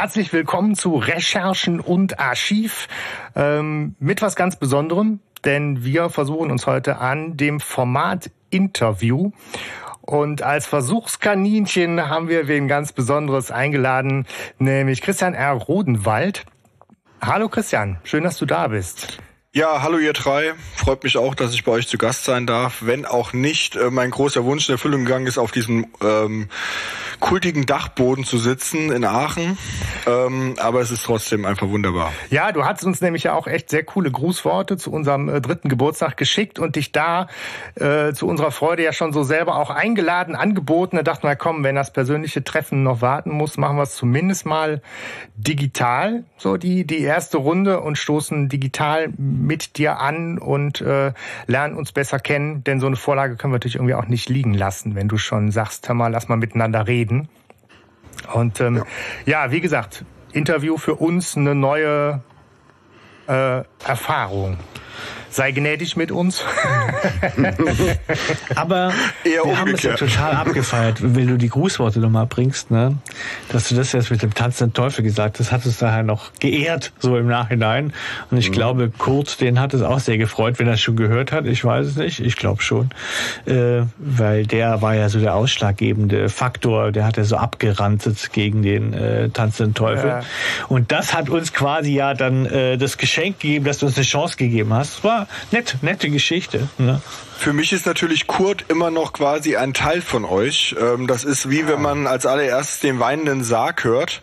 Herzlich willkommen zu Recherchen und Archiv ähm, mit was ganz Besonderem, denn wir versuchen uns heute an dem Format Interview. Und als Versuchskaninchen haben wir wen ganz Besonderes eingeladen, nämlich Christian R. Rodenwald. Hallo Christian, schön, dass du da bist. Ja, hallo ihr drei. Freut mich auch, dass ich bei euch zu Gast sein darf. Wenn auch nicht äh, mein großer Wunsch in Erfüllung gegangen ist, auf diesem ähm, kultigen Dachboden zu sitzen in Aachen. Ähm, aber es ist trotzdem einfach wunderbar. Ja, du hast uns nämlich ja auch echt sehr coole Grußworte zu unserem äh, dritten Geburtstag geschickt und dich da äh, zu unserer Freude ja schon so selber auch eingeladen, angeboten. Da dachten wir, komm, wenn das persönliche Treffen noch warten muss, machen wir es zumindest mal digital, so die, die erste Runde und stoßen digital mit dir an und äh, lernen uns besser kennen. Denn so eine Vorlage können wir natürlich irgendwie auch nicht liegen lassen, wenn du schon sagst, hör mal, lass mal miteinander reden. Und ähm, ja. ja, wie gesagt, Interview für uns eine neue äh, Erfahrung sei gnädig mit uns. Aber Eher wir haben es ja total abgefeiert, wenn du die Grußworte nochmal bringst, ne? dass du das jetzt mit dem tanzenden Teufel gesagt hast, hat es daher noch geehrt, so im Nachhinein. Und ich mhm. glaube, Kurt, den hat es auch sehr gefreut, wenn er es schon gehört hat. Ich weiß es nicht, ich glaube schon. Äh, weil der war ja so der ausschlaggebende Faktor, der hat ja so abgerantet gegen den äh, tanzenden Teufel. Ja. Und das hat uns quasi ja dann äh, das Geschenk gegeben, dass du uns eine Chance gegeben hast. War nett, nette Geschichte. Ne? Für mich ist natürlich Kurt immer noch quasi ein Teil von euch. Ähm, das ist wie wenn man als allererstes den weinenden Sarg hört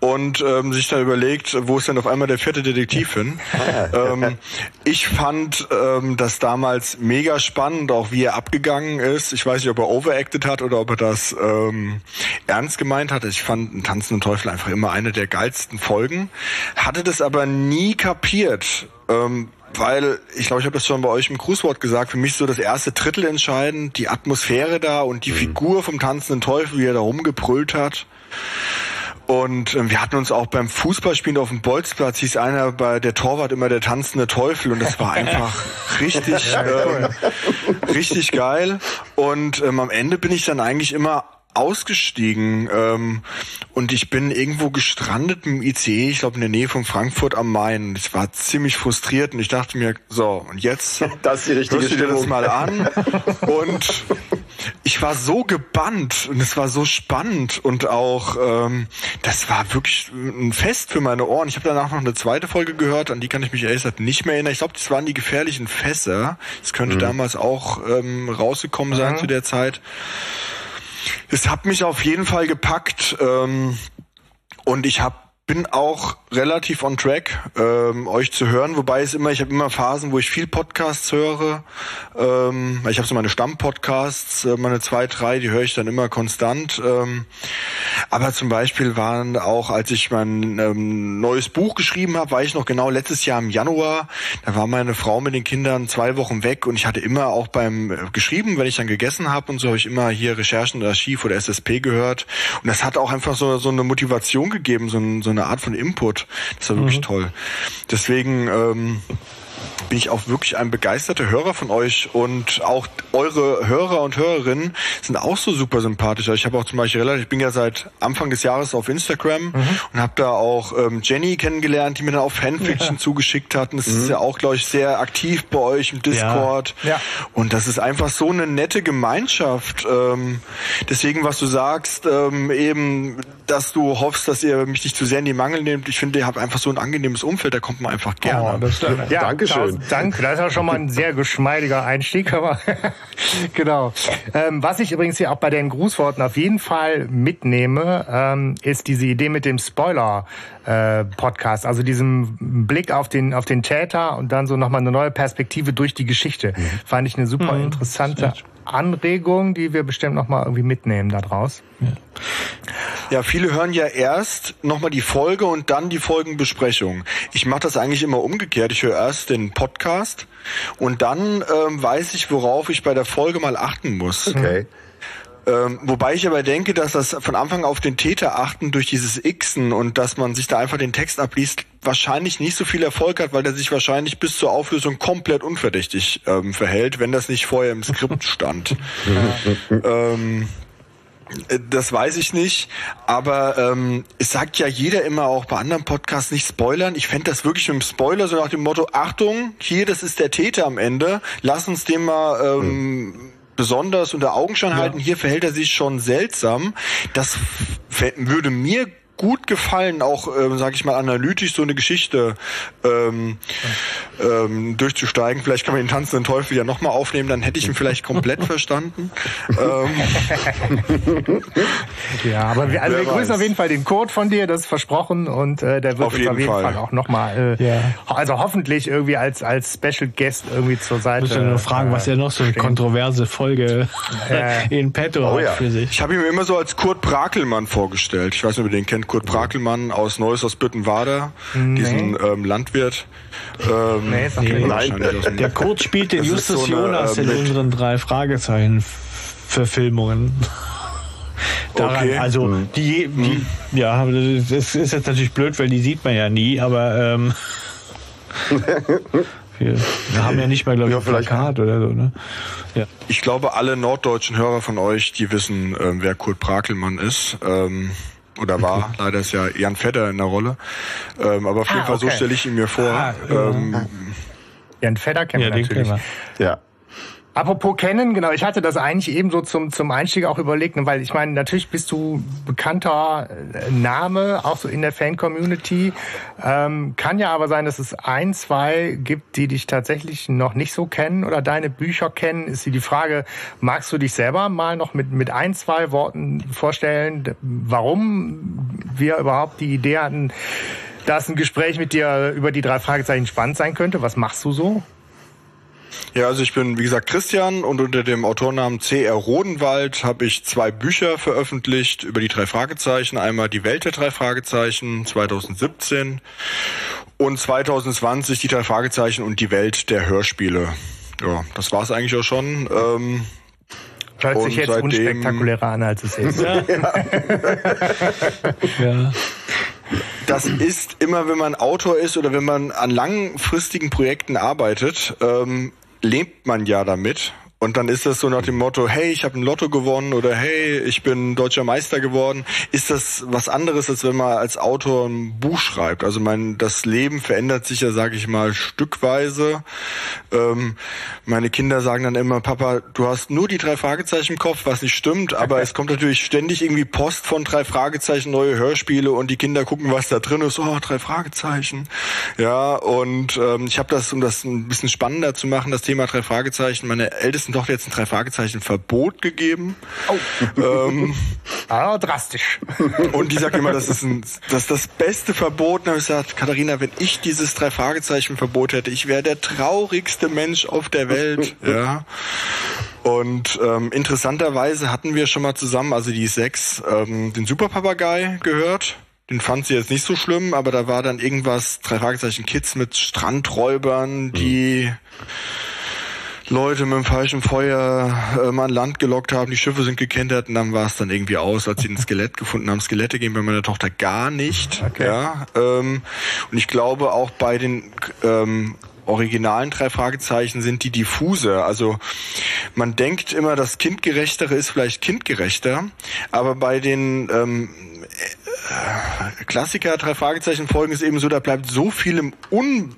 und ähm, sich dann überlegt, wo ist denn auf einmal der vierte Detektiv hin? ähm, ich fand ähm, das damals mega spannend, auch wie er abgegangen ist. Ich weiß nicht, ob er overacted hat oder ob er das ähm, ernst gemeint hat. Ich fand Tanzenden Teufel einfach immer eine der geilsten Folgen. Hatte das aber nie kapiert. Ähm, weil ich glaube, ich habe das schon bei euch im Grußwort gesagt, für mich so das erste Drittel entscheidend, die Atmosphäre da und die mhm. Figur vom tanzenden Teufel, wie er da rumgebrüllt hat. Und äh, wir hatten uns auch beim Fußballspielen auf dem Bolzplatz, hieß einer bei der Torwart immer der tanzende Teufel und das war einfach richtig, ähm, richtig geil. Und ähm, am Ende bin ich dann eigentlich immer ausgestiegen ähm, und ich bin irgendwo gestrandet im ICE, ich glaube in der Nähe von Frankfurt am Main. Ich war ziemlich frustriert und ich dachte mir, so, und jetzt das ist die richtige hörst du dir das mal an. und ich war so gebannt und es war so spannend und auch ähm, das war wirklich ein Fest für meine Ohren. Ich habe danach noch eine zweite Folge gehört, an die kann ich mich ehrlich gesagt nicht mehr erinnern. Ich glaube, das waren die gefährlichen Fässer. Das könnte mhm. damals auch ähm, rausgekommen sein mhm. zu der Zeit. Es hat mich auf jeden Fall gepackt ähm, und ich habe bin auch relativ on track, ähm, euch zu hören. Wobei es immer, ich habe immer Phasen, wo ich viel Podcasts höre. Ähm, ich habe so meine Stammpodcasts, äh, meine zwei, drei, die höre ich dann immer konstant. Ähm, aber zum Beispiel waren auch, als ich mein ähm, neues Buch geschrieben habe, war ich noch genau letztes Jahr im Januar. Da war meine Frau mit den Kindern zwei Wochen weg und ich hatte immer auch beim äh, geschrieben, wenn ich dann gegessen habe und so, habe ich immer hier Recherchen, Archiv oder SSP gehört. Und das hat auch einfach so, so eine Motivation gegeben, so, ein, so eine Art von Input. Das war wirklich mhm. toll. Deswegen ähm, bin ich auch wirklich ein begeisterter Hörer von euch und auch eure Hörer und Hörerinnen sind auch so super sympathisch. Ich habe auch zum Beispiel relativ, ich bin ja seit Anfang des Jahres auf Instagram mhm. und habe da auch ähm, Jenny kennengelernt, die mir dann auch Fanfiction ja. zugeschickt hat. Und das mhm. ist ja auch, glaube ich, sehr aktiv bei euch im Discord. Ja. ja. Und das ist einfach so eine nette Gemeinschaft. Ähm, deswegen, was du sagst, ähm, eben, dass du hoffst, dass ihr mich nicht zu sehr in die Mangel nehmt. Ich finde, ihr habt einfach so ein angenehmes Umfeld, da kommt man einfach gerne. Oh, das, ja, Dankeschön. Dank. Das ist ja schon mal ein sehr geschmeidiger Einstieg. Aber genau. Ähm, was ich übrigens hier auch bei den Grußworten auf jeden Fall mitnehme, ähm, ist diese Idee mit dem Spoiler. Äh, Podcast, also diesem Blick auf den auf den Täter und dann so nochmal eine neue Perspektive durch die Geschichte, mhm. fand ich eine super mhm, interessante Anregung, die wir bestimmt noch mal irgendwie mitnehmen daraus. Ja. ja, viele hören ja erst noch mal die Folge und dann die Folgenbesprechung. Ich mache das eigentlich immer umgekehrt. Ich höre erst den Podcast und dann ähm, weiß ich, worauf ich bei der Folge mal achten muss. Okay. Ähm, wobei ich aber denke, dass das von Anfang auf den Täter achten durch dieses Xen und dass man sich da einfach den Text abliest, wahrscheinlich nicht so viel Erfolg hat, weil der sich wahrscheinlich bis zur Auflösung komplett unverdächtig ähm, verhält, wenn das nicht vorher im Skript stand. ähm, Äh, das weiß ich nicht, aber ähm, es sagt ja jeder immer auch bei anderen Podcasts nicht spoilern. Ich fände das wirklich mit einem Spoiler, so nach dem Motto, Achtung, hier, das ist der Täter am Ende, lass uns den mal ähm, hm. besonders unter Augenschein ja. halten. Hier verhält er sich schon seltsam. Das würde mir gut gefallen, auch, ähm, sage ich mal, analytisch so eine Geschichte ähm, ähm, durchzusteigen. Vielleicht kann man den tanzenden Teufel ja nochmal aufnehmen, dann hätte ich ihn vielleicht komplett verstanden. ähm. Ja, aber wir, also wir grüßen auf jeden Fall den Code von dir, das ist versprochen und äh, der wird auf uns auf jeden Fall, Fall auch nochmal, äh, ja. also hoffentlich irgendwie als als Special Guest irgendwie zur Seite. Ich muss ja nur fragen, äh, was ja noch so eine stehen. kontroverse Folge äh. in petto oh, ja. für sich. Ich habe ihn mir immer so als Kurt Brakelmann vorgestellt. Ich weiß nicht, ob ihr den kennt, Kurt Brakelmann aus Neuss aus Büttenwader, nee. diesen ähm, Landwirt. Ähm, nee, nee. Nein, der Kurt spielt den Justus so Jonas eine, äh, in unseren drei Fragezeichen Verfilmungen. Daran, okay. also hm. die, die hm. ja, das ist jetzt natürlich blöd, weil die sieht man ja nie, aber ähm, wir, haben ja nicht mal, glaube ich, ja, ein Plakat oder so, ne? Ja. Ich glaube, alle norddeutschen Hörer von euch, die wissen, ähm, wer Kurt Brakelmann ist. Ähm, oder war. Okay. Leider ist ja Jan Vetter in der Rolle. Ähm, aber auf jeden ah, Fall okay. so stelle ich ihn mir vor. Ah, ähm, Jan Vetter kennt ja, man natürlich. Ja. Apropos kennen, genau, ich hatte das eigentlich eben so zum, zum Einstieg auch überlegt, ne, weil ich meine, natürlich bist du bekannter äh, Name, auch so in der Fan-Community. Ähm, kann ja aber sein, dass es ein, zwei gibt, die dich tatsächlich noch nicht so kennen oder deine Bücher kennen. Ist die Frage, magst du dich selber mal noch mit, mit ein, zwei Worten vorstellen, warum wir überhaupt die Idee hatten, dass ein Gespräch mit dir über die drei Fragezeichen spannend sein könnte? Was machst du so? Ja, also ich bin, wie gesagt, Christian und unter dem Autornamen C.R. Rodenwald habe ich zwei Bücher veröffentlicht über die drei Fragezeichen. Einmal die Welt der drei Fragezeichen 2017 und 2020 die drei Fragezeichen und die Welt der Hörspiele. Ja, das war's eigentlich auch schon. Ähm, Hört sich jetzt seitdem, unspektakulärer an, als es ist. ja. ja. Das ist immer, wenn man Autor ist oder wenn man an langfristigen Projekten arbeitet, ähm, lebt man ja damit und dann ist das so nach dem Motto, hey, ich habe ein Lotto gewonnen oder hey, ich bin deutscher Meister geworden. Ist das was anderes, als wenn man als Autor ein Buch schreibt? Also mein, das Leben verändert sich ja, sage ich mal, stückweise. Ähm, meine Kinder sagen dann immer, Papa, du hast nur die drei Fragezeichen im Kopf, was nicht stimmt, aber es kommt natürlich ständig irgendwie Post von drei Fragezeichen, neue Hörspiele und die Kinder gucken, was da drin ist. Oh, drei Fragezeichen. Ja, und ähm, ich habe das, um das ein bisschen spannender zu machen, das Thema drei Fragezeichen, meine älteste ältesten Tochter jetzt ein drei Fragezeichen Verbot gegeben. Oh. Ähm, ah, drastisch. Und die sagt immer, das ist, ein, das ist das beste Verbot. Und habe ich gesagt, Katharina, wenn ich dieses drei Fragezeichen Verbot hätte, ich wäre der traurigste Mensch auf der Welt. ja. Und ähm, interessanterweise hatten wir schon mal zusammen, also die sechs, ähm, den Superpapagei gehört. Den fand sie jetzt nicht so schlimm, aber da war dann irgendwas, drei Fragezeichen Kids mit Strandräubern, die mhm Leute mit dem falschen Feuer ähm, an Land gelockt haben, die Schiffe sind gekentert und dann war es dann irgendwie aus, als sie ein Skelett gefunden haben. Skelette gehen bei meiner Tochter gar nicht. Okay. Ja, ähm, und ich glaube auch bei den ähm, originalen drei Fragezeichen sind die diffuse. Also man denkt immer, das kindgerechtere ist vielleicht kindgerechter, aber bei den ähm, äh, Klassiker drei Fragezeichen Folgen ist eben so, da bleibt so viel im Un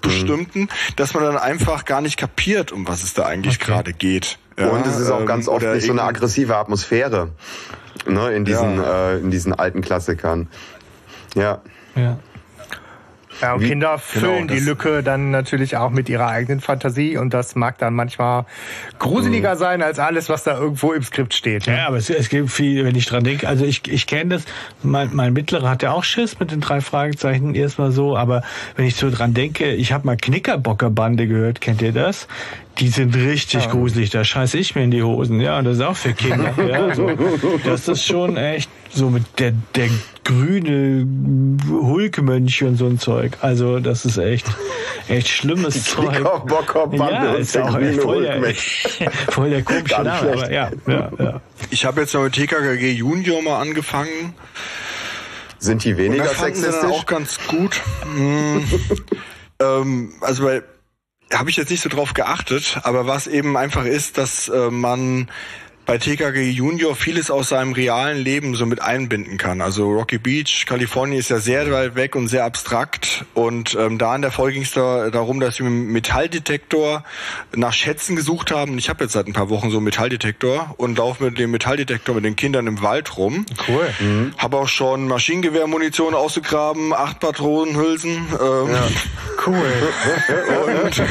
bestimmten, dass man dann einfach gar nicht kapiert, um was es da eigentlich okay. gerade geht. Ja, und es ist auch ganz ähm, oft nicht so eine aggressive Atmosphäre ne, in diesen ja. äh, in diesen alten Klassikern. Ja. Ja. Ja, und Kinder füllen genau, die Lücke dann natürlich auch mit ihrer eigenen Fantasie und das mag dann manchmal gruseliger mhm. sein als alles, was da irgendwo im Skript steht. Ne? Ja, aber es, es, gibt viel, wenn ich dran denke, also ich, ich kenne das, mein, mein Mittlerer hat ja auch Schiss mit den drei Fragezeichen erstmal so, aber wenn ich so dran denke, ich habe mal Knickerbockerbande gehört, kennt ihr das? Die sind richtig ja. gruselig, da scheiße ich mir in die Hosen, ja, das ist auch für Kinder. ja, so. Das ist schon echt so mit der, der grüne Hulkmönch und so ein Zeug. Also das ist echt, echt schlimmes die Zeug. Ja, ist auch voll der, voll der komische Name, aber ja, ja, ja. Ich habe jetzt noch mit TKKG Junior mal angefangen. Sind die weniger und das sexistisch? Dann auch ganz gut. hm, ähm, also weil habe ich jetzt nicht so drauf geachtet, aber was eben einfach ist, dass äh, man bei TKG Junior vieles aus seinem realen Leben so mit einbinden kann. Also Rocky Beach, Kalifornien ist ja sehr weit weg und sehr abstrakt. Und ähm, da in der Folge ging es da, darum, dass wir mit dem Metalldetektor nach Schätzen gesucht haben. Ich habe jetzt seit ein paar Wochen so einen Metalldetektor und laufe mit dem Metalldetektor mit den Kindern im Wald rum. Cool. Mhm. Habe auch schon Maschinengewehrmunition ausgegraben, acht Patronenhülsen. Ähm, ja. Cool. und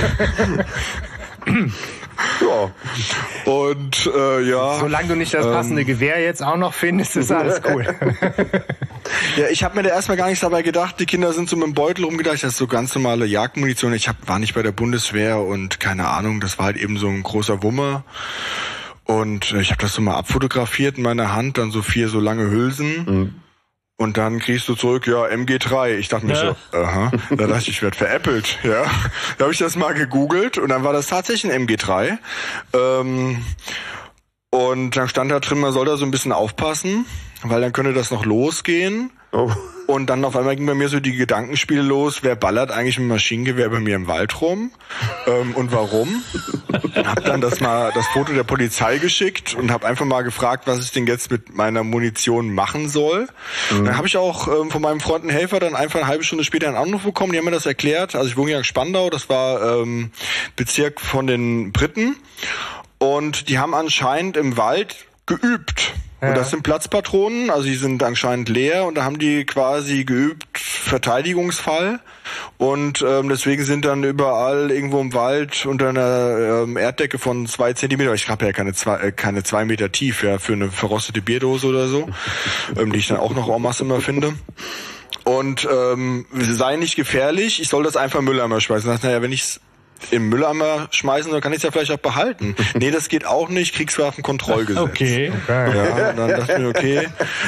ja. Und äh, ja. Solange du nicht das ähm, passende ähm, Gewehr jetzt auch noch findest, ist alles cool. ja, ich habe mir da erstmal gar nichts dabei gedacht. Die Kinder sind so mit dem Beutel rumgedacht. Das ist so ganz normale Jagdmunition. Ich hab, war nicht bei der Bundeswehr und keine Ahnung, das war halt eben so ein großer Wummer. Und äh, ich habe das so mal abfotografiert in meiner Hand, dann so vier so lange Hülsen. Mhm. Und dann kriegst du zurück, ja, MG3. Ich dachte mir ja. so, aha. Da dachte ich, ich werde veräppelt. Ja. Da habe ich das mal gegoogelt und dann war das tatsächlich ein MG3. Ähm, und dann stand da drin, man soll da so ein bisschen aufpassen, weil dann könnte das noch losgehen. Oh. Und dann auf einmal ging bei mir so die Gedankenspiele los, wer ballert eigentlich mit Maschinengewehr bei mir im Wald rum ähm, und warum. hab dann das mal das Foto der Polizei geschickt und habe einfach mal gefragt, was ich denn jetzt mit meiner Munition machen soll. Mhm. Dann habe ich auch ähm, von meinem Freund einen Helfer dann einfach eine halbe Stunde später einen Anruf bekommen, die haben mir das erklärt. Also ich wohne ja in Spandau, das war ähm, Bezirk von den Briten. Und die haben anscheinend im Wald geübt. Ja. Und das sind Platzpatronen, also die sind anscheinend leer und da haben die quasi geübt Verteidigungsfall und ähm, deswegen sind dann überall irgendwo im Wald unter einer ähm, Erddecke von zwei Zentimeter, ich habe ja keine zwei, äh, keine zwei Meter tief, ja, für eine verrostete Bierdose oder so, ähm, die ich dann auch noch en masse immer finde. Und ähm, sei nicht gefährlich, ich soll das einfach Mülleimer schmeißen. Naja, wenn ich im Mülleimer schmeißen, dann kann ich es ja vielleicht auch behalten. nee, das geht auch nicht, Kriegswaffenkontrollgesetz. Okay. okay. Ja, dann dachte ich mir, okay.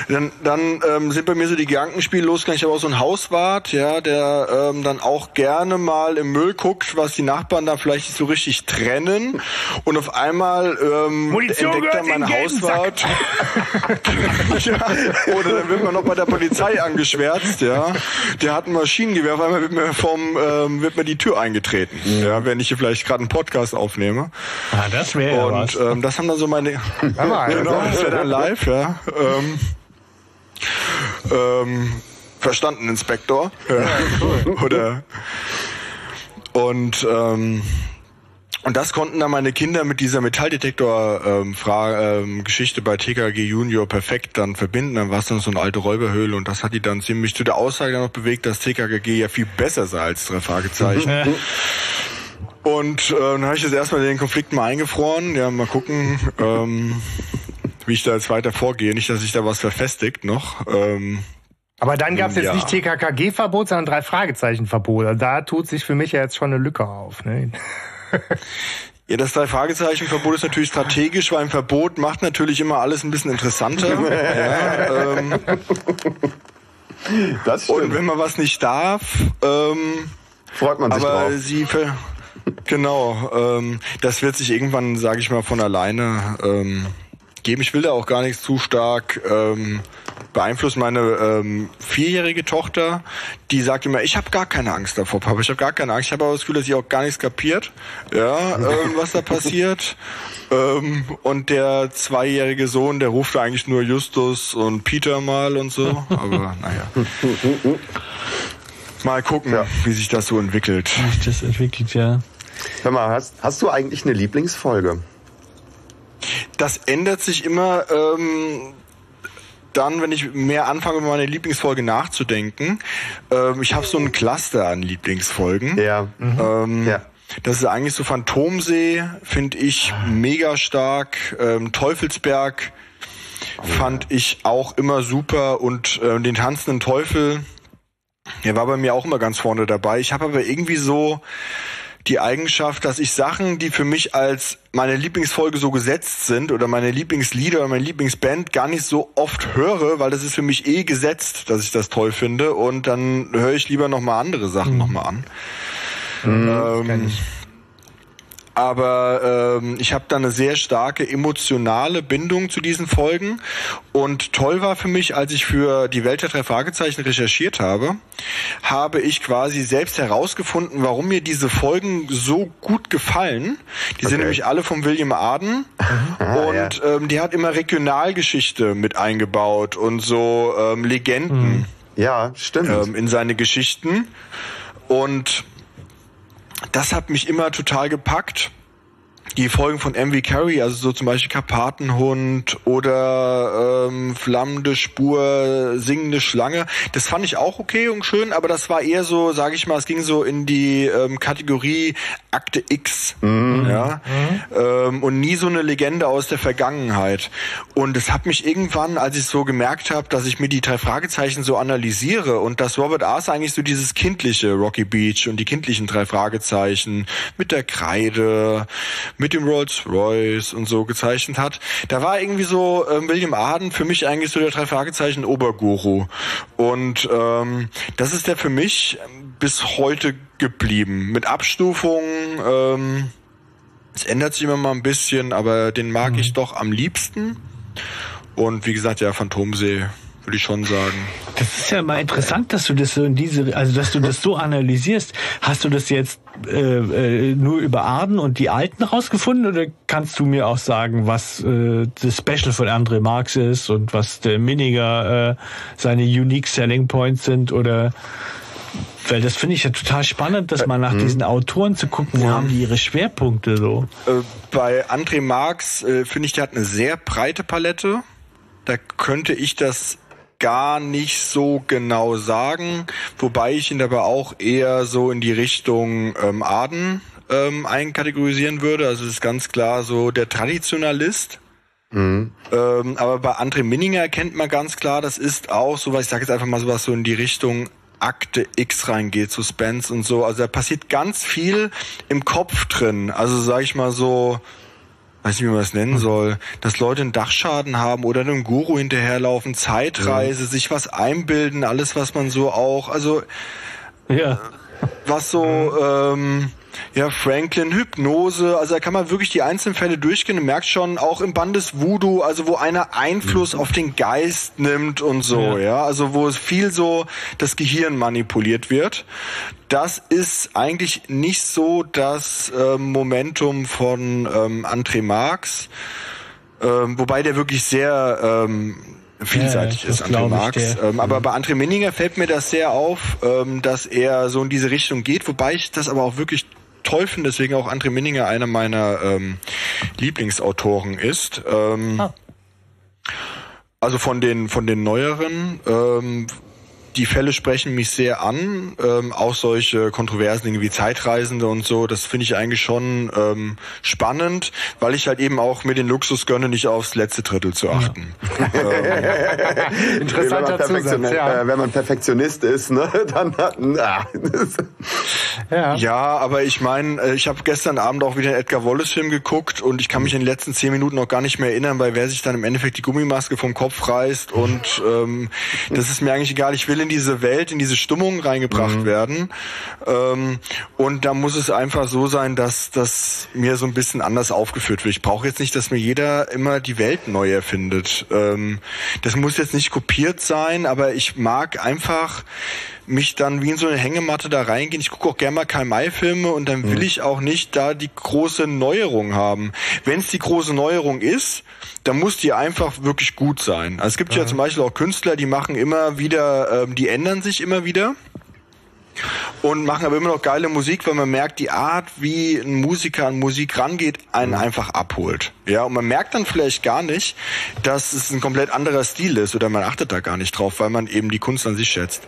Dann, dann ähm, sind bei mir so die Gedankenspiele losgegangen. Ich habe auch so einen Hauswart, ja, der ähm, dann auch gerne mal im Müll guckt, was die Nachbarn da vielleicht nicht so richtig trennen. Und auf einmal ähm, entdeckt er meinen Hauswart. ja, oder dann wird man noch bei der Polizei angeschwärzt, ja. Der hat ein Maschinengewehr, auf einmal wird mir vom ähm, wird mir die Tür eingetreten. Ja, wenn ich hier vielleicht gerade einen Podcast aufnehme. Ah, das wäre Und ähm, das haben dann so meine. genau, das wäre dann live, ja. Ähm, ähm, verstanden, Inspektor. Ja, cool. Oder und ähm, und das konnten dann meine Kinder mit dieser Metalldetektor-Geschichte ähm, ähm, bei TKG Junior perfekt dann verbinden. Dann war es dann so eine alte Räuberhöhle und das hat die dann ziemlich zu der Aussage noch bewegt, dass TKG ja viel besser sei als drei Fragezeichen. und äh, dann habe ich jetzt erstmal den Konflikt mal eingefroren. Ja, mal gucken, ähm, wie ich da jetzt weiter vorgehe. Nicht, dass sich da was verfestigt noch. Ähm, aber dann gab es jetzt ja. nicht TKKG-Verbot, sondern drei Fragezeichen-Verbot. Also da tut sich für mich ja jetzt schon eine Lücke auf. Ne? Ja, das drei Fragezeichen Verbot ist natürlich strategisch, weil ein Verbot macht natürlich immer alles ein bisschen interessanter. ja, ähm, das stimmt. Und wenn man was nicht darf, ähm, freut man sich aber drauf. sie genau, ähm, das wird sich irgendwann, sage ich mal, von alleine ähm, geben. Ich will da auch gar nichts zu stark ähm, beeinflusst meine ähm, vierjährige Tochter, die sagt immer, ich habe gar keine Angst davor, Papa, ich habe gar keine Angst. Ich habe aber das Gefühl, dass sie auch gar nichts kapiert, ja, ähm, was da passiert. Ähm, und der zweijährige Sohn, der ruft eigentlich nur Justus und Peter mal und so. Aber naja. Mal gucken, ja. wie sich das so entwickelt. Wie sich das entwickelt, ja. Hör mal, hast, hast du eigentlich eine Lieblingsfolge? Das ändert sich immer. Ähm, dann, wenn ich mehr anfange, über meine Lieblingsfolge nachzudenken. Ähm, ich habe so ein Cluster an Lieblingsfolgen. Ja. Mhm. Ähm, ja. Das ist eigentlich so Phantomsee, finde ich mega stark. Ähm, Teufelsberg fand ich auch immer super und äh, den tanzenden Teufel, der war bei mir auch immer ganz vorne dabei. Ich habe aber irgendwie so die Eigenschaft, dass ich Sachen, die für mich als meine Lieblingsfolge so gesetzt sind oder meine Lieblingslieder oder meine Lieblingsband gar nicht so oft höre, weil das ist für mich eh gesetzt, dass ich das toll finde und dann höre ich lieber nochmal andere Sachen mhm. nochmal an. Mhm, ähm, aber ähm, ich habe da eine sehr starke emotionale Bindung zu diesen Folgen. Und toll war für mich, als ich für die Welt der drei Fragezeichen recherchiert habe, habe ich quasi selbst herausgefunden, warum mir diese Folgen so gut gefallen. Die okay. sind nämlich alle von William Arden ah, und ja. ähm, die hat immer Regionalgeschichte mit eingebaut und so ähm, Legenden. Mhm. Ja, stimmt. Ähm, in seine Geschichten. Und das hat mich immer total gepackt die Folgen von MV Carey, also so zum Beispiel Karpatenhund oder ähm, Flammende Spur, Singende Schlange, das fand ich auch okay und schön, aber das war eher so, sage ich mal, es ging so in die ähm, Kategorie Akte X, mhm. ja, mhm. Ähm, und nie so eine Legende aus der Vergangenheit. Und es hat mich irgendwann, als ich so gemerkt habe, dass ich mir die drei Fragezeichen so analysiere und dass Robert Aas eigentlich so dieses kindliche Rocky Beach und die kindlichen drei Fragezeichen mit der Kreide, mit dem Rolls Royce und so gezeichnet hat. Da war irgendwie so ähm, William Arden für mich eigentlich so der drei Fragezeichen Oberguru. Und ähm, das ist der für mich bis heute geblieben. Mit Abstufungen, ähm, es ändert sich immer mal ein bisschen, aber den mag mhm. ich doch am liebsten. Und wie gesagt, ja, Phantomsee würde ich schon sagen. Das ist ja mal interessant, dass du das so in diese, also dass du das so analysierst. Hast du das jetzt äh, äh, nur über Arden und die Alten rausgefunden oder kannst du mir auch sagen, was äh, das Special von André Marx ist und was der Miniger äh, seine Unique Selling Points sind oder weil das finde ich ja total spannend, dass man nach äh, diesen Autoren zu gucken, wo haben die ihre Schwerpunkte so. Äh, bei André Marx finde ich, der hat eine sehr breite Palette. Da könnte ich das gar nicht so genau sagen, wobei ich ihn aber auch eher so in die Richtung ähm, Aden ähm, einkategorisieren würde. Also es ist ganz klar so der Traditionalist. Mhm. Ähm, aber bei André Minninger erkennt man ganz klar, das ist auch so, was ich sage jetzt einfach mal sowas so in die Richtung Akte X reingeht, Suspense und so. Also da passiert ganz viel im Kopf drin. Also sag ich mal so, weiß nicht, wie man das nennen soll, dass Leute einen Dachschaden haben oder einem Guru hinterherlaufen, Zeitreise, ja. sich was einbilden, alles, was man so auch, also ja. was so ähm, ja, Franklin, Hypnose, also da kann man wirklich die einzelnen Fälle durchgehen und merkt schon, auch im Band des Voodoo, also wo einer Einfluss mhm. auf den Geist nimmt und so, ja. ja, also wo es viel so das Gehirn manipuliert wird. Das ist eigentlich nicht so das äh, Momentum von ähm, André Marx, ähm, wobei der wirklich sehr ähm, vielseitig ja, ist, André Marx. Ähm, aber mhm. bei André Minninger fällt mir das sehr auf, ähm, dass er so in diese Richtung geht, wobei ich das aber auch wirklich toll finde, deswegen auch André Minninger einer meiner ähm, Lieblingsautoren ist. Ähm, ah. Also von den von den neueren. Ähm, die Fälle sprechen mich sehr an, ähm, auch solche kontroversen Dinge wie Zeitreisende und so, das finde ich eigentlich schon ähm, spannend, weil ich halt eben auch mir den Luxus gönne, nicht aufs letzte Drittel zu achten. ähm, Interessanter Zusatz, ja. Äh, wenn man Perfektionist ist, ne, dann hat, ah, ja. ja, aber ich meine, äh, ich habe gestern Abend auch wieder einen Edgar Wallace-Film geguckt und ich kann mich in den letzten zehn Minuten noch gar nicht mehr erinnern, weil wer sich dann im Endeffekt die Gummimaske vom Kopf reißt und ähm, das ist mir eigentlich egal, ich will in diese Welt, in diese Stimmung reingebracht mhm. werden. Ähm, und da muss es einfach so sein, dass das mir so ein bisschen anders aufgeführt wird. Ich brauche jetzt nicht, dass mir jeder immer die Welt neu erfindet. Ähm, das muss jetzt nicht kopiert sein, aber ich mag einfach mich dann wie in so eine Hängematte da reingehen. Ich gucke auch gerne mal Kai-Mai-Filme und dann will mhm. ich auch nicht da die große Neuerung haben. Wenn es die große Neuerung ist, dann muss die einfach wirklich gut sein. Also es gibt ja, ja zum Beispiel auch Künstler, die machen immer wieder, ähm, die ändern sich immer wieder und machen aber immer noch geile Musik, weil man merkt, die Art, wie ein Musiker an Musik rangeht, einen einfach abholt. Ja, und man merkt dann vielleicht gar nicht, dass es ein komplett anderer Stil ist oder man achtet da gar nicht drauf, weil man eben die Kunst an sich schätzt.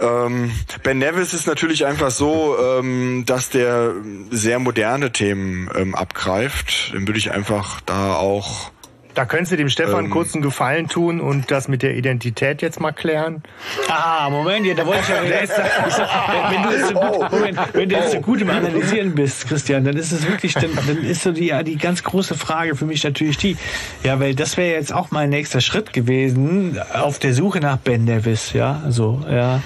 Ähm, ben Nevis ist natürlich einfach so, ähm, dass der sehr moderne Themen ähm, abgreift. Den würde ich einfach da auch Da könntest du dem Stefan ähm, kurz einen Gefallen tun und das mit der Identität jetzt mal klären. Ah, Moment, ja, da wollte ich ja. Sag, wenn du jetzt so gut, Moment, wenn du jetzt so gut im Analysieren bist, Christian, dann ist es wirklich, dann, dann ist so die, ja, die ganz große Frage für mich natürlich die, ja, weil das wäre jetzt auch mein nächster Schritt gewesen auf der Suche nach Ben Nevis, ja, also, ja.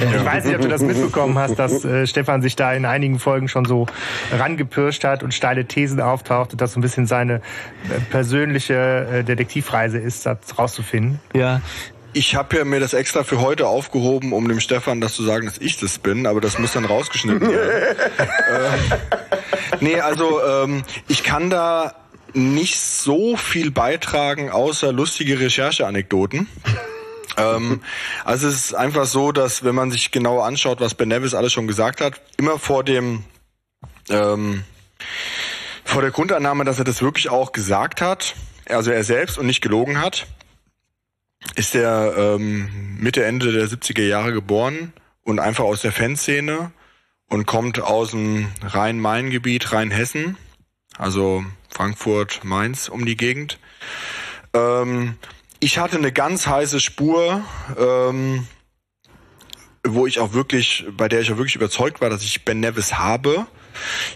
Ich weiß nicht, ob du das mitbekommen hast, dass äh, Stefan sich da in einigen Folgen schon so rangepirscht hat und steile Thesen auftaucht und das so ein bisschen seine äh, persönliche äh, Detektivreise ist, das rauszufinden. Ja, ich habe ja mir das extra für heute aufgehoben, um dem Stefan das zu sagen, dass ich das bin, aber das muss dann rausgeschnitten werden. äh, nee, also ähm, ich kann da nicht so viel beitragen, außer lustige Rechercheanekdoten. ähm, also es ist einfach so, dass wenn man sich genau anschaut, was Ben Nevis alles schon gesagt hat, immer vor dem ähm, vor der Grundannahme, dass er das wirklich auch gesagt hat, also er selbst und nicht gelogen hat, ist er ähm, Mitte, Ende der 70er Jahre geboren und einfach aus der Fanszene und kommt aus dem Rhein-Main-Gebiet, Rheinhessen, also Frankfurt, Mainz um die Gegend. Ähm, ich hatte eine ganz heiße Spur, ähm, wo ich auch wirklich, bei der ich auch wirklich überzeugt war, dass ich Ben Nevis habe.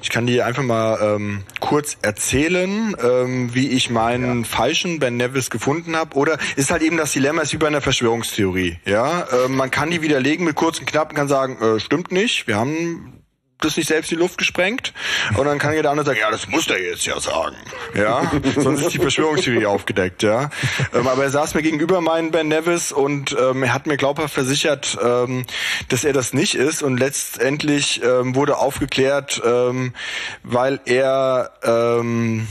Ich kann dir einfach mal ähm, kurz erzählen, ähm, wie ich meinen ja. falschen Ben Nevis gefunden habe. Oder ist halt eben das Dilemma, ist wie bei einer Verschwörungstheorie. Ja, ähm, man kann die widerlegen mit kurzen Knappen, kann sagen, äh, stimmt nicht. Wir haben das nicht selbst in die Luft gesprengt. Und dann kann jeder andere sagen, ja, das muss der jetzt ja sagen. Ja, sonst ist die Verschwörungstheorie aufgedeckt, ja. Ähm, aber er saß mir gegenüber meinen Ben Nevis und ähm, er hat mir glaubhaft versichert, ähm, dass er das nicht ist. Und letztendlich ähm, wurde aufgeklärt, ähm, weil er ähm,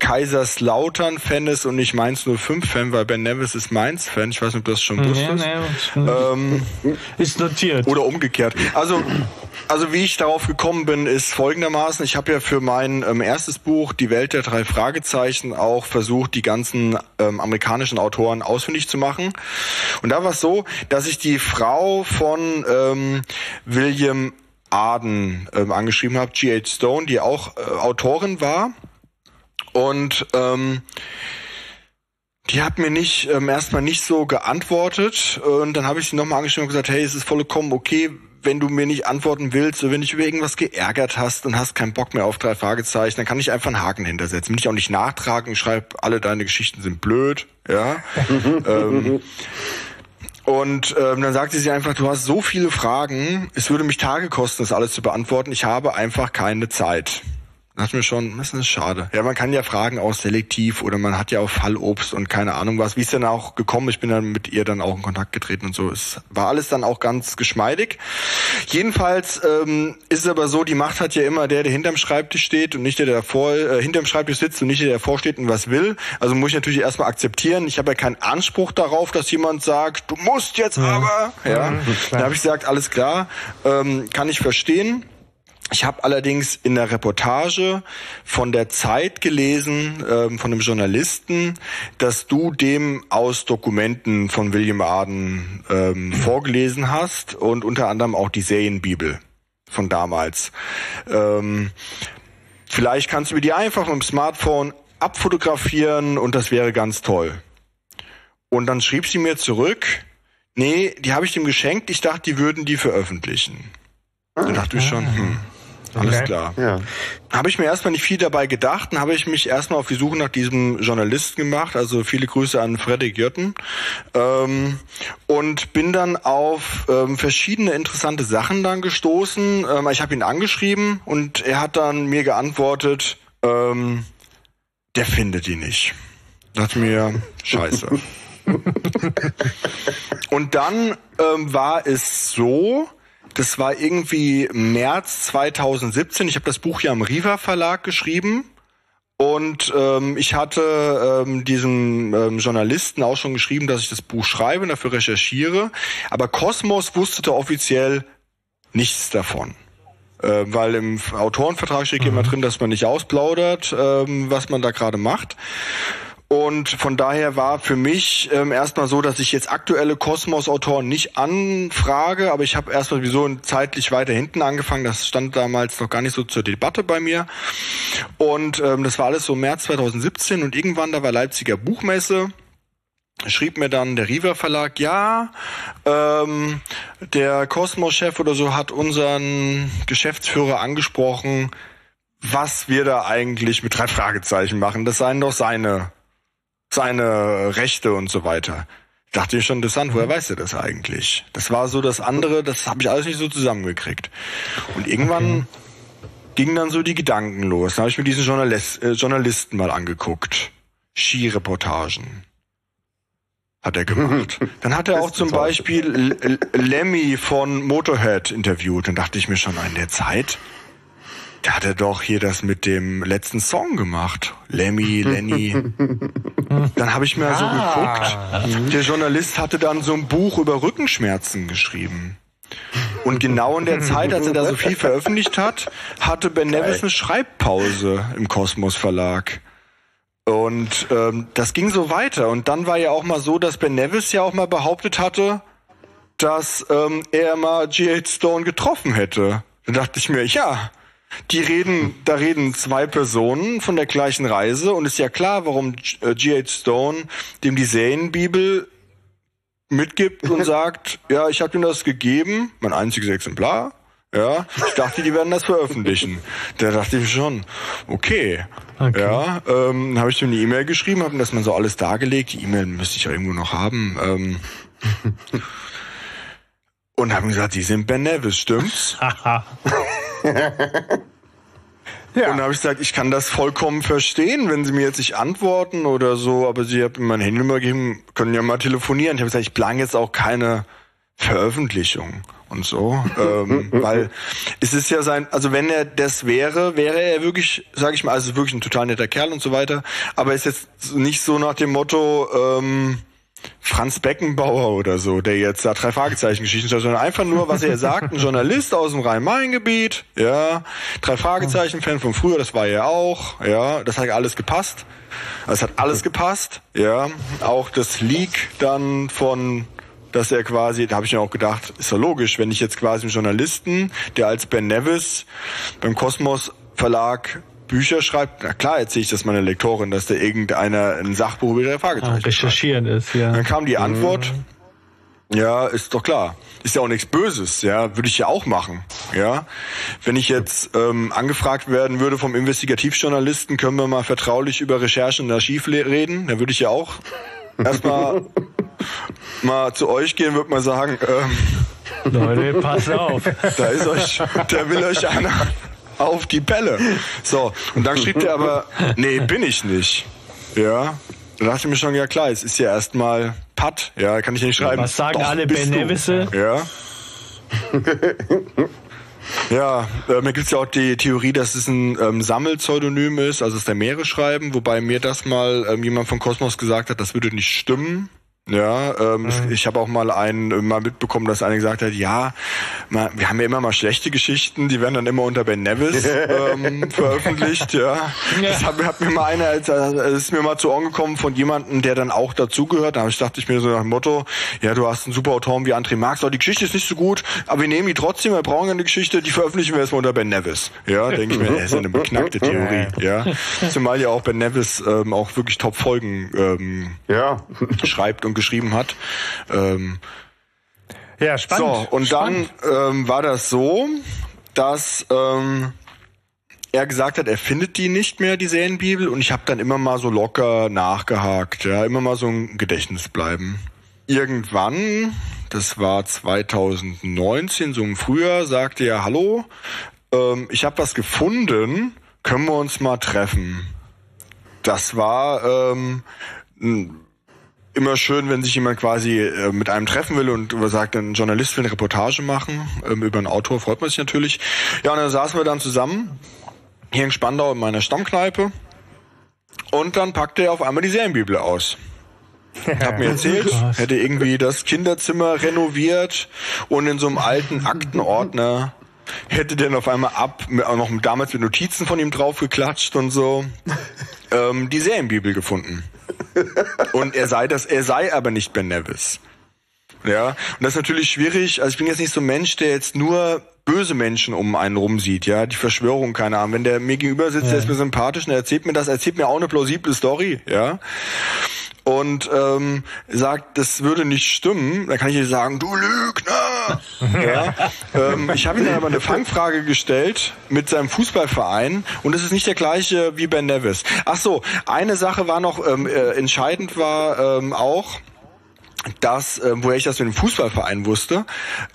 Kaiserslautern-Fan ist und nicht Mainz 05-Fan, weil Ben Nevis ist Mainz-Fan. Ich weiß nicht, ob du das schon wusstest. Nee, nee, ähm, ist notiert. Oder umgekehrt. Also, also wie ich darauf gekommen bin, ist folgendermaßen. Ich habe ja für mein ähm, erstes Buch, Die Welt der drei Fragezeichen, auch versucht, die ganzen ähm, amerikanischen Autoren ausfindig zu machen. Und da war es so, dass ich die Frau von ähm, William Arden ähm, angeschrieben habe, G.H. Stone, die auch äh, Autorin war und ähm, die hat mir nicht ähm, erstmal nicht so geantwortet und dann habe ich sie nochmal angeschrieben und gesagt, hey, es ist vollkommen okay, wenn du mir nicht antworten willst oder wenn dich über irgendwas geärgert hast und hast keinen Bock mehr auf drei Fragezeichen, dann kann ich einfach einen Haken hintersetzen. Will ich auch nicht nachtragen, schreib, alle deine Geschichten sind blöd, ja. ähm, und ähm, dann sagte sie einfach, du hast so viele Fragen, es würde mich Tage kosten, das alles zu beantworten. Ich habe einfach keine Zeit dachte mir schon, das ist schade. Ja, man kann ja fragen auch selektiv oder man hat ja auch Fallobst und keine Ahnung was. Wie ist denn auch gekommen? Ich bin dann mit ihr dann auch in Kontakt getreten und so. Es war alles dann auch ganz geschmeidig. Jedenfalls ähm, ist es aber so, die Macht hat ja immer der, der hinterm Schreibtisch steht und nicht der, der davor, äh, hinterm Schreibtisch sitzt und nicht der, der davor steht und was will. Also muss ich natürlich erstmal akzeptieren. Ich habe ja keinen Anspruch darauf, dass jemand sagt, du musst jetzt ja. aber. Ja, mhm, da habe ich gesagt, alles klar, ähm, kann ich verstehen. Ich habe allerdings in der Reportage von der Zeit gelesen, ähm, von einem Journalisten, dass du dem aus Dokumenten von William Arden ähm, vorgelesen hast und unter anderem auch die Serienbibel von damals. Ähm, vielleicht kannst du mir die einfach mit dem Smartphone abfotografieren und das wäre ganz toll. Und dann schrieb sie mir zurück, nee, die habe ich dem geschenkt, ich dachte, die würden die veröffentlichen. Da dachte ich schon, hm. Alles okay. klar. Ja. Habe ich mir erstmal nicht viel dabei gedacht, dann habe ich mich erstmal auf die Suche nach diesem Journalisten gemacht, also viele Grüße an Fredrik Jötten ähm, und bin dann auf ähm, verschiedene interessante Sachen dann gestoßen. Ähm, ich habe ihn angeschrieben und er hat dann mir geantwortet, ähm, der findet die nicht. Dachte mir, scheiße. und dann ähm, war es so, das war irgendwie März 2017. Ich habe das Buch ja im Riva Verlag geschrieben. Und ähm, ich hatte ähm, diesem ähm, Journalisten auch schon geschrieben, dass ich das Buch schreibe und dafür recherchiere. Aber Kosmos wusste offiziell nichts davon. Äh, weil im Autorenvertrag steht mhm. immer drin, dass man nicht ausplaudert, ähm, was man da gerade macht. Und von daher war für mich ähm, erstmal so, dass ich jetzt aktuelle Kosmos-Autoren nicht anfrage, aber ich habe erstmal sowieso zeitlich weiter hinten angefangen. Das stand damals noch gar nicht so zur Debatte bei mir. Und ähm, das war alles so März 2017 und irgendwann, da war Leipziger Buchmesse schrieb mir dann der Riva Verlag, ja, ähm, der Kosmos-Chef oder so hat unseren Geschäftsführer angesprochen, was wir da eigentlich mit drei Fragezeichen machen. Das seien doch seine seine Rechte und so weiter. Ich dachte mir schon interessant, woher mhm. weiß er das eigentlich? Das war so das andere, das habe ich alles nicht so zusammengekriegt. Und irgendwann gingen dann so die Gedanken los. Dann habe ich mir diesen Journalist, äh, Journalisten mal angeguckt. Skireportagen hat er gemacht. Dann hat er auch zum Beispiel Lemmy von Motorhead interviewt. Dann dachte ich mir schon in der Zeit, da hat er doch hier das mit dem letzten Song gemacht. Lemmy, Lenny. dann habe ich mir ah. so geguckt. Der Journalist hatte dann so ein Buch über Rückenschmerzen geschrieben. Und genau in der Zeit, als er da so viel veröffentlicht hat, hatte Ben Nevis eine Schreibpause im Kosmos Verlag. Und ähm, das ging so weiter. Und dann war ja auch mal so, dass Ben Nevis ja auch mal behauptet hatte, dass ähm, er mal G.H. Stone getroffen hätte. Dann dachte ich mir, ja, die reden, da reden zwei Personen von der gleichen Reise und ist ja klar, warum G.H. Äh, Stone dem die Serienbibel mitgibt und sagt, ja, ich habe ihm das gegeben, mein einziges Exemplar. Ja, ich dachte, die werden das veröffentlichen. Da dachte ich schon, okay. okay. Ja, ähm, habe ich ihm eine E-Mail geschrieben, habe ihm das mal so alles dargelegt. Die E-Mail müsste ich ja irgendwo noch haben. Ähm, und haben gesagt, die sind Ben Nevis, stimmt's? Ja. Und dann habe ich gesagt, ich kann das vollkommen verstehen, wenn Sie mir jetzt nicht antworten oder so, aber Sie haben mir meine Handynummer gegeben, können ja mal telefonieren. Ich habe gesagt, ich plane jetzt auch keine Veröffentlichung und so, ähm, weil es ist ja sein, also wenn er das wäre, wäre er wirklich, sage ich mal, also wirklich ein total netter Kerl und so weiter, aber ist jetzt nicht so nach dem Motto, ähm, Franz Beckenbauer oder so, der jetzt da drei Fragezeichen Geschichten schreibt, sondern einfach nur, was er sagt, ein Journalist aus dem Rhein-Main-Gebiet, ja, drei Fragezeichen Fan von früher, das war er auch, ja, das hat alles gepasst. Es hat alles gepasst, ja, auch das Leak dann von dass er quasi, da habe ich mir auch gedacht, ist ja logisch, wenn ich jetzt quasi einen Journalisten, der als Ben Nevis beim Kosmos Verlag Bücher schreibt, na klar erzähle ich das meiner Lektorin, dass da irgendeiner ein Sachbuch über ihre Fragezeichen ah, Recherchieren schreibt. ist, ja. Dann kam die Antwort, mhm. ja, ist doch klar. Ist ja auch nichts Böses, ja, würde ich ja auch machen, ja. Wenn ich jetzt ähm, angefragt werden würde vom Investigativjournalisten, können wir mal vertraulich über Recherchen und Archiv reden, dann würde ich ja auch erstmal mal zu euch gehen, würde mal sagen, ähm, Leute, pass auf. Da ist euch, da will euch einer auf die Bälle. So, und dann schrieb der aber, nee, bin ich nicht. Ja. Da dachte ich mir schon, ja klar, es ist ja erstmal Patt, ja, kann ich nicht schreiben. Was sagen Doch, alle Benevisse? Ja. Ja, äh, mir gibt's ja auch die Theorie, dass es ein ähm, Sammelpseudonym ist, also es der Meere schreiben, wobei mir das mal ähm, jemand von Kosmos gesagt hat, das würde nicht stimmen. Ja, ähm, mhm. ich habe auch mal einen äh, mal mitbekommen, dass einer gesagt hat, ja, mal, wir haben ja immer mal schlechte Geschichten, die werden dann immer unter Ben Nevis ähm, veröffentlicht. Ja, das hat, hat mir mal einer, als, äh, ist mir mal zu Ohren gekommen von jemandem, der dann auch dazugehört. Da dachte ich mir so nach dem Motto, ja, du hast einen super Autoren wie André Marx, aber die Geschichte ist nicht so gut, aber wir nehmen die trotzdem, wir brauchen eine Geschichte, die veröffentlichen wir erstmal unter Ben Nevis. Ja, denke ich mir, das ist eine beknackte Theorie. Ja, zumal ja auch Ben Nevis ähm, auch wirklich Top-Folgen ähm, ja. schreibt und geschrieben hat. Ähm, ja, spannend. So, und spannend. dann ähm, war das so, dass ähm, er gesagt hat, er findet die nicht mehr, die Serienbibel, und ich habe dann immer mal so locker nachgehakt, ja, immer mal so ein Gedächtnis bleiben. Irgendwann, das war 2019, so im Frühjahr, sagte er, hallo, ähm, ich habe was gefunden, können wir uns mal treffen. Das war ähm, immer schön, wenn sich jemand quasi äh, mit einem treffen will und sagt, ein Journalist will eine Reportage machen ähm, über einen Autor, freut man sich natürlich. Ja, und dann saßen wir dann zusammen hier in Spandau in meiner Stammkneipe und dann packte er auf einmal die Serienbibel aus. Hab mir erzählt, hätte irgendwie das Kinderzimmer renoviert und in so einem alten Aktenordner hätte der auf einmal ab, auch noch damals mit Notizen von ihm draufgeklatscht und so, ähm, die Serienbibel gefunden. Und er sei das, er sei aber nicht Ben Nevis. Ja, und das ist natürlich schwierig. Also ich bin jetzt nicht so ein Mensch, der jetzt nur böse Menschen um einen rum sieht, ja, die Verschwörung, keine Ahnung. Wenn der mir gegenüber sitzt, ja. der ist mir sympathisch und er erzählt mir das, erzählt mir auch eine plausible Story, ja und ähm, sagt, das würde nicht stimmen, dann kann ich ihr sagen, du Lügner. ja? ähm, ich habe ihm dann aber eine Fangfrage gestellt mit seinem Fußballverein und es ist nicht der gleiche wie Ben Nevis. Ach so, eine Sache war noch ähm, äh, entscheidend war ähm, auch, dass, äh, woher ich das mit dem Fußballverein wusste,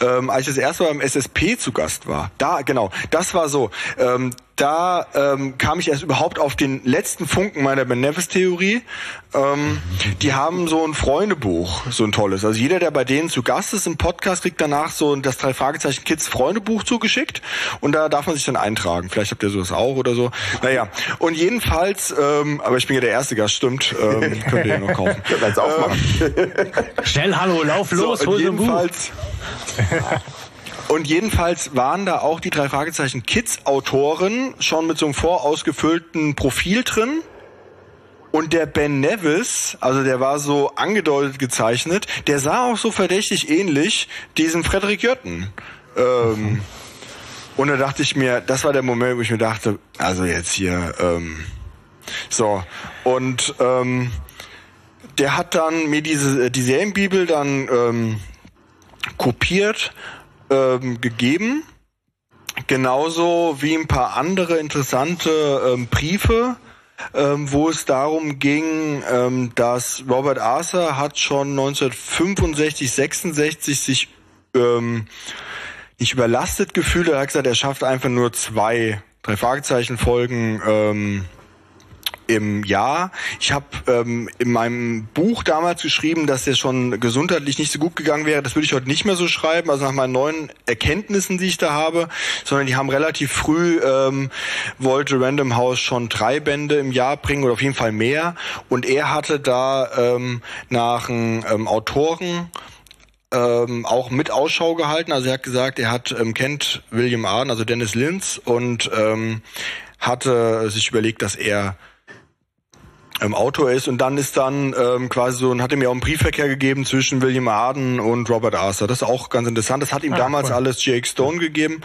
ähm, als ich das erste Mal beim SSP zu Gast war. Da, genau, das war so. Ähm, da ähm, kam ich erst überhaupt auf den letzten Funken meiner Benevis-Theorie. Ähm, die haben so ein Freundebuch, so ein tolles. Also jeder, der bei denen zu Gast ist im Podcast, kriegt danach so das drei Fragezeichen Kids Freundebuch zugeschickt und da darf man sich dann eintragen. Vielleicht habt ihr sowas auch oder so. Naja, und jedenfalls, ähm, aber ich bin ja der erste Gast, stimmt, ähm, könnt ihr noch kaufen. Jetzt aufmachen. Schnell, hallo, lauf los, so, hol jedenfalls, Und jedenfalls waren da auch die drei Fragezeichen Kids-Autoren schon mit so einem vorausgefüllten Profil drin. Und der Ben Nevis, also der war so angedeutet gezeichnet, der sah auch so verdächtig ähnlich diesem Frederik Jötten. Ähm, und da dachte ich mir, das war der Moment, wo ich mir dachte, also jetzt hier, ähm, so. Und ähm, der hat dann mir diese die Serienbibel dann ähm, kopiert ähm, gegeben. Genauso wie ein paar andere interessante ähm, Briefe, ähm, wo es darum ging, ähm, dass Robert Arthur hat schon 1965, 66 sich ähm, nicht überlastet gefühlt. Er hat gesagt, er schafft einfach nur zwei, drei Fragezeichen Folgen ähm, im Jahr. Ich habe ähm, in meinem Buch damals geschrieben, dass es schon gesundheitlich nicht so gut gegangen wäre. Das würde ich heute nicht mehr so schreiben, also nach meinen neuen Erkenntnissen, die ich da habe, sondern die haben relativ früh ähm, wollte Random House schon drei Bände im Jahr bringen oder auf jeden Fall mehr. Und er hatte da ähm, nach einem ähm, Autoren ähm, auch mit Ausschau gehalten. Also er hat gesagt, er hat ähm, kennt William Arden, also Dennis Linz und ähm, hatte sich überlegt, dass er ähm, Autor ist und dann ist dann ähm, quasi so und hat ihm ja auch einen Briefverkehr gegeben zwischen William Arden und Robert Arthur. Das ist auch ganz interessant. Das hat ihm ah, damals cool. alles Jake Stone gegeben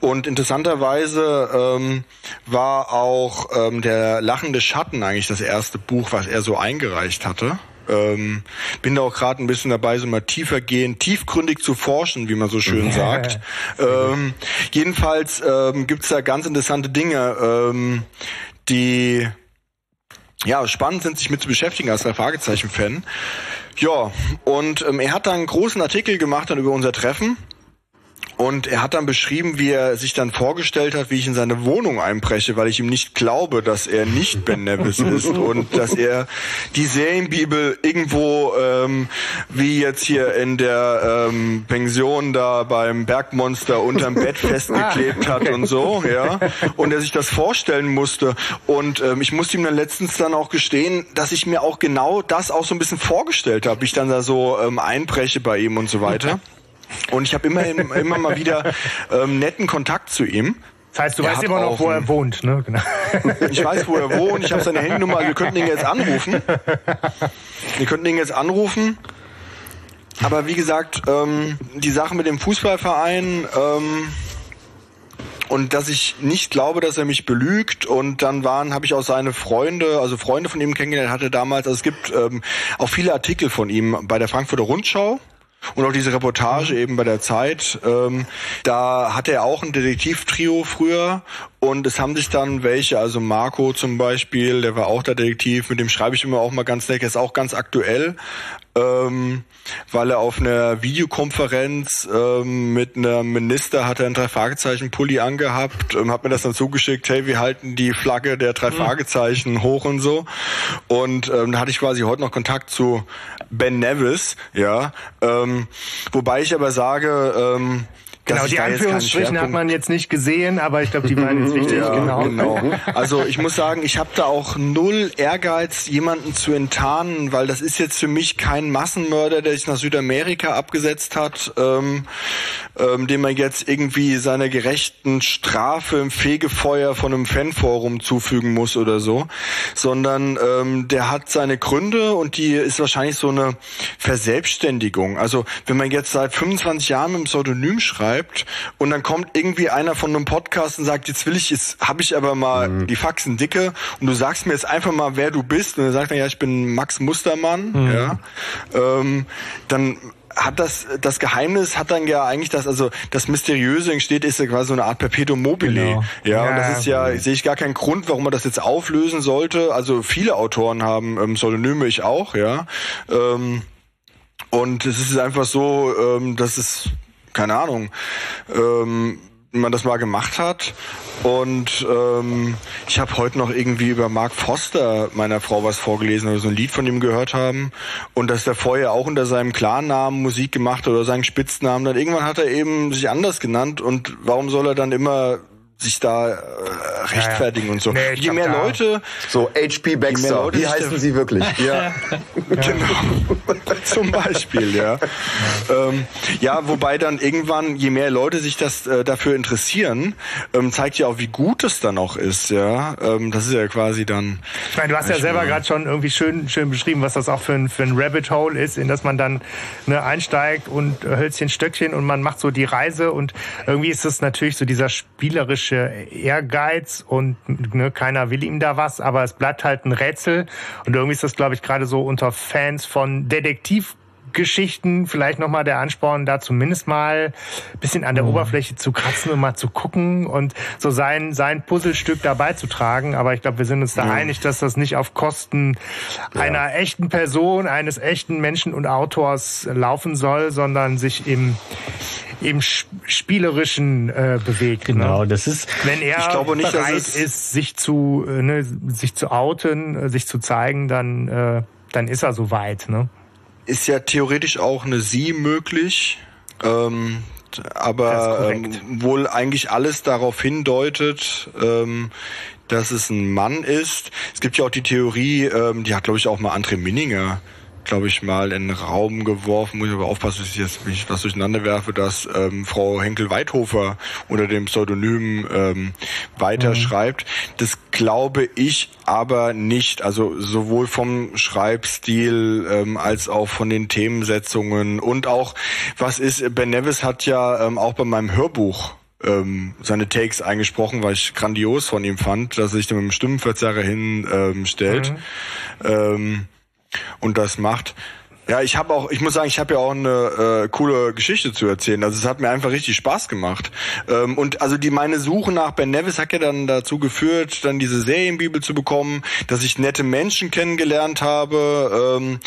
und interessanterweise ähm, war auch ähm, der lachende Schatten eigentlich das erste Buch, was er so eingereicht hatte. Ähm, bin da auch gerade ein bisschen dabei, so mal tiefer gehen, tiefgründig zu forschen, wie man so schön sagt. ähm, jedenfalls ähm, gibt es da ganz interessante Dinge, ähm, die ja, spannend sind, sich mit zu beschäftigen als drei Fragezeichen-Fan. Ja, und ähm, er hat dann einen großen Artikel gemacht dann über unser Treffen und er hat dann beschrieben, wie er sich dann vorgestellt hat, wie ich in seine Wohnung einbreche, weil ich ihm nicht glaube, dass er nicht Ben Nevis ist und dass er die Serienbibel irgendwo, ähm, wie jetzt hier in der ähm, Pension da beim Bergmonster unterm Bett festgeklebt hat und so, ja. Und er sich das vorstellen musste. Und ähm, ich musste ihm dann letztens dann auch gestehen, dass ich mir auch genau das auch so ein bisschen vorgestellt habe, ich dann da so ähm, einbreche bei ihm und so weiter. Und ich habe immer, immer mal wieder ähm, netten Kontakt zu ihm. Das heißt, du er weißt immer noch, wo er wohnt, ne? Genau. Ich weiß, wo er wohnt. Ich habe seine Handynummer. Wir könnten ihn jetzt anrufen. Wir könnten ihn jetzt anrufen. Aber wie gesagt, ähm, die Sache mit dem Fußballverein ähm, und dass ich nicht glaube, dass er mich belügt. Und dann waren, habe ich auch seine Freunde, also Freunde von ihm kennengelernt, hatte damals. Also es gibt ähm, auch viele Artikel von ihm bei der Frankfurter Rundschau. Und auch diese Reportage mhm. eben bei der Zeit, ähm, da hatte er auch ein Detektivtrio früher und es haben sich dann welche, also Marco zum Beispiel, der war auch der Detektiv, mit dem schreibe ich immer auch mal ganz nett, er ist auch ganz aktuell, ähm, weil er auf einer Videokonferenz ähm, mit einem Minister hat er ein drei Fragezeichen Pulli angehabt, ähm, hat mir das dann zugeschickt, hey, wir halten die Flagge der drei mhm. Fragezeichen hoch und so. Und ähm, da hatte ich quasi heute noch Kontakt zu Ben Nevis, ja. Ähm, wobei ich aber sage, ähm, Genau, die Anführungsstrichen hat man jetzt nicht gesehen, aber ich glaube, die waren jetzt wichtig. ja, genau. genau. Also ich muss sagen, ich habe da auch null Ehrgeiz, jemanden zu enttarnen, weil das ist jetzt für mich kein Massenmörder, der sich nach Südamerika abgesetzt hat, ähm, ähm, dem man jetzt irgendwie seiner gerechten Strafe im Fegefeuer von einem Fanforum zufügen muss oder so, sondern ähm, der hat seine Gründe und die ist wahrscheinlich so eine Verselbstständigung. Also wenn man jetzt seit 25 Jahren mit einem Pseudonym schreibt und dann kommt irgendwie einer von einem Podcast und sagt, jetzt will ich, jetzt habe ich aber mal mhm. die Faxen dicke und du sagst mir jetzt einfach mal, wer du bist und dann sagt man, ja, ich bin Max Mustermann, mhm. ja, ähm, dann hat das das Geheimnis hat dann ja eigentlich das also das mysteriöse entsteht ist ja quasi so eine Art Perpetuum mobile genau. ja, ja, und das ist ja mhm. sehe ich gar keinen Grund warum man das jetzt auflösen sollte also viele Autoren haben ähm, Pseudonyme ich auch ja ähm, und es ist einfach so ähm, dass es keine Ahnung ähm, man das mal gemacht hat. Und ähm, ich habe heute noch irgendwie über Mark Foster meiner Frau was vorgelesen oder so ein Lied von ihm gehört haben. Und dass der vorher auch unter seinem Klarnamen Musik gemacht oder seinen Spitznamen. Dann irgendwann hat er eben sich anders genannt. Und warum soll er dann immer sich da äh, rechtfertigen ja, ja. und so. Nee, je mehr Leute. So, HP Baxter, wie heißen sie wirklich? Ja, genau. Zum Beispiel, ja. Ähm, ja, wobei dann irgendwann, je mehr Leute sich das äh, dafür interessieren, ähm, zeigt ja auch, wie gut es dann auch ist, ja. Ähm, das ist ja quasi dann. Ich meine, du hast ja selber gerade schon irgendwie schön, schön beschrieben, was das auch für ein, für ein Rabbit Hole ist, in das man dann ne, einsteigt und äh, Hölzchen, Stöckchen und man macht so die Reise und irgendwie ist es natürlich so dieser spielerische komische Ehrgeiz und ne, keiner will ihm da was, aber es bleibt halt ein Rätsel. Und irgendwie ist das, glaube ich, gerade so unter Fans von Detektiv Geschichten vielleicht nochmal der Ansporn, da zumindest mal ein bisschen an der mhm. Oberfläche zu kratzen und mal zu gucken und so sein, sein Puzzlestück dabei zu tragen. Aber ich glaube, wir sind uns da mhm. einig, dass das nicht auf Kosten ja. einer echten Person, eines echten Menschen und Autors laufen soll, sondern sich im, im spielerischen äh, bewegt. Ne? Genau, ne? das ist. Wenn er ich glaube nicht, bereit ist, ist, sich zu äh, ne, sich zu outen, äh, sich zu zeigen, dann äh, dann ist er soweit. Ne? Ist ja theoretisch auch eine Sie möglich. Ähm, aber ähm, wohl eigentlich alles darauf hindeutet, ähm, dass es ein Mann ist. Es gibt ja auch die Theorie, ähm, die hat glaube ich auch mal André Minninger glaube ich, mal in den Raum geworfen, muss ich aber aufpassen, dass ich jetzt nicht was durcheinander werfe, dass ähm, Frau Henkel-Weithofer unter dem Pseudonym ähm, weiterschreibt. Mhm. Das glaube ich aber nicht. Also sowohl vom Schreibstil ähm, als auch von den Themensetzungen und auch, was ist, Ben Nevis hat ja ähm, auch bei meinem Hörbuch ähm, seine Takes eingesprochen, weil ich grandios von ihm fand, dass er sich da mit dem Stimmenverzerrer hinstellt. Ähm, mhm. ähm, und das macht. Ja, ich habe auch, ich muss sagen, ich habe ja auch eine äh, coole Geschichte zu erzählen. Also es hat mir einfach richtig Spaß gemacht. Ähm, und also die meine Suche nach Ben Nevis hat ja dann dazu geführt, dann diese Serienbibel zu bekommen, dass ich nette Menschen kennengelernt habe ähm,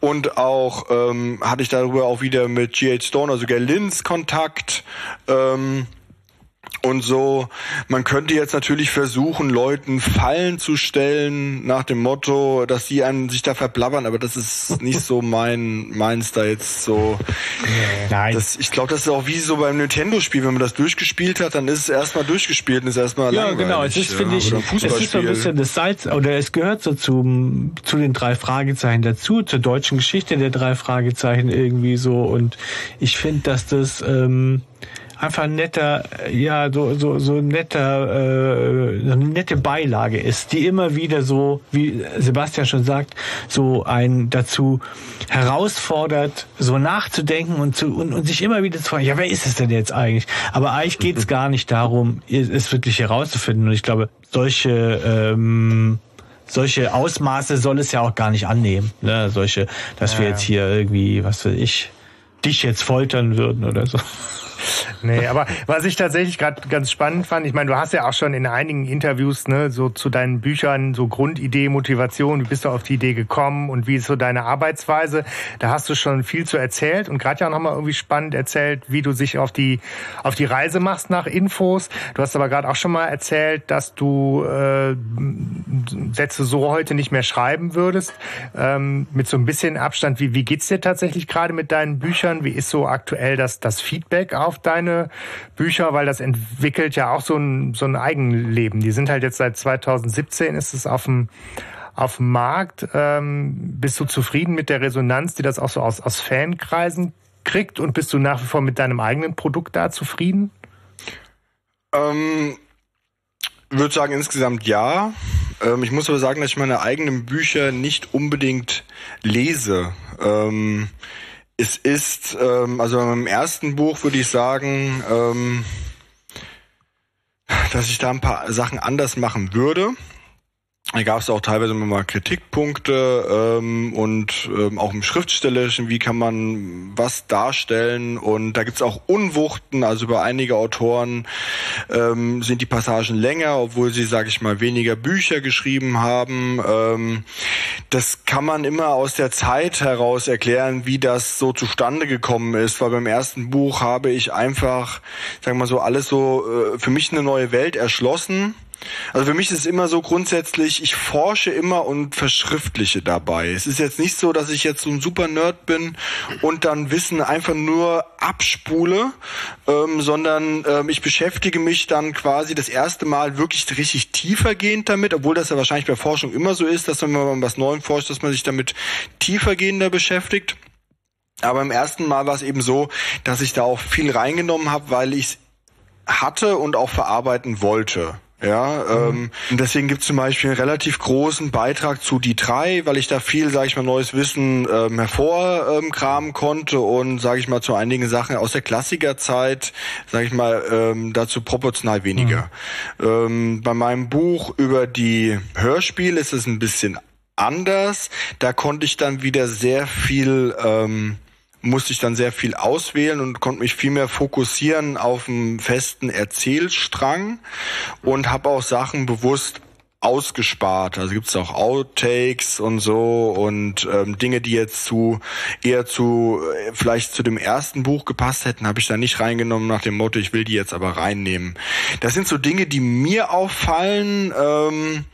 und auch ähm, hatte ich darüber auch wieder mit G.H. Stone, also Gary Lynns Kontakt. Ähm, und so, man könnte jetzt natürlich versuchen, Leuten Fallen zu stellen nach dem Motto, dass die einen sich da verblabbern, aber das ist nicht so mein meins da jetzt so. Nein. Das, ich glaube, das ist auch wie so beim Nintendo-Spiel, wenn man das durchgespielt hat, dann ist es erstmal durchgespielt und ist erstmal Ja, genau. Es ist, finde ich, es ist so ein bisschen das Salz, oder es gehört so zu, zu den drei Fragezeichen dazu, zur deutschen Geschichte der drei Fragezeichen irgendwie so. Und ich finde, dass das ähm, einfach netter, ja, so, so, so netter, äh, eine nette Beilage ist, die immer wieder so, wie Sebastian schon sagt, so ein dazu herausfordert, so nachzudenken und zu und, und sich immer wieder zu fragen, ja, wer ist es denn jetzt eigentlich? Aber eigentlich geht es gar nicht darum, es wirklich herauszufinden. Und ich glaube, solche ähm, solche Ausmaße soll es ja auch gar nicht annehmen. Ne? Solche, dass ja, wir jetzt hier irgendwie, was weiß ich, dich jetzt foltern würden oder so. Nee, aber was ich tatsächlich gerade ganz spannend fand, ich meine, du hast ja auch schon in einigen Interviews ne, so zu deinen Büchern so Grundidee, Motivation, wie bist du auf die Idee gekommen und wie ist so deine Arbeitsweise? Da hast du schon viel zu erzählt und gerade ja nochmal irgendwie spannend erzählt, wie du sich auf die auf die Reise machst nach Infos. Du hast aber gerade auch schon mal erzählt, dass du äh, Sätze so heute nicht mehr schreiben würdest. Ähm, mit so ein bisschen Abstand, wie, wie geht's dir tatsächlich gerade mit deinen Büchern? Wie ist so aktuell das, das Feedback auf auf deine Bücher, weil das entwickelt ja auch so ein, so ein Eigenleben. Die sind halt jetzt seit 2017 ist es auf dem auf dem Markt. Ähm, bist du zufrieden mit der Resonanz, die das auch so aus, aus Fankreisen kriegt? Und bist du nach wie vor mit deinem eigenen Produkt da zufrieden? Ähm, würde sagen insgesamt ja. Ähm, ich muss aber sagen, dass ich meine eigenen Bücher nicht unbedingt lese. Ähm, es ist, ähm, also beim ersten Buch würde ich sagen, ähm, dass ich da ein paar Sachen anders machen würde. Da gab es auch teilweise immer mal Kritikpunkte ähm, und ähm, auch im Schriftstellerischen, wie kann man was darstellen. Und da gibt's auch Unwuchten, also über einige Autoren ähm, sind die Passagen länger, obwohl sie, sage ich mal, weniger Bücher geschrieben haben. Ähm, das kann man immer aus der Zeit heraus erklären, wie das so zustande gekommen ist, weil beim ersten Buch habe ich einfach, sagen wir mal so, alles so äh, für mich eine neue Welt erschlossen also für mich ist es immer so grundsätzlich, ich forsche immer und verschriftliche dabei. Es ist jetzt nicht so, dass ich jetzt so ein super Nerd bin und dann Wissen einfach nur abspule, ähm, sondern ähm, ich beschäftige mich dann quasi das erste Mal wirklich richtig tiefergehend damit, obwohl das ja wahrscheinlich bei Forschung immer so ist, dass wenn man was Neuem forscht, dass man sich damit tiefergehender beschäftigt. Aber im ersten Mal war es eben so, dass ich da auch viel reingenommen habe, weil ich es hatte und auch verarbeiten wollte. Ja, ähm, deswegen gibt es zum Beispiel einen relativ großen Beitrag zu die drei, weil ich da viel, sage ich mal, neues Wissen ähm, hervorkramen ähm, konnte und, sage ich mal, zu einigen Sachen aus der Klassikerzeit, sage ich mal, ähm, dazu proportional weniger. Mhm. Ähm, bei meinem Buch über die Hörspiele ist es ein bisschen anders. Da konnte ich dann wieder sehr viel ähm, musste ich dann sehr viel auswählen und konnte mich viel mehr fokussieren auf einen festen Erzählstrang und habe auch Sachen bewusst ausgespart. Also gibt es auch Outtakes und so und ähm, Dinge, die jetzt zu eher zu äh, vielleicht zu dem ersten Buch gepasst hätten, habe ich da nicht reingenommen nach dem Motto, ich will die jetzt aber reinnehmen. Das sind so Dinge, die mir auffallen. Ähm,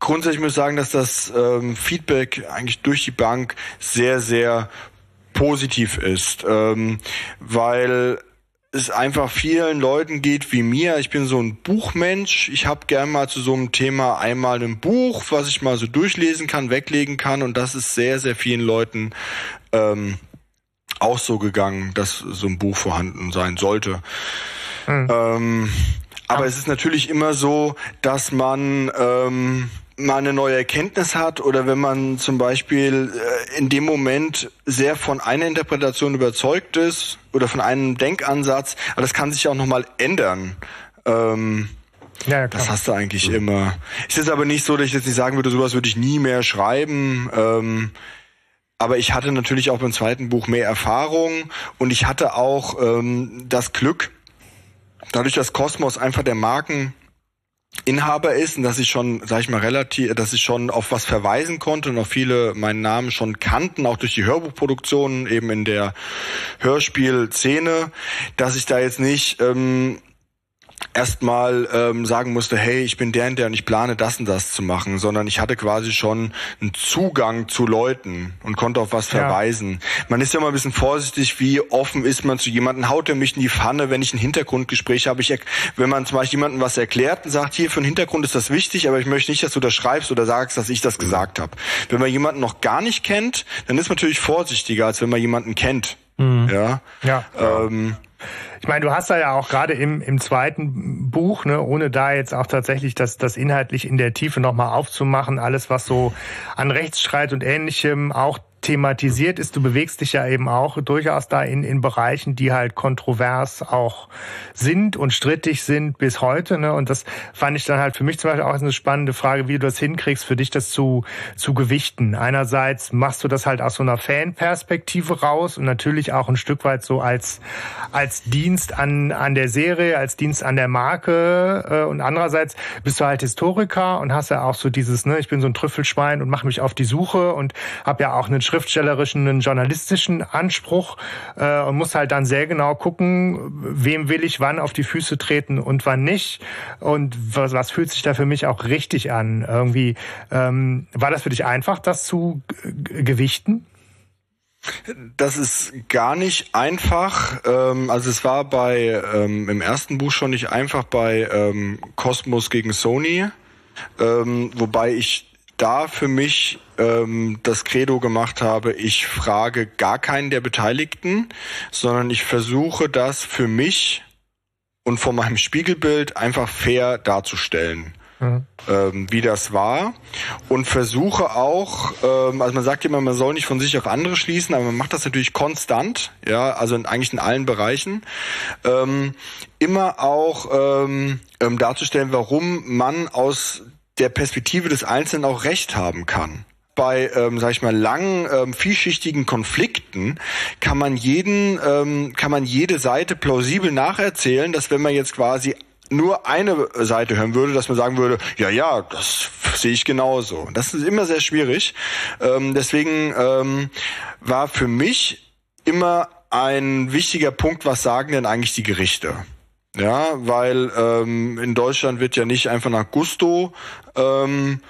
grundsätzlich muss ich sagen, dass das ähm, Feedback eigentlich durch die Bank sehr, sehr positiv ist, ähm, weil es einfach vielen Leuten geht wie mir. Ich bin so ein Buchmensch. Ich habe gern mal zu so einem Thema einmal ein Buch, was ich mal so durchlesen kann, weglegen kann. Und das ist sehr, sehr vielen Leuten ähm, auch so gegangen, dass so ein Buch vorhanden sein sollte. Hm. Ähm, aber es ist natürlich immer so, dass man ähm, mal eine neue Erkenntnis hat oder wenn man zum Beispiel äh, in dem Moment sehr von einer Interpretation überzeugt ist oder von einem Denkansatz, aber das kann sich auch nochmal ändern. Ähm, ja, klar. Das hast du eigentlich mhm. immer. Es ist aber nicht so, dass ich jetzt nicht sagen würde, sowas würde ich nie mehr schreiben. Ähm, aber ich hatte natürlich auch beim zweiten Buch mehr Erfahrung und ich hatte auch ähm, das Glück, dadurch, dass Kosmos einfach der Marken Inhaber ist und dass ich schon, sag ich mal, relativ, dass ich schon auf was verweisen konnte und auch viele meinen Namen schon kannten, auch durch die Hörbuchproduktionen eben in der Hörspielszene, dass ich da jetzt nicht ähm, erstmal ähm, sagen musste, hey, ich bin der und der und ich plane das und das zu machen, sondern ich hatte quasi schon einen Zugang zu Leuten und konnte auf was ja. verweisen. Man ist ja immer ein bisschen vorsichtig, wie offen ist man zu jemandem, haut er mich in die Pfanne, wenn ich ein Hintergrundgespräch habe. Ich, wenn man zum Beispiel jemandem was erklärt und sagt, hier für einen Hintergrund ist das wichtig, aber ich möchte nicht, dass du das schreibst oder sagst, dass ich das gesagt habe. Wenn man jemanden noch gar nicht kennt, dann ist man natürlich vorsichtiger, als wenn man jemanden kennt. Mhm. Ja. ja. Ähm, ich meine, du hast da ja auch gerade im, im zweiten Buch, ne, ohne da jetzt auch tatsächlich das, das inhaltlich in der Tiefe nochmal aufzumachen, alles, was so an Rechtsstreit und ähnlichem auch thematisiert ist. Du bewegst dich ja eben auch durchaus da in, in Bereichen, die halt kontrovers auch sind und strittig sind bis heute. Ne? Und das fand ich dann halt für mich zum Beispiel auch eine spannende Frage, wie du das hinkriegst, für dich das zu, zu gewichten. Einerseits machst du das halt aus so einer Fanperspektive raus und natürlich auch ein Stück weit so als, als Dienst an, an der Serie, als Dienst an der Marke. Äh, und andererseits bist du halt Historiker und hast ja auch so dieses, ne, ich bin so ein Trüffelschwein und mache mich auf die Suche und habe ja auch einen schriftstellerischen, journalistischen Anspruch äh, und muss halt dann sehr genau gucken, wem will ich wann auf die Füße treten und wann nicht. Und was, was fühlt sich da für mich auch richtig an? Irgendwie ähm, war das für dich einfach, das zu gewichten? Das ist gar nicht einfach. Ähm, also es war bei ähm, im ersten Buch schon nicht einfach bei ähm, Cosmos gegen Sony, ähm, wobei ich da für mich ähm, das Credo gemacht habe, ich frage gar keinen der Beteiligten, sondern ich versuche das für mich und von meinem Spiegelbild einfach fair darzustellen. Mhm. Ähm, wie das war und versuche auch, ähm, also man sagt immer, man soll nicht von sich auf andere schließen, aber man macht das natürlich konstant, ja, also in, eigentlich in allen Bereichen, ähm, immer auch ähm, ähm, darzustellen, warum man aus der Perspektive des Einzelnen auch recht haben kann bei, ähm, sag ich mal, langen, ähm, vielschichtigen Konflikten kann man jeden, ähm, kann man jede Seite plausibel nacherzählen, dass wenn man jetzt quasi nur eine Seite hören würde, dass man sagen würde, ja, ja, das sehe ich genauso. Das ist immer sehr schwierig. Ähm, deswegen ähm, war für mich immer ein wichtiger Punkt, was sagen denn eigentlich die Gerichte? Ja, weil ähm, in Deutschland wird ja nicht einfach nach Gusto ähm,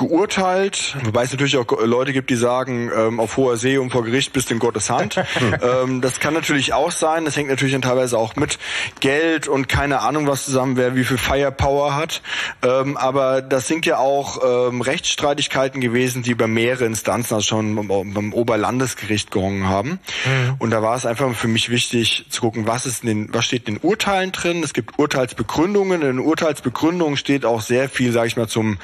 geurteilt, wobei es natürlich auch Leute gibt, die sagen, ähm, auf hoher See und vor Gericht bist du in Gottes Hand. ähm, das kann natürlich auch sein. Das hängt natürlich dann teilweise auch mit Geld und keine Ahnung was zusammen, wer wie viel Firepower hat. Ähm, aber das sind ja auch ähm, Rechtsstreitigkeiten gewesen, die über mehrere Instanzen, also schon beim Oberlandesgericht gerungen haben. Mhm. Und da war es einfach für mich wichtig zu gucken, was ist in den, was steht in den Urteilen drin. Es gibt Urteilsbegründungen. In den Urteilsbegründungen steht auch sehr viel, sage ich mal, zum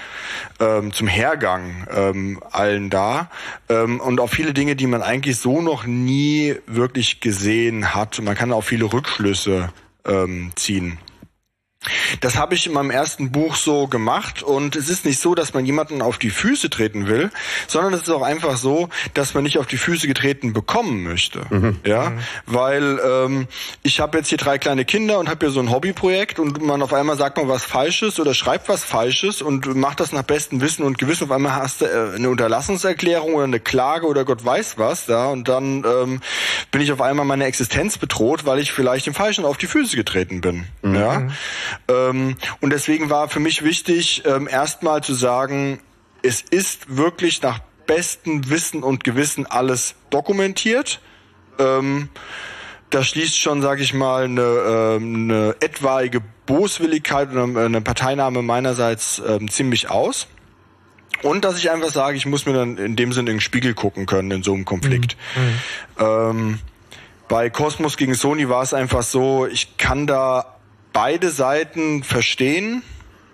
ähm, zum zum Hergang ähm, allen da ähm, und auch viele Dinge, die man eigentlich so noch nie wirklich gesehen hat. Man kann auch viele Rückschlüsse ähm, ziehen. Das habe ich in meinem ersten Buch so gemacht und es ist nicht so, dass man jemanden auf die Füße treten will, sondern es ist auch einfach so, dass man nicht auf die Füße getreten bekommen möchte. Mhm. Ja, mhm. weil ähm, ich habe jetzt hier drei kleine Kinder und habe hier so ein Hobbyprojekt und man auf einmal sagt man was Falsches oder schreibt was Falsches und macht das nach bestem Wissen und Gewissen. Auf einmal hast du äh, eine Unterlassungserklärung oder eine Klage oder Gott weiß was da und dann ähm, bin ich auf einmal meine Existenz bedroht, weil ich vielleicht dem Falschen auf die Füße getreten bin. Mhm. Ja. Ähm, und deswegen war für mich wichtig, ähm, erstmal zu sagen, es ist wirklich nach bestem Wissen und Gewissen alles dokumentiert. Ähm, da schließt schon, sage ich mal, eine, äh, eine etwaige Boswilligkeit oder eine Parteinahme meinerseits ähm, ziemlich aus. Und dass ich einfach sage, ich muss mir dann in dem Sinne in den Spiegel gucken können in so einem Konflikt. Mhm. mhm. Ähm, bei Cosmos gegen Sony war es einfach so, ich kann da beide Seiten verstehen.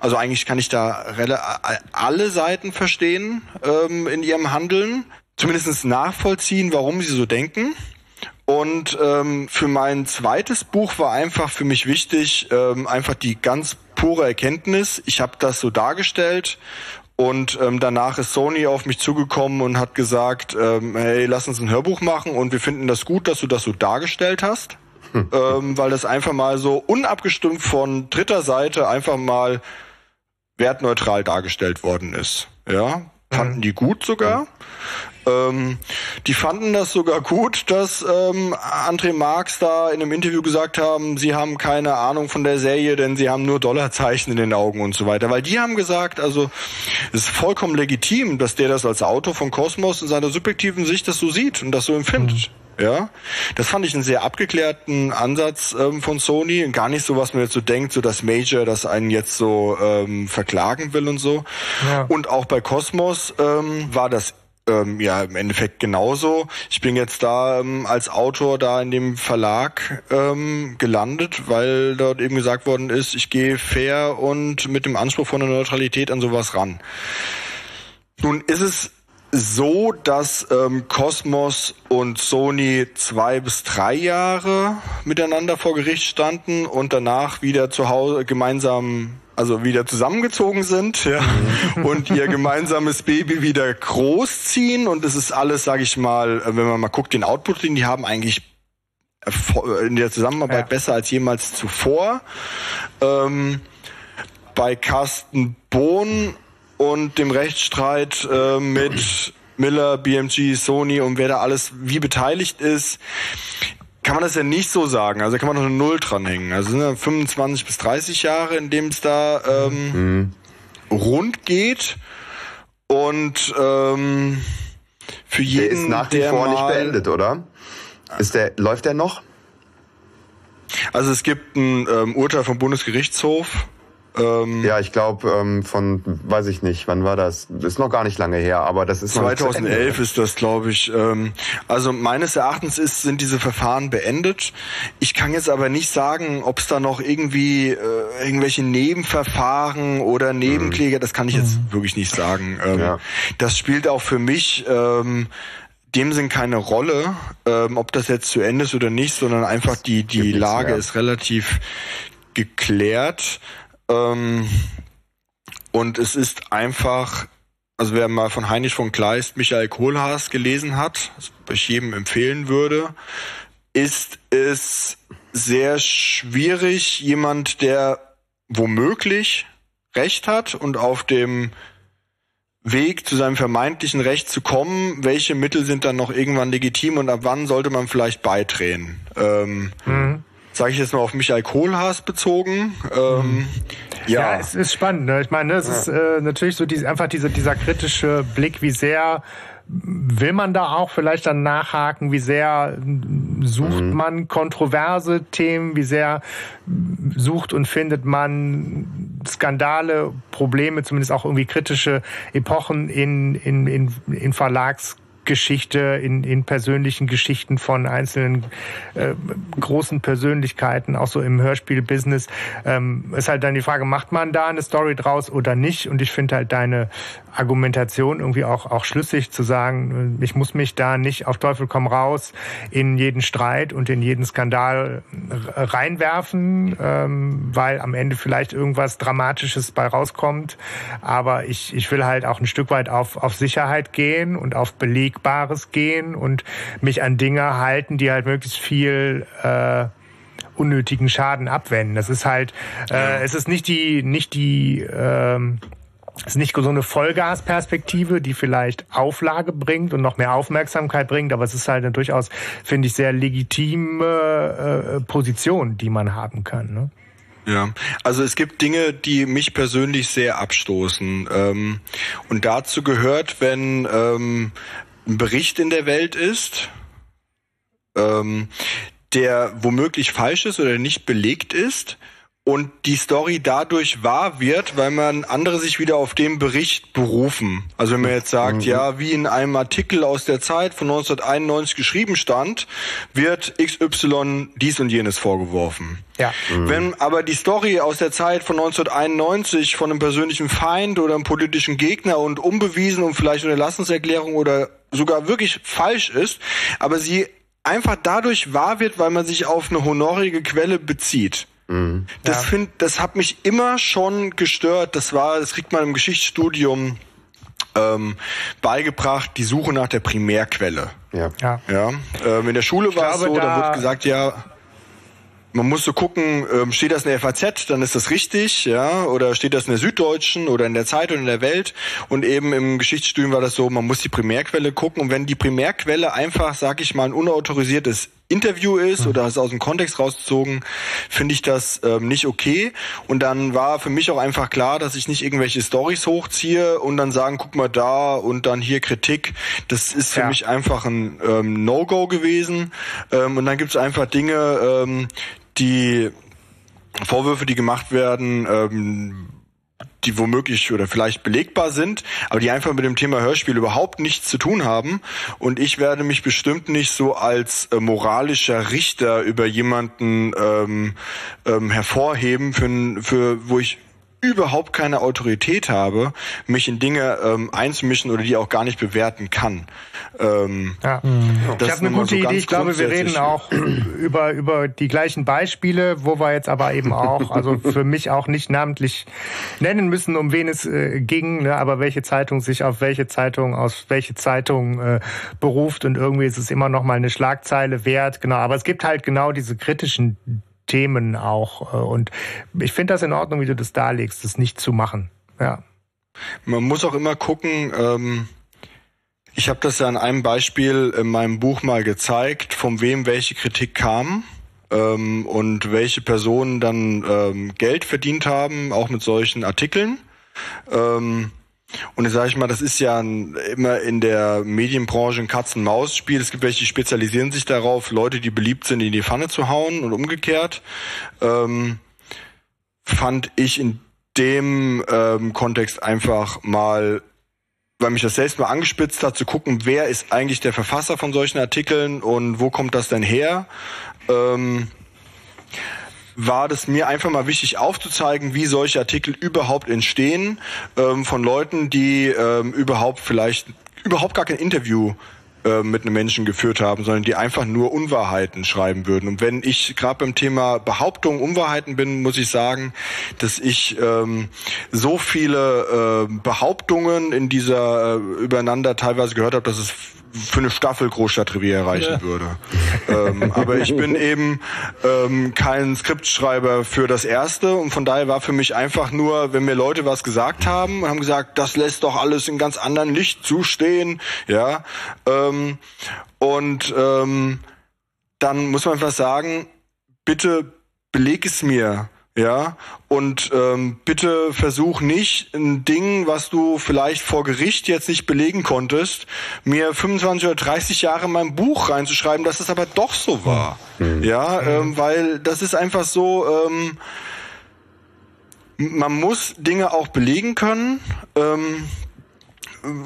Also eigentlich kann ich da alle Seiten verstehen ähm, in ihrem Handeln, zumindest nachvollziehen, warum sie so denken. Und ähm, für mein zweites Buch war einfach für mich wichtig, ähm, einfach die ganz pure Erkenntnis. Ich habe das so dargestellt und ähm, danach ist Sony auf mich zugekommen und hat gesagt, ähm, hey, lass uns ein Hörbuch machen und wir finden das gut, dass du das so dargestellt hast ähm, weil das einfach mal so unabgestimmt von dritter Seite einfach mal wertneutral dargestellt worden ist. Ja, fanden mhm. die gut sogar. Ähm, die fanden das sogar gut, dass ähm, André Marx da in einem Interview gesagt haben, sie haben keine Ahnung von der Serie, denn sie haben nur Dollarzeichen in den Augen und so weiter. Weil die haben gesagt, also es ist vollkommen legitim, dass der das als Autor von Kosmos in seiner subjektiven Sicht das so sieht und das so empfindet. Mhm. Ja, das fand ich einen sehr abgeklärten Ansatz ähm, von Sony und gar nicht so, was man jetzt so denkt, so das Major, das einen jetzt so ähm, verklagen will und so. Ja. Und auch bei Cosmos ähm, war das ähm, ja im Endeffekt genauso. Ich bin jetzt da ähm, als Autor da in dem Verlag ähm, gelandet, weil dort eben gesagt worden ist, ich gehe fair und mit dem Anspruch von der Neutralität an sowas ran. Nun ist es so, dass ähm, Cosmos und Sony zwei bis drei Jahre miteinander vor Gericht standen und danach wieder zu Hause gemeinsam also wieder zusammengezogen sind ja, und ihr gemeinsames Baby wieder großziehen und es ist alles, sage ich mal, wenn man mal guckt, den Output, den die haben eigentlich in der Zusammenarbeit ja. besser als jemals zuvor. Ähm, bei Carsten Bohn und dem Rechtsstreit äh, mit Miller, BMG, Sony und wer da alles wie beteiligt ist, kann man das ja nicht so sagen. Also kann man noch eine Null dranhängen. Also sind ja 25 bis 30 Jahre, in dem es da ähm, mhm. rund geht. Und ähm, für jeden, der ist nach wie vor nicht beendet, oder? Ist der, läuft der noch? Also es gibt ein ähm, Urteil vom Bundesgerichtshof, ähm, ja, ich glaube ähm, von, weiß ich nicht, wann war das? Ist noch gar nicht lange her, aber das ist 2011 ist das, glaube ich. Ähm, also meines Erachtens ist, sind diese Verfahren beendet. Ich kann jetzt aber nicht sagen, ob es da noch irgendwie äh, irgendwelche Nebenverfahren oder Nebenkläger, mhm. das kann ich jetzt mhm. wirklich nicht sagen. Ähm, ja. Das spielt auch für mich ähm, dem Sinn keine Rolle, ähm, ob das jetzt zu Ende ist oder nicht, sondern einfach die die Lage ist relativ geklärt. Ähm, und es ist einfach, also wer mal von Heinrich von Kleist Michael Kohlhaas gelesen hat, was ich jedem empfehlen würde, ist es sehr schwierig, jemand, der womöglich Recht hat und auf dem Weg zu seinem vermeintlichen Recht zu kommen, welche Mittel sind dann noch irgendwann legitim und ab wann sollte man vielleicht beidrehen? Ähm, mhm sage ich jetzt mal auf Michael Kohlhaas bezogen. Ähm, ja. ja, es ist spannend. Ne? Ich meine, es ja. ist äh, natürlich so diese, einfach diese, dieser kritische Blick, wie sehr will man da auch vielleicht dann nachhaken, wie sehr sucht mhm. man kontroverse Themen, wie sehr sucht und findet man Skandale, Probleme, zumindest auch irgendwie kritische Epochen in, in, in, in Verlags Geschichte, in, in persönlichen Geschichten von einzelnen äh, großen Persönlichkeiten, auch so im Hörspiel-Business, ähm, ist halt dann die Frage, macht man da eine Story draus oder nicht? Und ich finde halt deine Argumentation irgendwie auch, auch schlüssig zu sagen, ich muss mich da nicht auf Teufel komm raus in jeden Streit und in jeden Skandal reinwerfen, ähm, weil am Ende vielleicht irgendwas Dramatisches bei rauskommt. Aber ich, ich will halt auch ein Stück weit auf, auf Sicherheit gehen und auf Belegbares gehen und mich an Dinge halten, die halt möglichst viel äh, unnötigen Schaden abwenden. Das ist halt, äh, es ist nicht die, nicht die ähm, es ist nicht so eine Vollgasperspektive, die vielleicht Auflage bringt und noch mehr Aufmerksamkeit bringt, aber es ist halt eine durchaus, finde ich, sehr legitime äh, Position, die man haben kann. Ne? Ja, also es gibt Dinge, die mich persönlich sehr abstoßen. Ähm, und dazu gehört, wenn ähm, ein Bericht in der Welt ist, ähm, der womöglich falsch ist oder nicht belegt ist, und die Story dadurch wahr wird, weil man andere sich wieder auf den Bericht berufen. Also wenn man jetzt sagt, mhm. ja, wie in einem Artikel aus der Zeit von 1991 geschrieben stand, wird XY dies und jenes vorgeworfen. Ja. Mhm. Wenn aber die Story aus der Zeit von 1991 von einem persönlichen Feind oder einem politischen Gegner und unbewiesen und vielleicht eine Lassenserklärung oder sogar wirklich falsch ist, aber sie einfach dadurch wahr wird, weil man sich auf eine honorige Quelle bezieht, Mhm. Das ja. find, das hat mich immer schon gestört. Das war, das kriegt man im Geschichtsstudium ähm, beigebracht, die Suche nach der Primärquelle. Ja. ja. ja. Ähm, in der Schule war es so, da, da wird gesagt, ja, man muss so gucken, ähm, steht das in der FAZ, dann ist das richtig, ja, oder steht das in der Süddeutschen oder in der Zeit oder in der Welt. Und eben im Geschichtsstudium war das so, man muss die Primärquelle gucken. Und wenn die Primärquelle einfach, sag ich mal, ein unautorisiertes Interview ist oder ist aus dem Kontext rausgezogen, finde ich das ähm, nicht okay. Und dann war für mich auch einfach klar, dass ich nicht irgendwelche Stories hochziehe und dann sagen, guck mal da und dann hier Kritik. Das ist für ja. mich einfach ein ähm, No-Go gewesen. Ähm, und dann gibt es einfach Dinge, ähm, die Vorwürfe, die gemacht werden, ähm, die womöglich oder vielleicht belegbar sind, aber die einfach mit dem Thema Hörspiel überhaupt nichts zu tun haben. Und ich werde mich bestimmt nicht so als äh, moralischer Richter über jemanden ähm, ähm, hervorheben, für, für wo ich überhaupt keine Autorität habe, mich in Dinge ähm, einzumischen oder die auch gar nicht bewerten kann. Ähm, ja. Ich habe eine gute so Idee. Ich glaube, wir reden auch über über die gleichen Beispiele, wo wir jetzt aber eben auch, also für mich auch nicht namentlich nennen müssen, um wen es äh, ging, ne, aber welche Zeitung sich auf welche Zeitung aus welche Zeitung äh, beruft und irgendwie ist es immer noch mal eine Schlagzeile wert. Genau, aber es gibt halt genau diese kritischen Themen auch. Äh, und ich finde das in Ordnung, wie du das darlegst, das nicht zu machen. Ja. Man muss auch immer gucken, ähm, ich habe das ja an einem Beispiel in meinem Buch mal gezeigt, von wem welche Kritik kam ähm, und welche Personen dann ähm, Geld verdient haben, auch mit solchen Artikeln. Ähm, und sage ich mal, das ist ja ein, immer in der Medienbranche ein Katz-und-Maus-Spiel. Es gibt welche, die spezialisieren sich darauf, Leute, die beliebt sind, in die Pfanne zu hauen und umgekehrt. Ähm, fand ich in dem ähm, Kontext einfach mal weil mich das selbst mal angespitzt hat, zu gucken, wer ist eigentlich der Verfasser von solchen Artikeln und wo kommt das denn her? Ähm, war das mir einfach mal wichtig aufzuzeigen, wie solche Artikel überhaupt entstehen ähm, von Leuten, die ähm, überhaupt vielleicht überhaupt gar kein Interview äh, mit einem Menschen geführt haben, sondern die einfach nur Unwahrheiten schreiben würden. Und wenn ich gerade beim Thema Behauptungen, Unwahrheiten bin, muss ich sagen, dass ich ähm, so viele äh, Behauptungen in dieser äh, übereinander teilweise gehört habe, dass es für eine Staffel Großstadtrevier erreichen ja. würde. ähm, aber ich bin eben ähm, kein Skriptschreiber für das erste und von daher war für mich einfach nur, wenn mir Leute was gesagt haben, haben gesagt, das lässt doch alles in ganz anderen Licht zustehen, ja. Ähm, und ähm, dann muss man einfach sagen, bitte beleg es mir ja, und ähm, bitte versuch nicht ein Ding, was du vielleicht vor Gericht jetzt nicht belegen konntest, mir 25 oder 30 Jahre in mein Buch reinzuschreiben, dass es aber doch so war. Mhm. Ja, ähm, weil das ist einfach so, ähm, man muss Dinge auch belegen können. Ähm,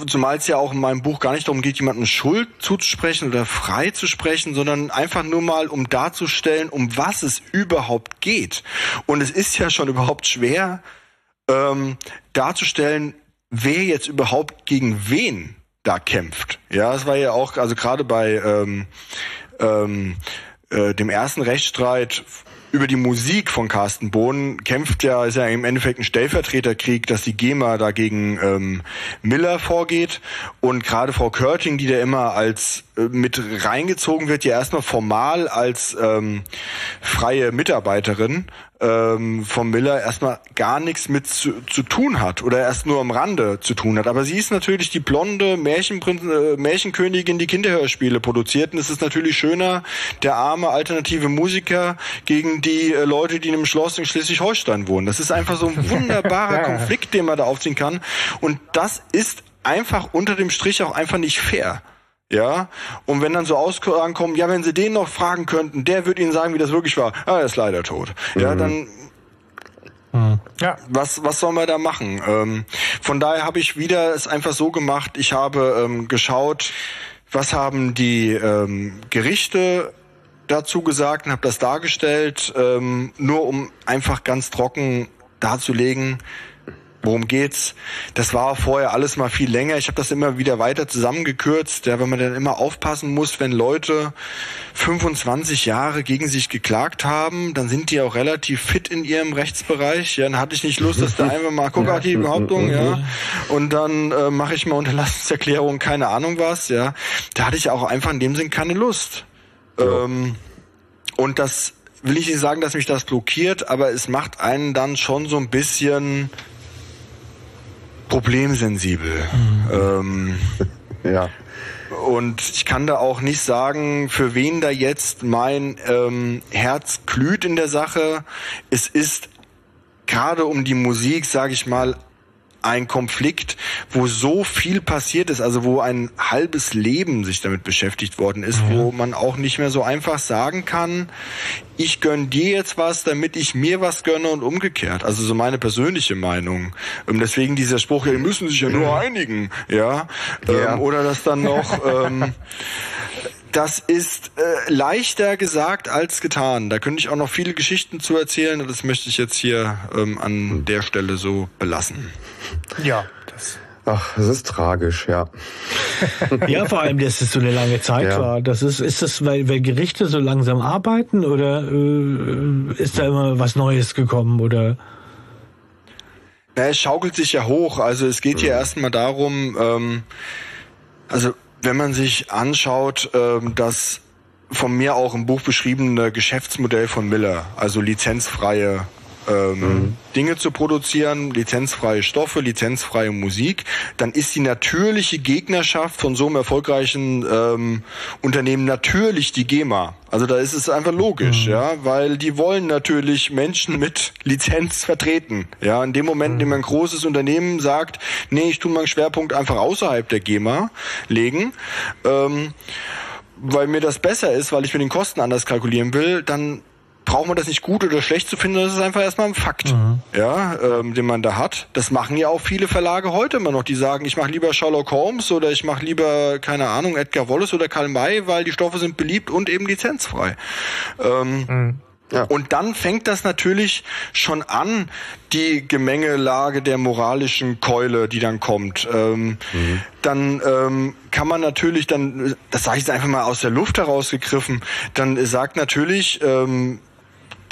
zumal es ja auch in meinem Buch gar nicht darum geht, jemandem Schuld zuzusprechen oder frei zu sprechen, sondern einfach nur mal, um darzustellen, um was es überhaupt geht. Und es ist ja schon überhaupt schwer, ähm, darzustellen, wer jetzt überhaupt gegen wen da kämpft. Ja, es war ja auch, also gerade bei ähm, ähm, äh, dem ersten Rechtsstreit über die Musik von Carsten Bohn kämpft ja, ist ja im Endeffekt ein Stellvertreterkrieg, dass die GEMA dagegen ähm, Miller vorgeht. Und gerade Frau Körting, die da immer als mit reingezogen wird, ja erstmal formal als ähm, freie Mitarbeiterin ähm, vom Miller erstmal gar nichts mit zu, zu tun hat oder erst nur am Rande zu tun hat. Aber sie ist natürlich die blonde Märchenprinz, äh, Märchenkönigin, die Kinderhörspiele produziert. Und es ist natürlich schöner, der arme alternative Musiker gegen die äh, Leute, die in einem Schloss in Schleswig-Holstein wohnen. Das ist einfach so ein wunderbarer Konflikt, den man da aufziehen kann. Und das ist einfach unter dem Strich auch einfach nicht fair. Ja, und wenn dann so Aussagen kommen, ja, wenn sie den noch fragen könnten, der wird ihnen sagen, wie das wirklich war. Ah, er ist leider tot. Mhm. Ja, dann mhm. ja. Was, was soll man da machen? Ähm, von daher habe ich wieder es einfach so gemacht, ich habe ähm, geschaut, was haben die ähm, Gerichte dazu gesagt und habe das dargestellt, ähm, nur um einfach ganz trocken darzulegen, worum geht's? Das war vorher alles mal viel länger. Ich habe das immer wieder weiter zusammengekürzt, ja, wenn man dann immer aufpassen muss, wenn Leute 25 Jahre gegen sich geklagt haben, dann sind die auch relativ fit in ihrem Rechtsbereich. Ja, dann hatte ich nicht Lust, dass da einfach mal guck, ja. die Behauptung, ja, und dann äh, mache ich mal Unterlassenserklärung, keine Ahnung was, ja. Da hatte ich auch einfach in dem Sinn keine Lust. Ja. Ähm, und das will ich nicht sagen, dass mich das blockiert, aber es macht einen dann schon so ein bisschen problemsensibel. Mhm. Ähm, ja. Und ich kann da auch nicht sagen, für wen da jetzt mein ähm, Herz glüht in der Sache. Es ist gerade um die Musik, sage ich mal, ein Konflikt, wo so viel passiert ist, also wo ein halbes Leben sich damit beschäftigt worden ist, mhm. wo man auch nicht mehr so einfach sagen kann, ich gönn dir jetzt was, damit ich mir was gönne und umgekehrt. Also so meine persönliche Meinung. Und deswegen dieser Spruch, ja, die müssen sich ja nur einigen, ja. ja. Ähm, oder das dann noch. ähm, das ist äh, leichter gesagt als getan. Da könnte ich auch noch viele Geschichten zu erzählen, das möchte ich jetzt hier ähm, an der Stelle so belassen. Ja, das. Ach, es ist tragisch, ja. ja, vor allem, dass es so eine lange Zeit ja. war. Das ist, ist das, weil, weil Gerichte so langsam arbeiten oder äh, ist da immer was Neues gekommen oder? Na, es schaukelt sich ja hoch. Also es geht hier mhm. erstmal darum, ähm, also wenn man sich anschaut, ähm, das von mir auch im Buch beschriebene Geschäftsmodell von Miller, also lizenzfreie ähm, mhm. Dinge zu produzieren, lizenzfreie Stoffe, lizenzfreie Musik, dann ist die natürliche Gegnerschaft von so einem erfolgreichen ähm, Unternehmen natürlich die GEMA. Also da ist es einfach logisch, mhm. ja, weil die wollen natürlich Menschen mit Lizenz vertreten. Ja, in dem Moment, in dem ein großes Unternehmen sagt, nee, ich tue meinen Schwerpunkt einfach außerhalb der GEMA legen, ähm, weil mir das besser ist, weil ich mir den Kosten anders kalkulieren will, dann braucht man das nicht gut oder schlecht zu finden, das ist einfach erstmal ein Fakt, mhm. ja, ähm, den man da hat. Das machen ja auch viele Verlage heute immer noch, die sagen, ich mache lieber Sherlock Holmes oder ich mache lieber, keine Ahnung, Edgar Wallace oder Karl May, weil die Stoffe sind beliebt und eben lizenzfrei. Ähm, mhm. Ja. Und dann fängt das natürlich schon an, die Gemengelage der moralischen Keule, die dann kommt. Ähm, mhm. Dann ähm, kann man natürlich dann, das sage ich jetzt einfach mal aus der Luft herausgegriffen, dann sagt natürlich ähm,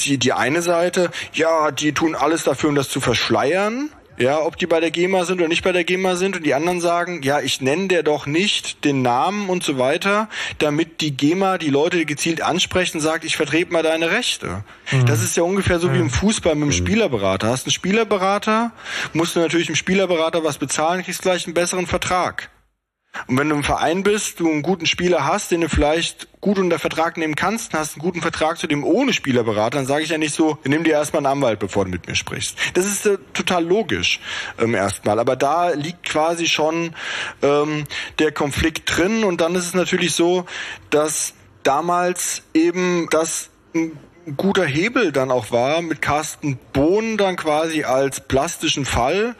die, die eine Seite, ja, die tun alles dafür, um das zu verschleiern. Ja, ob die bei der GEMA sind oder nicht bei der GEMA sind und die anderen sagen, ja, ich nenne der doch nicht den Namen und so weiter, damit die GEMA die Leute gezielt ansprechen und sagt, ich vertrete mal deine Rechte. Mhm. Das ist ja ungefähr so wie im Fußball mit dem mhm. Spielerberater. Hast einen Spielerberater, musst du natürlich dem Spielerberater was bezahlen, kriegst gleich einen besseren Vertrag. Und wenn du im Verein bist, du einen guten Spieler hast, den du vielleicht gut unter Vertrag nehmen kannst, hast einen guten Vertrag zu dem ohne Spielerberater, dann sage ich ja nicht so, nimm dir erstmal einen Anwalt, bevor du mit mir sprichst. Das ist äh, total logisch ähm, erstmal. Aber da liegt quasi schon ähm, der Konflikt drin und dann ist es natürlich so, dass damals eben das ein guter Hebel dann auch war, mit Carsten Bohn dann quasi als plastischen Fall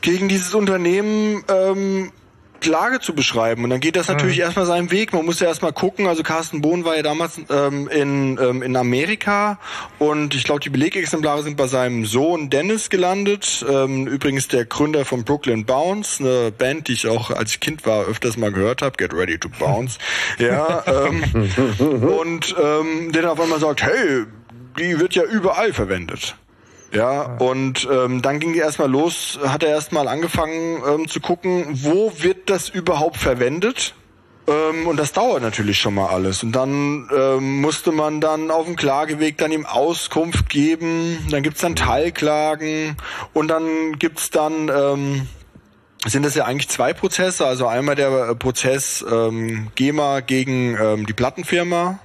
gegen dieses Unternehmen ähm, Klage zu beschreiben. Und dann geht das natürlich mhm. erstmal seinen Weg. Man muss ja erstmal gucken. Also Carsten Bohn war ja damals ähm, in, ähm, in Amerika und ich glaube, die Belegexemplare sind bei seinem Sohn Dennis gelandet. Ähm, übrigens der Gründer von Brooklyn Bounce, eine Band, die ich auch als Kind war öfters mal gehört habe. Get ready to bounce. ja. Ähm, und ähm, der dann auf einmal sagt, hey, die wird ja überall verwendet. Ja, und ähm, dann ging die erstmal los, hat er erstmal angefangen ähm, zu gucken, wo wird das überhaupt verwendet? Ähm, und das dauert natürlich schon mal alles. Und dann ähm, musste man dann auf dem Klageweg dann ihm Auskunft geben, dann gibt's dann Teilklagen und dann gibt's dann ähm, sind das ja eigentlich zwei Prozesse. Also einmal der Prozess ähm, GEMA gegen ähm, die Plattenfirma,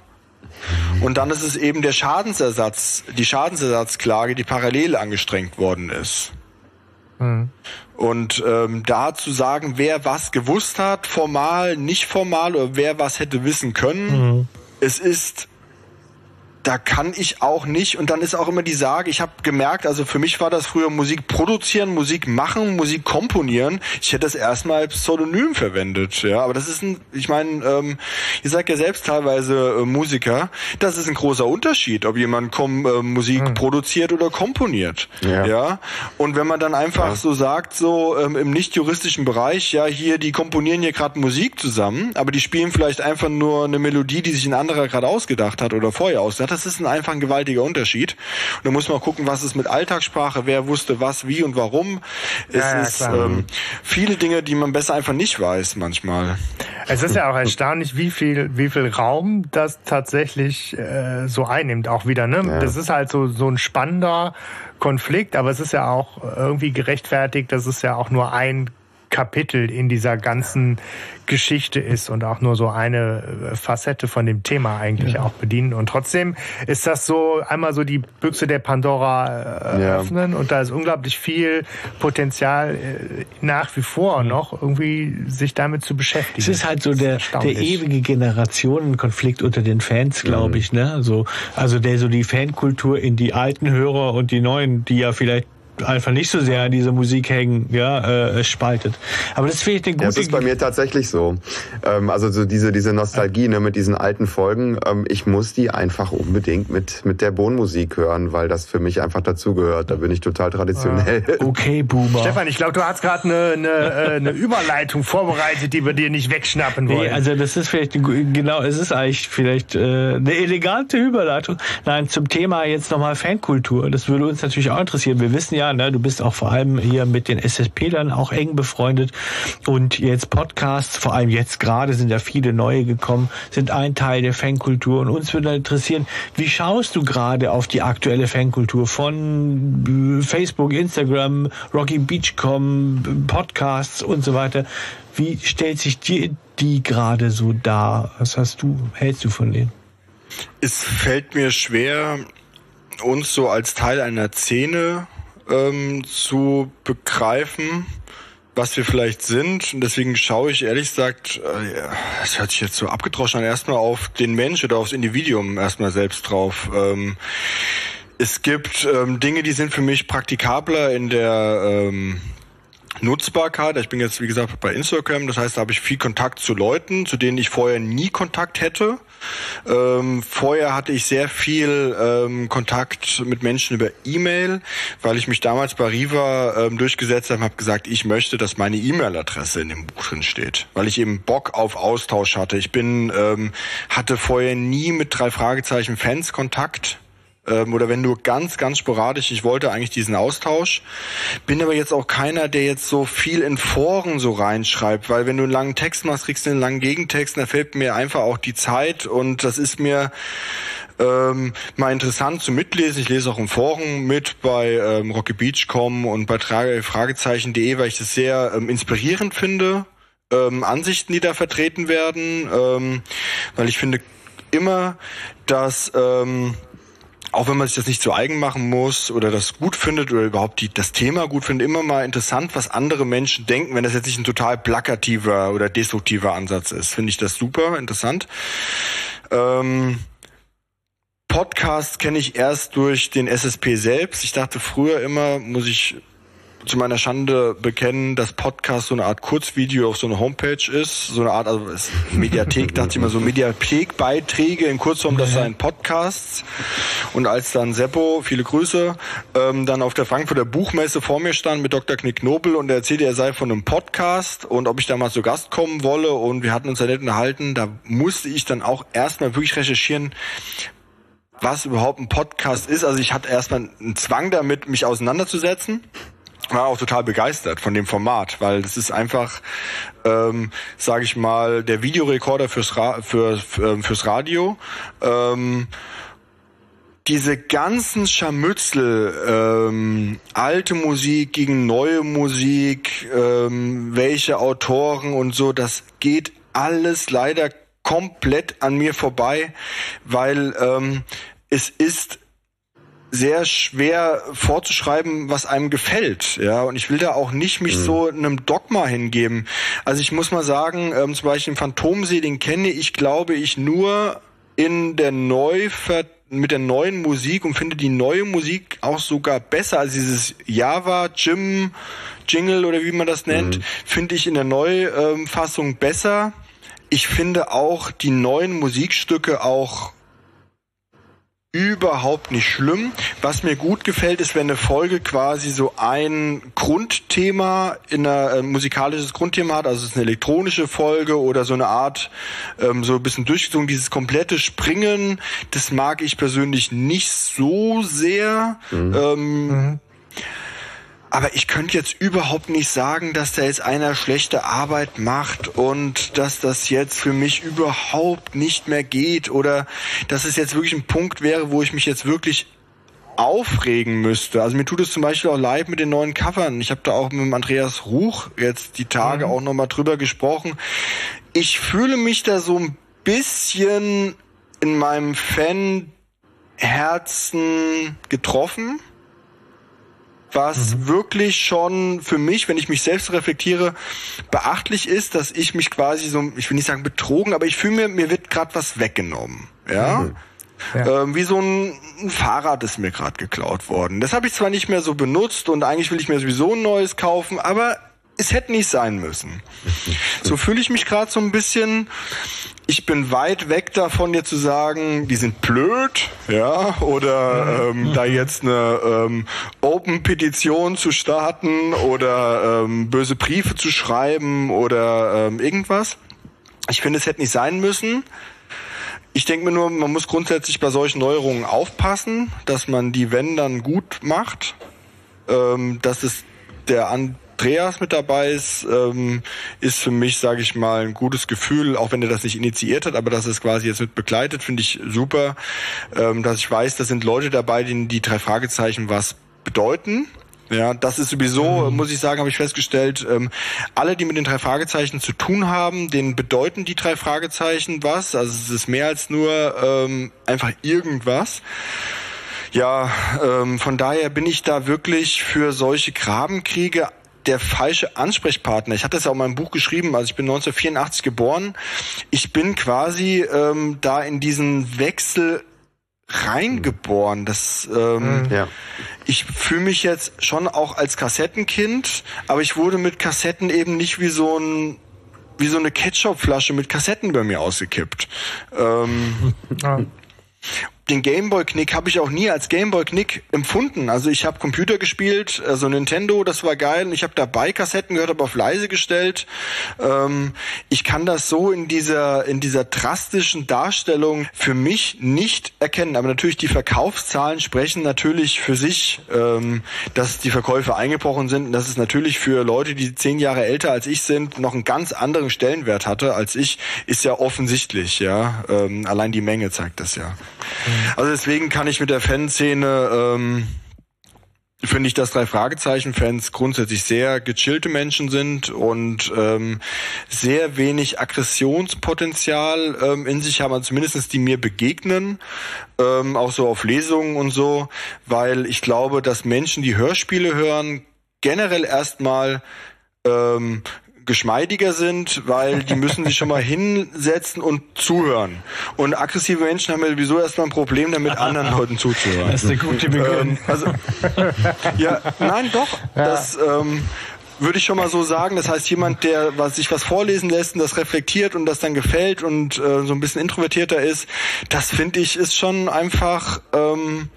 und dann ist es eben der Schadensersatz, die Schadensersatzklage, die parallel angestrengt worden ist. Mhm. Und ähm, da zu sagen, wer was gewusst hat, formal, nicht formal, oder wer was hätte wissen können, mhm. es ist da kann ich auch nicht. Und dann ist auch immer die Sage, ich habe gemerkt, also für mich war das früher Musik produzieren, Musik machen, Musik komponieren. Ich hätte das erstmal als Pseudonym verwendet. Ja, aber das ist ein, ich meine, ähm, ihr seid ja selbst teilweise äh, Musiker. Das ist ein großer Unterschied, ob jemand kom äh, Musik hm. produziert oder komponiert. Ja. ja. Und wenn man dann einfach ja. so sagt, so ähm, im nicht juristischen Bereich, ja, hier, die komponieren hier gerade Musik zusammen, aber die spielen vielleicht einfach nur eine Melodie, die sich ein anderer gerade ausgedacht hat oder vorher ausgedacht hat das ist ein einfach ein gewaltiger Unterschied. Und da muss man gucken, was ist mit Alltagssprache, wer wusste was, wie und warum. Es ja, ja, ist ähm, viele Dinge, die man besser einfach nicht weiß manchmal. Es ist ja auch erstaunlich, wie viel, wie viel Raum das tatsächlich äh, so einnimmt, auch wieder. Ne? Ja. Das ist halt so, so ein spannender Konflikt, aber es ist ja auch irgendwie gerechtfertigt, das ist ja auch nur ein Kapitel in dieser ganzen Geschichte ist und auch nur so eine äh, Facette von dem Thema eigentlich ja. auch bedienen. Und trotzdem ist das so einmal so die Büchse der Pandora äh, öffnen ja. und da ist unglaublich viel Potenzial äh, nach wie vor noch irgendwie sich damit zu beschäftigen. Es ist halt so der, der ewige Generationenkonflikt unter den Fans, glaube mhm. ich. Ne? Also, also der so die Fankultur in die alten Hörer und die neuen, die ja vielleicht einfach nicht so sehr an dieser Musik hängen, ja, äh, spaltet. Aber das finde ich eine gute. Das ist bei mir tatsächlich so. Ähm, also so diese diese Nostalgie ne, mit diesen alten Folgen. Ähm, ich muss die einfach unbedingt mit mit der Bohnmusik hören, weil das für mich einfach dazugehört. Da bin ich total traditionell. Ah, okay, Boomer. Stefan, ich glaube, du hast gerade eine, eine, äh, eine Überleitung vorbereitet, die wir dir nicht wegschnappen wollen. Nee, also das ist vielleicht genau, es ist eigentlich vielleicht äh, eine elegante Überleitung. Nein, zum Thema jetzt nochmal Fankultur. Das würde uns natürlich auch interessieren. Wir wissen ja ne, du bist auch vor allem hier mit den SSP-Lern auch eng befreundet und jetzt Podcasts, vor allem jetzt gerade sind ja viele neue gekommen, sind ein Teil der Fankultur und uns würde interessieren, wie schaust du gerade auf die aktuelle Fankultur von Facebook, Instagram, Rocky Beachcom, Podcasts und so weiter? Wie stellt sich dir die gerade so dar? Was hast du, hältst du von denen? Es fällt mir schwer, uns so als Teil einer Szene ähm, zu begreifen, was wir vielleicht sind. Und deswegen schaue ich ehrlich gesagt, äh, das hört sich jetzt so abgedroschen an, erstmal auf den Mensch oder aufs Individuum erstmal selbst drauf. Ähm, es gibt ähm, Dinge, die sind für mich praktikabler in der ähm, Nutzbarkeit. Ich bin jetzt, wie gesagt, bei Instagram. Das heißt, da habe ich viel Kontakt zu Leuten, zu denen ich vorher nie Kontakt hätte. Ähm, vorher hatte ich sehr viel ähm, Kontakt mit Menschen über E-Mail, weil ich mich damals bei Riva ähm, durchgesetzt habe und habe gesagt, ich möchte, dass meine E-Mail-Adresse in dem Buch drin steht, weil ich eben Bock auf Austausch hatte. Ich bin ähm, hatte vorher nie mit drei Fragezeichen Fans Kontakt ähm, oder wenn nur ganz, ganz sporadisch, ich wollte eigentlich diesen Austausch, bin aber jetzt auch keiner, der jetzt so viel in Foren so reinschreibt, weil wenn du einen langen Text machst, kriegst du einen langen Gegentext, da fällt mir einfach auch die Zeit und das ist mir ähm, mal interessant zu mitlesen. Ich lese auch im Forum mit bei ähm, Rocky und bei Fragezeichen.de, weil ich das sehr ähm, inspirierend finde. Ähm, Ansichten, die da vertreten werden, ähm, weil ich finde immer, dass ähm, auch wenn man sich das nicht zu eigen machen muss oder das gut findet oder überhaupt die, das Thema gut findet, immer mal interessant, was andere Menschen denken, wenn das jetzt nicht ein total plakativer oder destruktiver Ansatz ist. Finde ich das super interessant. Ähm, Podcast kenne ich erst durch den SSP selbst. Ich dachte früher immer, muss ich zu meiner Schande bekennen, dass Podcast so eine Art Kurzvideo auf so einer Homepage ist, so eine Art also Mediathek, dachte ich immer so Mediathek-Beiträge in Kurzform, das seien Podcasts. Und als dann Seppo, viele Grüße, ähm, dann auf der Frankfurter Buchmesse vor mir stand mit Dr. Knick Nobel und er erzählte, er sei von einem Podcast und ob ich da mal zu Gast kommen wolle und wir hatten uns da nett unterhalten, da musste ich dann auch erstmal wirklich recherchieren, was überhaupt ein Podcast ist. Also ich hatte erstmal einen Zwang damit, mich auseinanderzusetzen war auch total begeistert von dem Format, weil das ist einfach, ähm, sage ich mal, der Videorekorder fürs, Ra für, ähm, fürs Radio. Ähm, diese ganzen Scharmützel, ähm, alte Musik gegen neue Musik, ähm, welche Autoren und so, das geht alles leider komplett an mir vorbei, weil ähm, es ist sehr schwer vorzuschreiben, was einem gefällt. Ja, und ich will da auch nicht mich mhm. so einem Dogma hingeben. Also ich muss mal sagen, ähm, zum Beispiel den Phantomsee, den kenne ich, glaube ich, nur in der Neuver mit der neuen Musik und finde die neue Musik auch sogar besser als dieses Java Jim Jingle oder wie man das nennt, mhm. finde ich in der Neufassung besser. Ich finde auch die neuen Musikstücke auch überhaupt nicht schlimm. Was mir gut gefällt, ist, wenn eine Folge quasi so ein Grundthema in einer äh, musikalisches Grundthema hat, also es ist eine elektronische Folge oder so eine Art ähm, so ein bisschen durchgezogen. Dieses komplette Springen, das mag ich persönlich nicht so sehr. Mhm. Ähm, mhm. Aber ich könnte jetzt überhaupt nicht sagen, dass da jetzt einer schlechte Arbeit macht und dass das jetzt für mich überhaupt nicht mehr geht oder dass es jetzt wirklich ein Punkt wäre, wo ich mich jetzt wirklich aufregen müsste. Also mir tut es zum Beispiel auch leid mit den neuen Covern. Ich habe da auch mit Andreas Ruch jetzt die Tage mhm. auch nochmal drüber gesprochen. Ich fühle mich da so ein bisschen in meinem Fan-Herzen getroffen was mhm. wirklich schon für mich, wenn ich mich selbst reflektiere, beachtlich ist, dass ich mich quasi so, ich will nicht sagen betrogen, aber ich fühle mir, mir wird gerade was weggenommen. Ja. Mhm. Ja. Ähm, wie so ein, ein Fahrrad ist mir gerade geklaut worden. Das habe ich zwar nicht mehr so benutzt und eigentlich will ich mir sowieso ein neues kaufen, aber es hätte nicht sein müssen. So fühle ich mich gerade so ein bisschen ich bin weit weg davon, jetzt zu sagen, die sind blöd, ja, oder ähm, da jetzt eine ähm, Open-Petition zu starten oder ähm, böse Briefe zu schreiben oder ähm, irgendwas. Ich finde, es hätte nicht sein müssen. Ich denke mir nur, man muss grundsätzlich bei solchen Neuerungen aufpassen, dass man die, wenn dann gut macht. ähm, dass es der Andreas mit dabei ist, ähm, ist für mich, sage ich mal, ein gutes Gefühl, auch wenn er das nicht initiiert hat, aber dass es quasi jetzt mit begleitet, finde ich super. Ähm, dass ich weiß, da sind Leute dabei, denen die drei Fragezeichen was bedeuten. Ja, das ist sowieso, mhm. muss ich sagen, habe ich festgestellt, ähm, alle, die mit den drei Fragezeichen zu tun haben, denen bedeuten die drei Fragezeichen was. Also es ist mehr als nur ähm, einfach irgendwas. Ja, ähm, von daher bin ich da wirklich für solche Grabenkriege der falsche Ansprechpartner. Ich hatte es ja auch in meinem Buch geschrieben, also ich bin 1984 geboren. Ich bin quasi ähm, da in diesen Wechsel reingeboren. Das, ähm, mhm. ja. Ich fühle mich jetzt schon auch als Kassettenkind, aber ich wurde mit Kassetten eben nicht wie so ein wie so eine Ketchupflasche mit Kassetten bei mir ausgekippt. Ähm, ja den Gameboy-Knick habe ich auch nie als Gameboy-Knick empfunden. Also ich habe Computer gespielt, also Nintendo, das war geil. Ich habe dabei Kassetten gehört, aber auf leise gestellt. Ähm, ich kann das so in dieser in dieser drastischen Darstellung für mich nicht erkennen. Aber natürlich die Verkaufszahlen sprechen natürlich für sich, ähm, dass die Verkäufe eingebrochen sind. Und dass es natürlich für Leute, die zehn Jahre älter als ich sind, noch einen ganz anderen Stellenwert hatte als ich, ist ja offensichtlich. Ja, ähm, allein die Menge zeigt das ja. Mhm. Also deswegen kann ich mit der Fanszene ähm, finde ich, dass drei Fragezeichen-Fans grundsätzlich sehr gechillte Menschen sind und ähm, sehr wenig Aggressionspotenzial ähm, in sich haben, also zumindest die mir begegnen, ähm, auch so auf Lesungen und so, weil ich glaube, dass Menschen, die Hörspiele hören, generell erstmal ähm, geschmeidiger sind, weil die müssen sich schon mal hinsetzen und zuhören. Und aggressive Menschen haben ja sowieso erstmal ein Problem damit, anderen Leuten zuzuhören. Das ist eine gute Begründung. Ähm, also, ja, nein, doch. Ja. Das ähm, würde ich schon mal so sagen. Das heißt, jemand, der was, sich was vorlesen lässt und das reflektiert und das dann gefällt und äh, so ein bisschen introvertierter ist, das finde ich ist schon einfach ähm,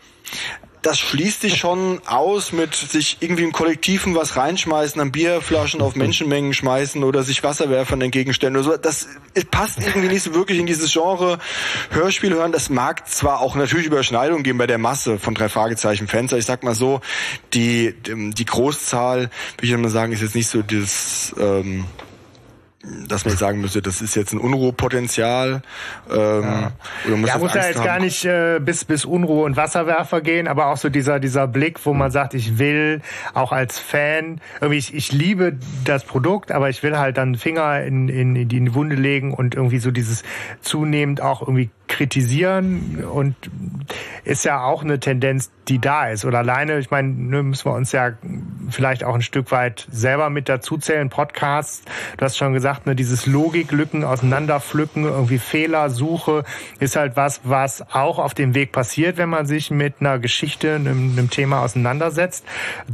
das schließt sich schon aus mit sich irgendwie im Kollektiven was reinschmeißen, an Bierflaschen auf Menschenmengen schmeißen oder sich Wasserwerfern entgegenstellen oder so. Das passt irgendwie nicht so wirklich in dieses Genre Hörspiel hören. Das mag zwar auch natürlich Überschneidungen geben bei der Masse von drei Fragezeichen Fans, ich sag mal so, die, die Großzahl, würde ich immer sagen, ist jetzt nicht so dieses, ähm, dass man sagen müsste, das ist jetzt ein Unruhepotenzial. Ähm, ja, oder muss, ja, muss ja jetzt haben. gar nicht äh, bis bis Unruhe und Wasserwerfer gehen, aber auch so dieser dieser Blick, wo man sagt, ich will auch als Fan irgendwie ich, ich liebe das Produkt, aber ich will halt dann Finger in, in, in die Wunde legen und irgendwie so dieses zunehmend auch irgendwie kritisieren und ist ja auch eine Tendenz, die da ist. Oder alleine, ich meine, ne, müssen wir uns ja vielleicht auch ein Stück weit selber mit dazu zählen. Podcasts, du hast schon gesagt, ne, dieses Logiklücken auseinanderpflücken, irgendwie Fehlersuche ist halt was, was auch auf dem Weg passiert, wenn man sich mit einer Geschichte, einem, einem Thema auseinandersetzt.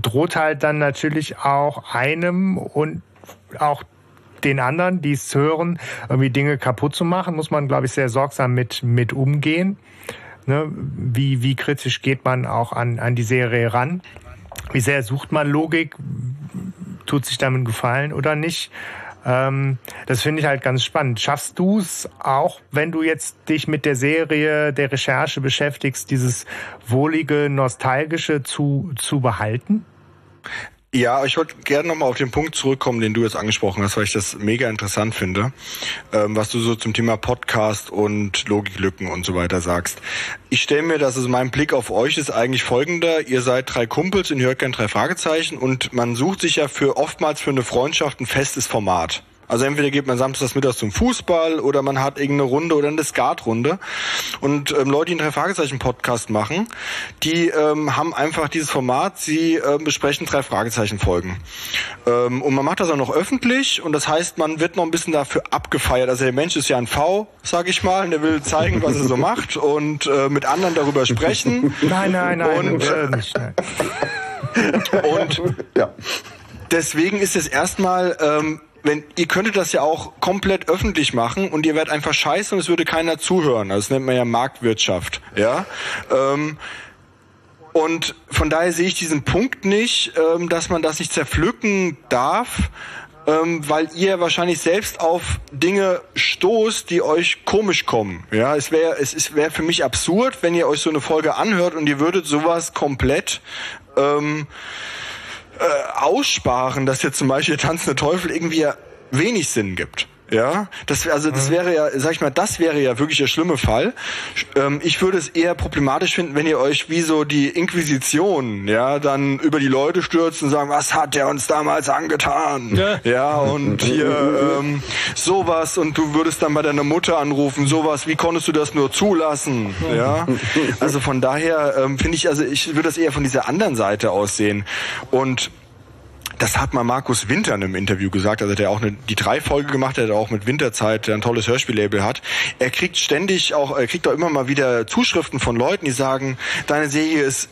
Droht halt dann natürlich auch einem und auch den anderen, die es hören, irgendwie Dinge kaputt zu machen, muss man, glaube ich, sehr sorgsam mit, mit umgehen. Ne? Wie, wie kritisch geht man auch an, an die Serie ran? Wie sehr sucht man Logik? Tut sich damit Gefallen oder nicht? Ähm, das finde ich halt ganz spannend. Schaffst du es auch, wenn du jetzt dich mit der Serie, der Recherche beschäftigst, dieses wohlige, nostalgische zu, zu behalten? Ja, ich wollte gerne nochmal auf den Punkt zurückkommen, den du jetzt angesprochen hast, weil ich das mega interessant finde, ähm, was du so zum Thema Podcast und Logiklücken und so weiter sagst. Ich stelle mir das, also mein Blick auf euch ist eigentlich folgender. Ihr seid drei Kumpels und hört gern drei Fragezeichen und man sucht sich ja für oftmals für eine Freundschaft ein festes Format. Also entweder geht man samstags mittags zum Fußball oder man hat irgendeine Runde oder eine Skatrunde. Und ähm, Leute, die einen Drei-Fragezeichen-Podcast machen, die ähm, haben einfach dieses Format, sie äh, besprechen Drei-Fragezeichen-Folgen. Ähm, und man macht das auch noch öffentlich und das heißt, man wird noch ein bisschen dafür abgefeiert. Also der Mensch ist ja ein V, sag ich mal, und der will zeigen, was er so macht und äh, mit anderen darüber sprechen. Nein, nein, nein. Und, äh, nein. und ja. deswegen ist es erstmal... Ähm, wenn ihr könntet das ja auch komplett öffentlich machen und ihr werdet einfach scheiße und es würde keiner zuhören. Also das nennt man ja Marktwirtschaft. Ja. Ähm, und von daher sehe ich diesen Punkt nicht, ähm, dass man das nicht zerpflücken darf, ähm, weil ihr wahrscheinlich selbst auf Dinge stoßt, die euch komisch kommen. Ja, es wäre es, es wäre für mich absurd, wenn ihr euch so eine Folge anhört und ihr würdet sowas komplett ähm, äh, aussparen, dass jetzt zum Beispiel Tanzende Teufel irgendwie wenig Sinn gibt. Ja, das also das wäre ja, sag ich mal, das wäre ja wirklich der schlimme Fall. Ähm, ich würde es eher problematisch finden, wenn ihr euch wie so die Inquisition, ja, dann über die Leute stürzt und sagen, was hat der uns damals angetan? Ja, ja und hier ähm, sowas. Und du würdest dann bei deiner Mutter anrufen, sowas, wie konntest du das nur zulassen? Ja, also von daher ähm, finde ich, also ich würde das eher von dieser anderen Seite aussehen und das hat mal Markus Winter in einem Interview gesagt, also der auch eine, die drei Folge gemacht hat, der auch mit Winterzeit der ein tolles Hörspiellabel hat. Er kriegt ständig auch, er kriegt auch immer mal wieder Zuschriften von Leuten, die sagen, deine Serie ist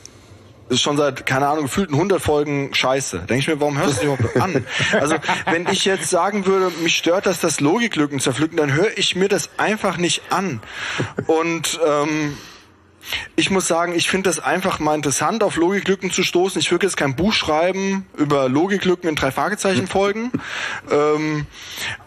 ist schon seit, keine Ahnung, gefühlten 100 Folgen scheiße. Denke ich mir, warum hörst du überhaupt an? Also, wenn ich jetzt sagen würde, mich stört das, das Logiklücken zerpflücken, dann höre ich mir das einfach nicht an. Und ähm, ich muss sagen, ich finde das einfach mal interessant, auf Logiklücken zu stoßen. Ich würde jetzt kein Buch schreiben über Logiklücken in drei Fragezeichen folgen. ähm,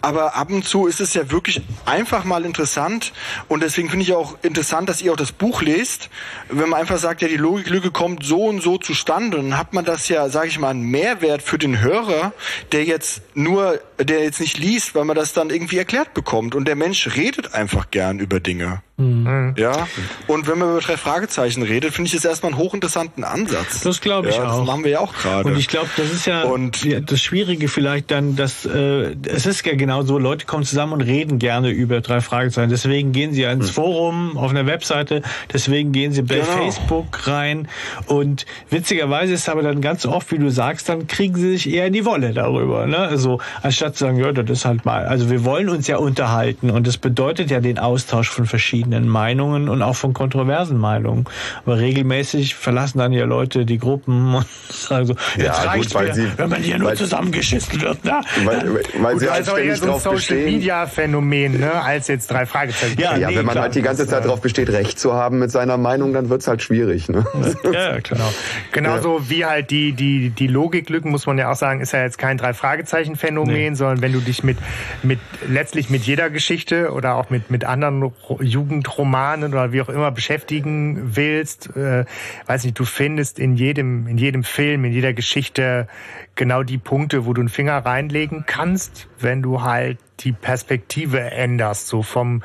aber ab und zu ist es ja wirklich einfach mal interessant. Und deswegen finde ich auch interessant, dass ihr auch das Buch lest. Wenn man einfach sagt, ja, die Logiklücke kommt so und so zustande, dann hat man das ja, sage ich mal, einen Mehrwert für den Hörer, der jetzt nur, der jetzt nicht liest, weil man das dann irgendwie erklärt bekommt. Und der Mensch redet einfach gern über Dinge. Mhm. Ja. Und wenn man über drei Fragezeichen redet, finde ich das erstmal einen hochinteressanten Ansatz. Das glaube ich ja, auch. Das machen wir ja auch gerade. Und ich glaube, das ist ja, und, ja, das Schwierige vielleicht dann, dass äh, es ist ja genau so, Leute kommen zusammen und reden gerne über drei Fragezeichen. Deswegen gehen sie ins hm. Forum auf einer Webseite, deswegen gehen sie bei genau. Facebook rein. Und witzigerweise ist aber dann ganz oft, wie du sagst, dann kriegen sie sich eher in die Wolle darüber. Ne? Also anstatt zu sagen, ja, das ist halt mal. Also wir wollen uns ja unterhalten und das bedeutet ja den Austausch von verschiedenen verschiedenen Meinungen und auch von kontroversen Meinungen. Aber regelmäßig verlassen dann ja Leute die Gruppen und sagen so, jetzt ja, reicht gut, mir, wenn man hier nur zusammengeschissen wird. Ne? Weil, weil gut, sie also eher so ein Social-Media-Phänomen, ne, als jetzt drei Fragezeichen. Ja, ja nee, wenn man klar, halt die ganze Zeit darauf besteht, Recht zu haben mit seiner Meinung, dann wird's halt schwierig. Ne? Ja, genau. Genauso ja. wie halt die, die, die Logiklücken, muss man ja auch sagen, ist ja jetzt kein drei Fragezeichen-Phänomen, nee. sondern wenn du dich mit, mit letztlich mit jeder Geschichte oder auch mit, mit anderen Jugend Jugendromanen oder wie auch immer beschäftigen willst, äh, weiß nicht, du findest in jedem, in jedem Film, in jeder Geschichte genau die Punkte, wo du einen Finger reinlegen kannst, wenn du halt die Perspektive änderst, so vom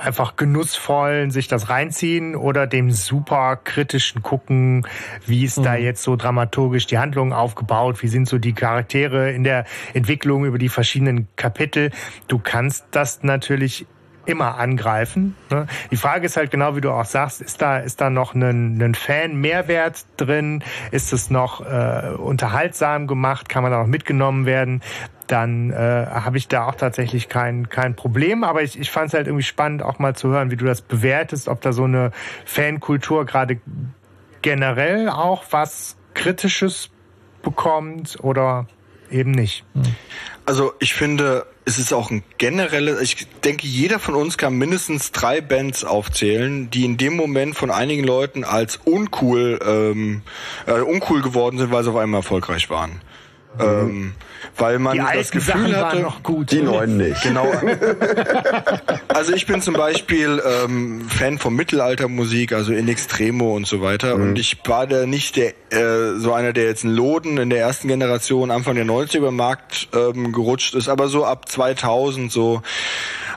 einfach genussvollen sich das reinziehen oder dem super kritischen gucken, wie ist mhm. da jetzt so dramaturgisch die Handlung aufgebaut, wie sind so die Charaktere in der Entwicklung über die verschiedenen Kapitel. Du kannst das natürlich immer angreifen. Ne? Die Frage ist halt genau, wie du auch sagst, ist da, ist da noch ein, ein Fan-Mehrwert drin? Ist es noch äh, unterhaltsam gemacht? Kann man da noch mitgenommen werden? Dann äh, habe ich da auch tatsächlich kein, kein Problem. Aber ich, ich fand es halt irgendwie spannend, auch mal zu hören, wie du das bewertest, ob da so eine Fankultur gerade generell auch was Kritisches bekommt oder eben nicht. Also ich finde, es ist auch ein generelles, ich denke, jeder von uns kann mindestens drei Bands aufzählen, die in dem Moment von einigen Leuten als uncool, ähm, äh, uncool geworden sind, weil sie auf einmal erfolgreich waren. Mhm. Ähm, weil man die das Gefühl Sachen hatte, noch gut. die neuen nicht. Genau. also ich bin zum Beispiel ähm, Fan von Mittelaltermusik, also in Extremo und so weiter. Mhm. Und ich war da nicht der äh, so einer, der jetzt ein Loden in der ersten Generation Anfang der 90er Markt ähm, gerutscht ist, aber so ab 2000 so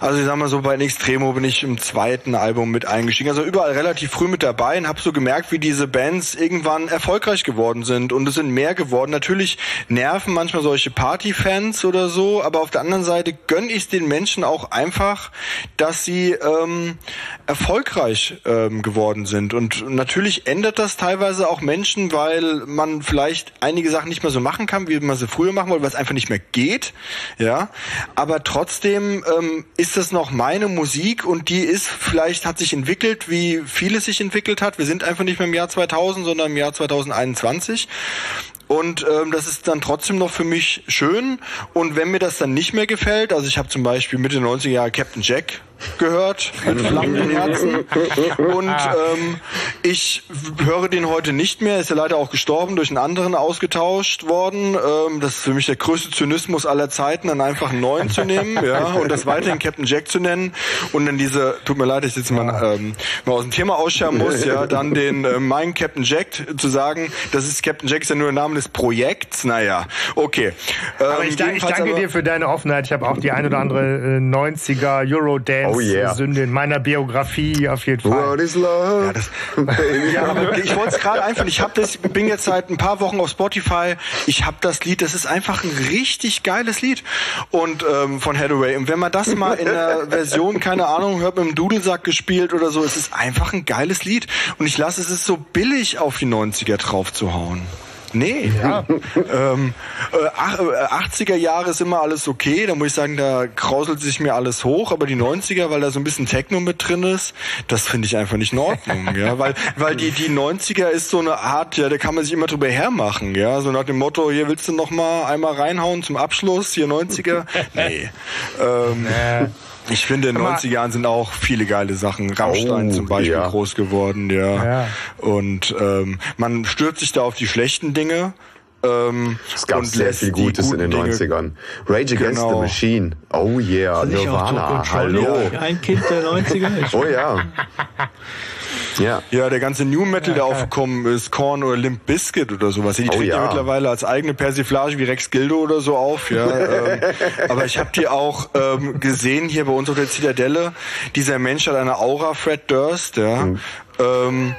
also ich sag mal so, bei Extremo bin ich im zweiten Album mit eingestiegen. Also überall relativ früh mit dabei und habe so gemerkt, wie diese Bands irgendwann erfolgreich geworden sind. Und es sind mehr geworden. Natürlich nerven manchmal solche Partyfans oder so, aber auf der anderen Seite gönn ich den Menschen auch einfach, dass sie ähm, erfolgreich ähm, geworden sind. Und natürlich ändert das teilweise auch Menschen, weil man vielleicht einige Sachen nicht mehr so machen kann, wie man sie früher machen wollte, weil es einfach nicht mehr geht. Ja, aber trotzdem ähm, ist das noch meine Musik und die ist vielleicht hat sich entwickelt, wie vieles sich entwickelt hat. Wir sind einfach nicht mehr im Jahr 2000, sondern im Jahr 2021. Und ähm, das ist dann trotzdem noch für mich schön. Und wenn mir das dann nicht mehr gefällt, also ich habe zum Beispiel Mitte 90er Jahre Captain Jack gehört, mit flammenden Herzen. Und ähm, ich höre den heute nicht mehr. Ist ja leider auch gestorben, durch einen anderen ausgetauscht worden. Ähm, das ist für mich der größte Zynismus aller Zeiten, dann einfach einen neuen zu nehmen ja, und das weiterhin Captain Jack zu nennen. Und dann diese, tut mir leid, ich jetzt mal, ähm, mal aus dem Thema ausscheren muss, ja, dann den äh, mein Captain Jack zu sagen, das ist Captain Jack ist ja nur der Name des Projekts. Naja, okay. Ähm, aber ich, ich danke aber, dir für deine Offenheit. Ich habe auch die ein oder andere äh, 90er Eurodance-Sünde oh yeah. in meiner Biografie auf jeden Fall. What is love? Ja, das, ja aber ich wollte es gerade einfach, ich habe das, bin jetzt seit ein paar Wochen auf Spotify, ich habe das Lied, das ist einfach ein richtig geiles Lied und ähm, von Hathaway. Und wenn man das mal in der Version, keine Ahnung, hört mit dem Dudelsack gespielt oder so, es ist einfach ein geiles Lied. Und ich lasse es ist so billig auf die 90er drauf zu hauen. Nee, ja. ähm, äh, 80er äh, Jahre ist immer alles okay, da muss ich sagen, da krauselt sich mir alles hoch, aber die 90er, weil da so ein bisschen Techno mit drin ist, das finde ich einfach nicht in Ordnung, ja, weil, weil die, die 90er ist so eine Art, ja, da kann man sich immer drüber hermachen, ja, so nach dem Motto, hier willst du noch mal einmal reinhauen zum Abschluss, hier 90er? Nee. ähm, nee. Ich finde, in den 90er Jahren sind auch viele geile Sachen. Rammstein oh, zum Beispiel ja. groß geworden, ja. ja. Und ähm, man stürzt sich da auf die schlechten Dinge. Ähm, es gab sehr viel Gutes in den Dinge. 90ern. Rage Against genau. the Machine. Oh yeah, Nirvana. Hallo. Ein Kind der 90er. oh ja. Ja. Ja, der ganze New Metal, der aufgekommen ist, Korn oder Limp Bizkit oder sowas. Die oh, treten ja. ja. mittlerweile als eigene Persiflage wie Rex Gildo oder so auf. Ja, ähm, aber ich habe die auch ähm, gesehen hier bei uns auf der Zitadelle. Dieser Mensch hat eine Aura, Fred Durst, ja. Mhm ähm,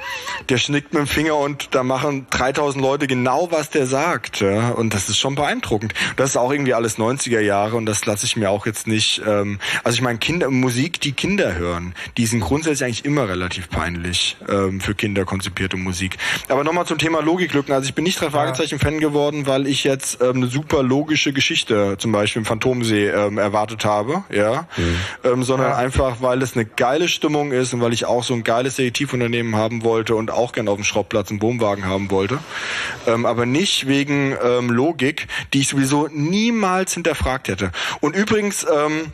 der schnickt mit dem Finger und da machen 3000 Leute genau, was der sagt. Ja? Und das ist schon beeindruckend. Das ist auch irgendwie alles 90er Jahre und das lasse ich mir auch jetzt nicht. Ähm, also ich meine, Kinder, Musik, die Kinder hören, die sind grundsätzlich eigentlich immer relativ peinlich ähm, für Kinder konzipierte Musik. Aber nochmal zum Thema Logiklücken. Also ich bin nicht drei Fragezeichen-Fan geworden, weil ich jetzt ähm, eine super logische Geschichte zum Beispiel im Phantomsee ähm, erwartet habe, ja, mhm. ähm, sondern ja. einfach, weil es eine geile Stimmung ist und weil ich auch so ein geiles Detektiv Unternehmen haben wollte und auch gerne auf dem Schrottplatz einen Wohnwagen haben wollte. Ähm, aber nicht wegen ähm, Logik, die ich sowieso niemals hinterfragt hätte. Und übrigens, ähm,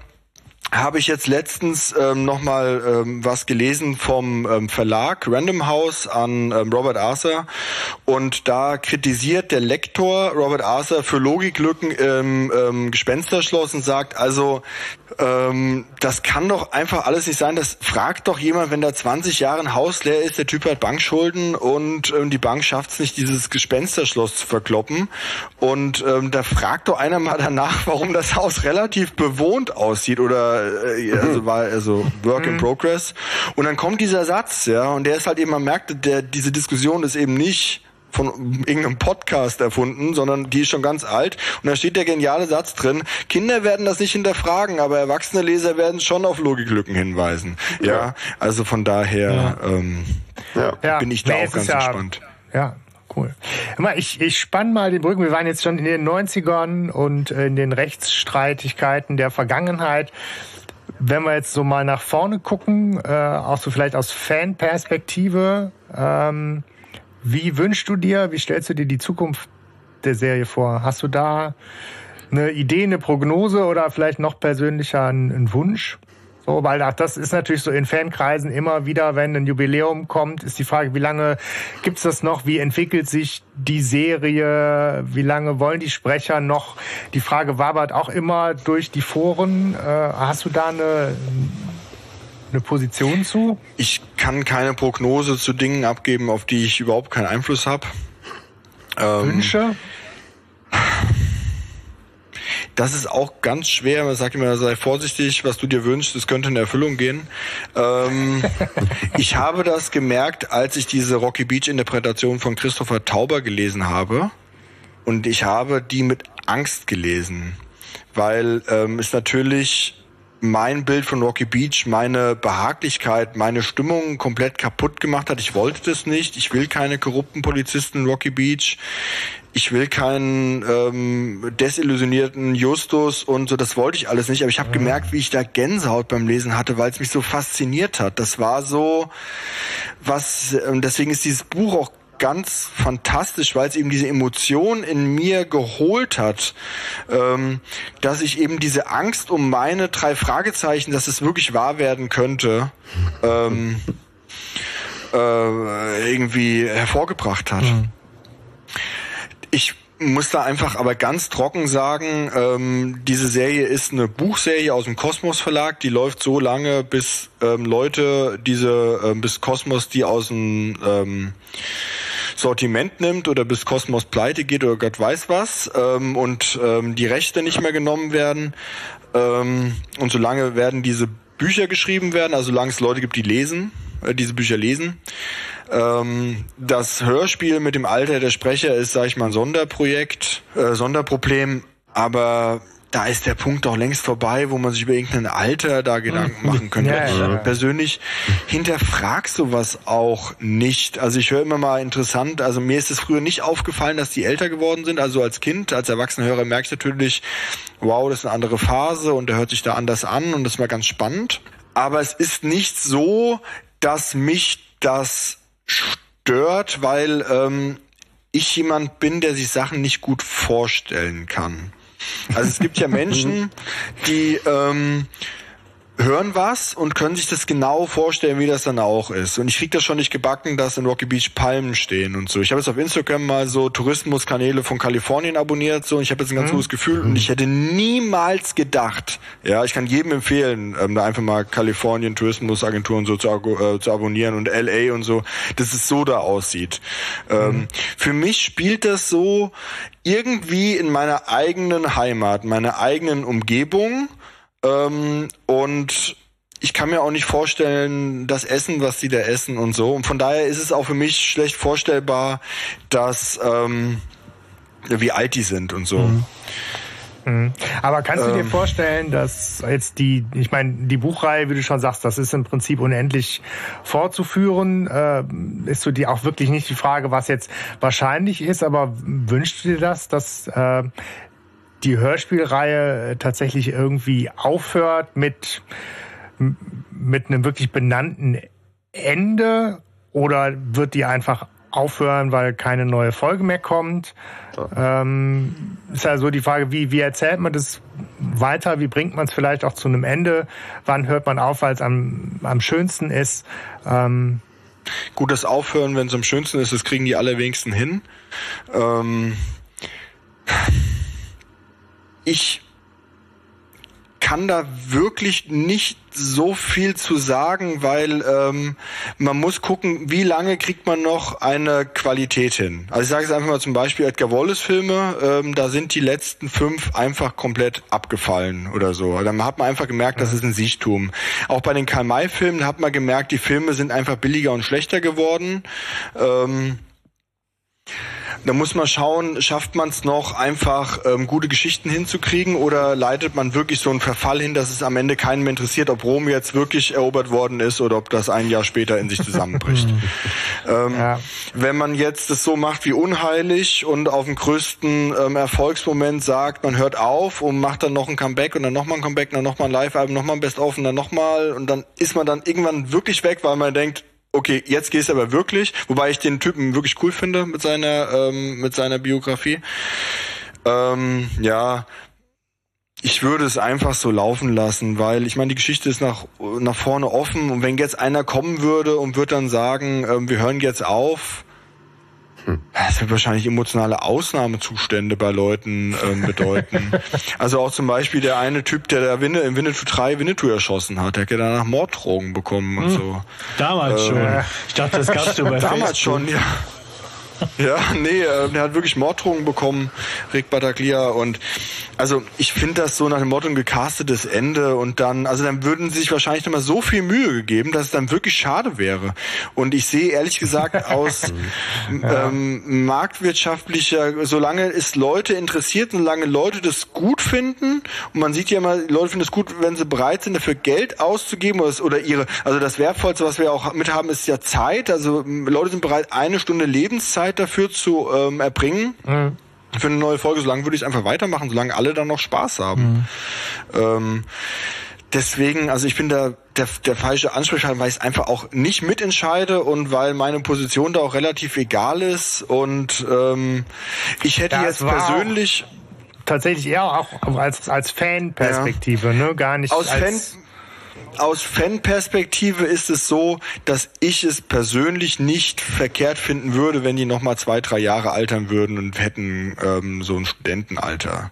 habe ich jetzt letztens ähm, nochmal ähm, was gelesen vom ähm, Verlag Random House an ähm, Robert Arthur und da kritisiert der Lektor Robert Arthur für Logiklücken im ähm, Gespensterschloss und sagt also ähm, das kann doch einfach alles nicht sein. Das fragt doch jemand, wenn da 20 Jahre ein Haus leer ist, der Typ hat Bankschulden und ähm, die Bank schafft es nicht, dieses Gespensterschloss zu verkloppen. Und ähm, da fragt doch einer mal danach, warum das Haus relativ bewohnt aussieht oder also war also Work in mhm. Progress. Und dann kommt dieser Satz, ja, und der ist halt eben, man merkt, der diese Diskussion ist eben nicht von irgendeinem Podcast erfunden, sondern die ist schon ganz alt. Und da steht der geniale Satz drin, Kinder werden das nicht hinterfragen, aber erwachsene Leser werden schon auf Logiklücken hinweisen. Ja, ja also von daher ja. Ähm, ja. bin ich da nee, auch ganz entspannt. Ja, cool. Ich, ich spann mal den Brücken. Wir waren jetzt schon in den 90ern und in den Rechtsstreitigkeiten der Vergangenheit. Wenn wir jetzt so mal nach vorne gucken, äh, auch so vielleicht aus Fanperspektive, ähm, wie wünschst du dir, wie stellst du dir die Zukunft der Serie vor? Hast du da eine Idee, eine Prognose oder vielleicht noch persönlicher einen Wunsch? So, weil ach, das ist natürlich so in Fankreisen immer wieder, wenn ein Jubiläum kommt, ist die Frage, wie lange gibt's das noch? Wie entwickelt sich die Serie? Wie lange wollen die Sprecher noch? Die Frage wabert auch immer durch die Foren. Äh, hast du da eine, eine Position zu? Ich kann keine Prognose zu Dingen abgeben, auf die ich überhaupt keinen Einfluss habe. Ähm, Wünsche? Das ist auch ganz schwer. Man sagt immer, sei vorsichtig, was du dir wünschst, es könnte in Erfüllung gehen. Ähm, ich habe das gemerkt, als ich diese Rocky Beach Interpretation von Christopher Tauber gelesen habe. Und ich habe die mit Angst gelesen, weil ähm, es natürlich mein Bild von Rocky Beach, meine Behaglichkeit, meine Stimmung komplett kaputt gemacht hat. Ich wollte das nicht. Ich will keine korrupten Polizisten in Rocky Beach. Ich will keinen ähm, desillusionierten Justus und so. Das wollte ich alles nicht. Aber ich habe mhm. gemerkt, wie ich da Gänsehaut beim Lesen hatte, weil es mich so fasziniert hat. Das war so was. Und deswegen ist dieses Buch auch ganz fantastisch, weil es eben diese Emotion in mir geholt hat, ähm, dass ich eben diese Angst um meine drei Fragezeichen, dass es wirklich wahr werden könnte, ähm, äh, irgendwie hervorgebracht hat. Mhm. Ich muss da einfach aber ganz trocken sagen, ähm, diese Serie ist eine Buchserie aus dem Kosmos Verlag, die läuft so lange, bis ähm, Leute diese, ähm, bis Kosmos die aus dem ähm, Sortiment nimmt oder bis Kosmos pleite geht oder Gott weiß was ähm, und ähm, die Rechte nicht mehr genommen werden. Ähm, und solange werden diese Bücher geschrieben werden, also solange es Leute gibt, die lesen, äh, diese Bücher lesen. Ähm, das Hörspiel mit dem Alter der Sprecher ist, sag ich mal, ein Sonderprojekt, äh, Sonderproblem, aber da ist der Punkt doch längst vorbei, wo man sich über irgendein Alter da Gedanken mhm. machen könnte. Ja, ja. Persönlich hinterfrag sowas auch nicht. Also ich höre immer mal interessant, also mir ist es früher nicht aufgefallen, dass die älter geworden sind. Also als Kind, als Erwachsenenhörer merke ich natürlich, wow, das ist eine andere Phase und der hört sich da anders an und das war ganz spannend. Aber es ist nicht so, dass mich das stört, weil ähm, ich jemand bin, der sich Sachen nicht gut vorstellen kann. Also es gibt ja Menschen, die ähm, hören was und können sich das genau vorstellen, wie das dann auch ist. Und ich krieg das schon nicht gebacken, dass in Rocky Beach Palmen stehen und so. Ich habe jetzt auf Instagram mal so Tourismuskanäle von Kalifornien abonniert so und ich habe jetzt ein ganz mhm. gutes Gefühl und ich hätte niemals gedacht, ja, ich kann jedem empfehlen, ähm, da einfach mal Kalifornien Tourismusagenturen so zu, äh, zu abonnieren und LA und so, dass es so da aussieht. Ähm, mhm. Für mich spielt das so irgendwie in meiner eigenen Heimat, meiner eigenen Umgebung ähm, und ich kann mir auch nicht vorstellen, das Essen, was die da essen und so. Und von daher ist es auch für mich schlecht vorstellbar, dass ähm, wie alt die sind und so. Mhm. Mhm. Aber kannst du dir ähm. vorstellen, dass jetzt die, ich meine, die Buchreihe, wie du schon sagst, das ist im Prinzip unendlich fortzuführen. Äh, ist so die auch wirklich nicht die Frage, was jetzt wahrscheinlich ist, aber wünschst du dir das, dass äh, die Hörspielreihe tatsächlich irgendwie aufhört mit, mit einem wirklich benannten Ende oder wird die einfach aufhören, weil keine neue Folge mehr kommt? Ähm, ist ja so die Frage, wie, wie erzählt man das weiter? Wie bringt man es vielleicht auch zu einem Ende? Wann hört man auf, weil es am, am schönsten ist? Ähm, Gut, das Aufhören, wenn es am schönsten ist, das kriegen die allerwenigsten hin. Ähm ich kann da wirklich nicht so viel zu sagen, weil ähm, man muss gucken, wie lange kriegt man noch eine Qualität hin. Also ich sage es einfach mal zum Beispiel Edgar Wallace Filme, ähm, da sind die letzten fünf einfach komplett abgefallen oder so. Dann hat man einfach gemerkt, das ist ein Siechtum. Auch bei den Karl May Filmen hat man gemerkt, die Filme sind einfach billiger und schlechter geworden. Ähm, da muss man schauen, schafft man es noch, einfach ähm, gute Geschichten hinzukriegen oder leitet man wirklich so einen Verfall hin, dass es am Ende keinen mehr interessiert, ob Rom jetzt wirklich erobert worden ist oder ob das ein Jahr später in sich zusammenbricht. ähm, ja. Wenn man jetzt das so macht wie unheilig und auf dem größten ähm, Erfolgsmoment sagt, man hört auf und macht dann noch ein Comeback und dann nochmal ein Comeback, dann nochmal ein Live-Album, nochmal ein Best-of und dann nochmal und dann ist man dann irgendwann wirklich weg, weil man denkt, okay, jetzt gehst du aber wirklich, wobei ich den Typen wirklich cool finde mit seiner, ähm, mit seiner Biografie. Ähm, ja, ich würde es einfach so laufen lassen, weil ich meine, die Geschichte ist nach, nach vorne offen und wenn jetzt einer kommen würde und würde dann sagen, ähm, wir hören jetzt auf, das wird wahrscheinlich emotionale Ausnahmezustände bei Leuten ähm, bedeuten. also auch zum Beispiel der eine Typ, der da Winne, im Winnetou 3 Winnetou erschossen hat, der hat ja danach Morddrogen bekommen und hm. so. Damals ähm, schon. Ich dachte, das gab's du bei Damals Facebook. schon, ja. Ja, nee, äh, der hat wirklich Morddrohungen bekommen, Rick Battaglia. Und also ich finde das so nach dem Motto ein gecastetes Ende und dann, also dann würden sie sich wahrscheinlich nochmal so viel Mühe gegeben, dass es dann wirklich schade wäre. Und ich sehe ehrlich gesagt aus ja. ähm, marktwirtschaftlicher, solange es Leute interessiert, solange Leute das gut finden, und man sieht ja immer, Leute finden es gut, wenn sie bereit sind, dafür Geld auszugeben oder, oder ihre, also das Wertvollste, was wir auch mit haben, ist ja Zeit. Also Leute sind bereit, eine Stunde Lebenszeit Zeit dafür zu ähm, erbringen. Mhm. Für eine neue Folge, solange würde ich es einfach weitermachen, solange alle dann noch Spaß haben. Mhm. Ähm, deswegen, also ich bin da der, der falsche Ansprechpartner, weil ich es einfach auch nicht mitentscheide und weil meine Position da auch relativ egal ist und ähm, ich hätte das jetzt persönlich tatsächlich eher auch als als Fanperspektive, ja. ne, gar nicht aus als Fan aus Fanperspektive ist es so, dass ich es persönlich nicht verkehrt finden würde, wenn die noch mal zwei, drei Jahre altern würden und hätten ähm, so ein Studentenalter.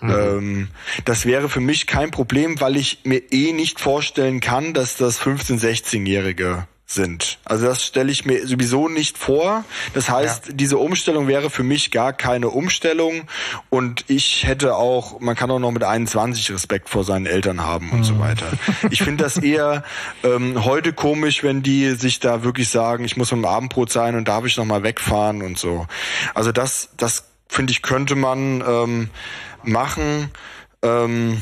Mhm. Ähm, das wäre für mich kein Problem, weil ich mir eh nicht vorstellen kann, dass das 15-, 16-Jährige sind. Also das stelle ich mir sowieso nicht vor. Das heißt, ja. diese Umstellung wäre für mich gar keine Umstellung und ich hätte auch, man kann auch noch mit 21 Respekt vor seinen Eltern haben und mhm. so weiter. Ich finde das eher ähm, heute komisch, wenn die sich da wirklich sagen, ich muss mit dem Abendbrot sein und darf ich noch mal wegfahren und so. Also das, das finde ich könnte man ähm, machen. Ähm,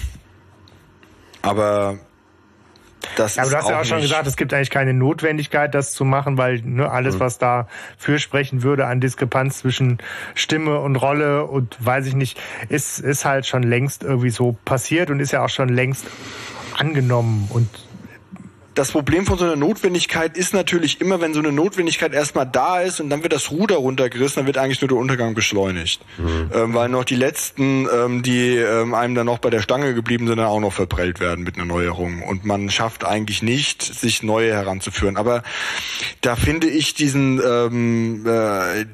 aber das aber du hast ja auch schon gesagt, es gibt eigentlich keine Notwendigkeit, das zu machen, weil ne, alles, mhm. was da für sprechen würde an Diskrepanz zwischen Stimme und Rolle und weiß ich nicht, ist, ist halt schon längst irgendwie so passiert und ist ja auch schon längst angenommen und das Problem von so einer Notwendigkeit ist natürlich immer, wenn so eine Notwendigkeit erstmal da ist und dann wird das Ruder runtergerissen, dann wird eigentlich nur der Untergang beschleunigt. Mhm. Ähm, weil noch die letzten, ähm, die ähm, einem dann noch bei der Stange geblieben sind, dann auch noch verprellt werden mit einer Neuerung. Und man schafft eigentlich nicht, sich neue heranzuführen. Aber da finde ich diesen ähm, äh,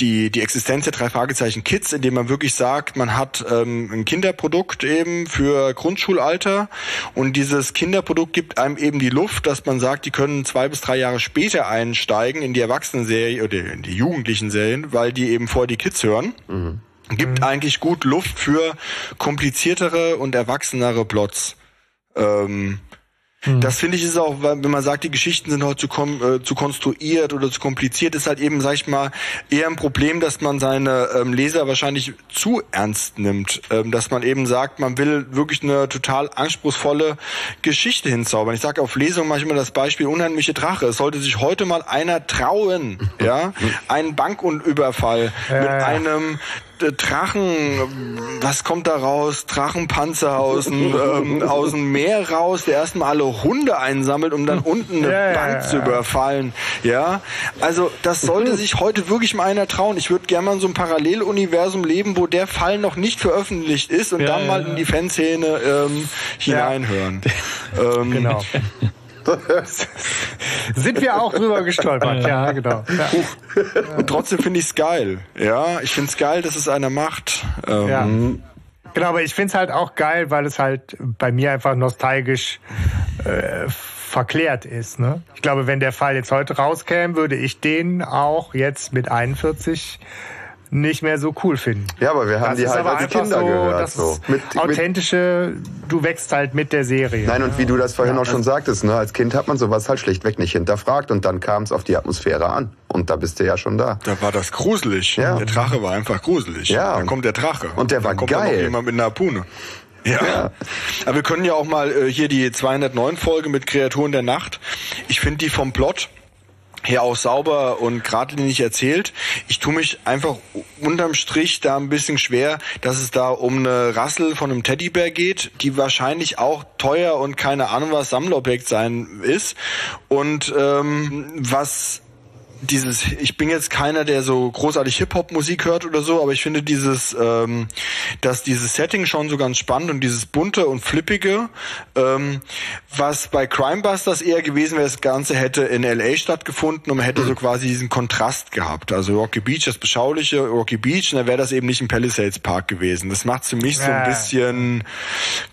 die, die Existenz der drei Fragezeichen Kids, indem man wirklich sagt, man hat ähm, ein Kinderprodukt eben für Grundschulalter und dieses Kinderprodukt gibt einem eben die Luft, dass man sagt, die können zwei bis drei Jahre später einsteigen in die Erwachsenenserie oder in die jugendlichen Serien, weil die eben vorher die Kids hören. Mhm. Gibt mhm. eigentlich gut Luft für kompliziertere und erwachsenere Plots. Ähm, hm. Das finde ich ist auch, wenn man sagt, die Geschichten sind heute zu, äh, zu konstruiert oder zu kompliziert, ist halt eben, sag ich mal, eher ein Problem, dass man seine ähm, Leser wahrscheinlich zu ernst nimmt. Ähm, dass man eben sagt, man will wirklich eine total anspruchsvolle Geschichte hinzaubern. Ich sage auf Lesung manchmal das Beispiel unheimliche Drache. Es sollte sich heute mal einer trauen, ja, einen Bankunüberfall ja, mit einem äh, Drachen, was kommt da raus? Drachenpanzer aus dem, ähm, aus dem Meer raus, der erstmal alle Hunde einsammelt, um dann unten eine ja, Bank ja, zu überfallen. Ja, also das sollte sich heute wirklich mal einer trauen. Ich würde gerne mal in so ein Paralleluniversum leben, wo der Fall noch nicht veröffentlicht ist und dann mal in die Fanszene ähm, hineinhören. Ähm, genau. Sind wir auch drüber gestolpert, ja, genau. Ja. Und trotzdem finde ich es geil. Ja, ich finde es geil, dass es einer macht. Ähm, ja. Genau, aber ich finde es halt auch geil, weil es halt bei mir einfach nostalgisch äh, verklärt ist. Ne? Ich glaube, wenn der Fall jetzt heute rauskäme, würde ich den auch jetzt mit 41 nicht mehr so cool finden. Ja, aber wir haben das die halt als Kinder so, gehört. Das so. Mit, authentische, du wächst halt mit der Serie. Nein, und wie du das vorhin ja, auch schon sagtest, ne, als Kind hat man sowas halt schlichtweg nicht hinterfragt und dann kam es auf die Atmosphäre an. Und da bist du ja schon da. Da war das gruselig. Ja. Der Drache war einfach gruselig. Ja. Dann kommt der Drache. Und der war dann kommt geil. Dann jemand mit einer Harpune. Ja. ja. Aber wir können ja auch mal äh, hier die 209 Folge mit Kreaturen der Nacht. Ich finde die vom Plot her auch sauber und geradlinig erzählt. Ich tue mich einfach unterm Strich da ein bisschen schwer, dass es da um eine Rassel von einem Teddybär geht, die wahrscheinlich auch teuer und keine Ahnung was Sammlerobjekt sein ist. Und ähm, was dieses, ich bin jetzt keiner, der so großartig Hip-Hop-Musik hört oder so, aber ich finde dieses, ähm, dass dieses Setting schon so ganz spannend und dieses bunte und flippige, ähm, was bei Crimebusters eher gewesen wäre, das Ganze hätte in LA stattgefunden und man hätte so quasi diesen Kontrast gehabt. Also Rocky Beach, das beschauliche Rocky Beach, und dann wäre das eben nicht ein Palisades Park gewesen. Das macht für mich so ein bisschen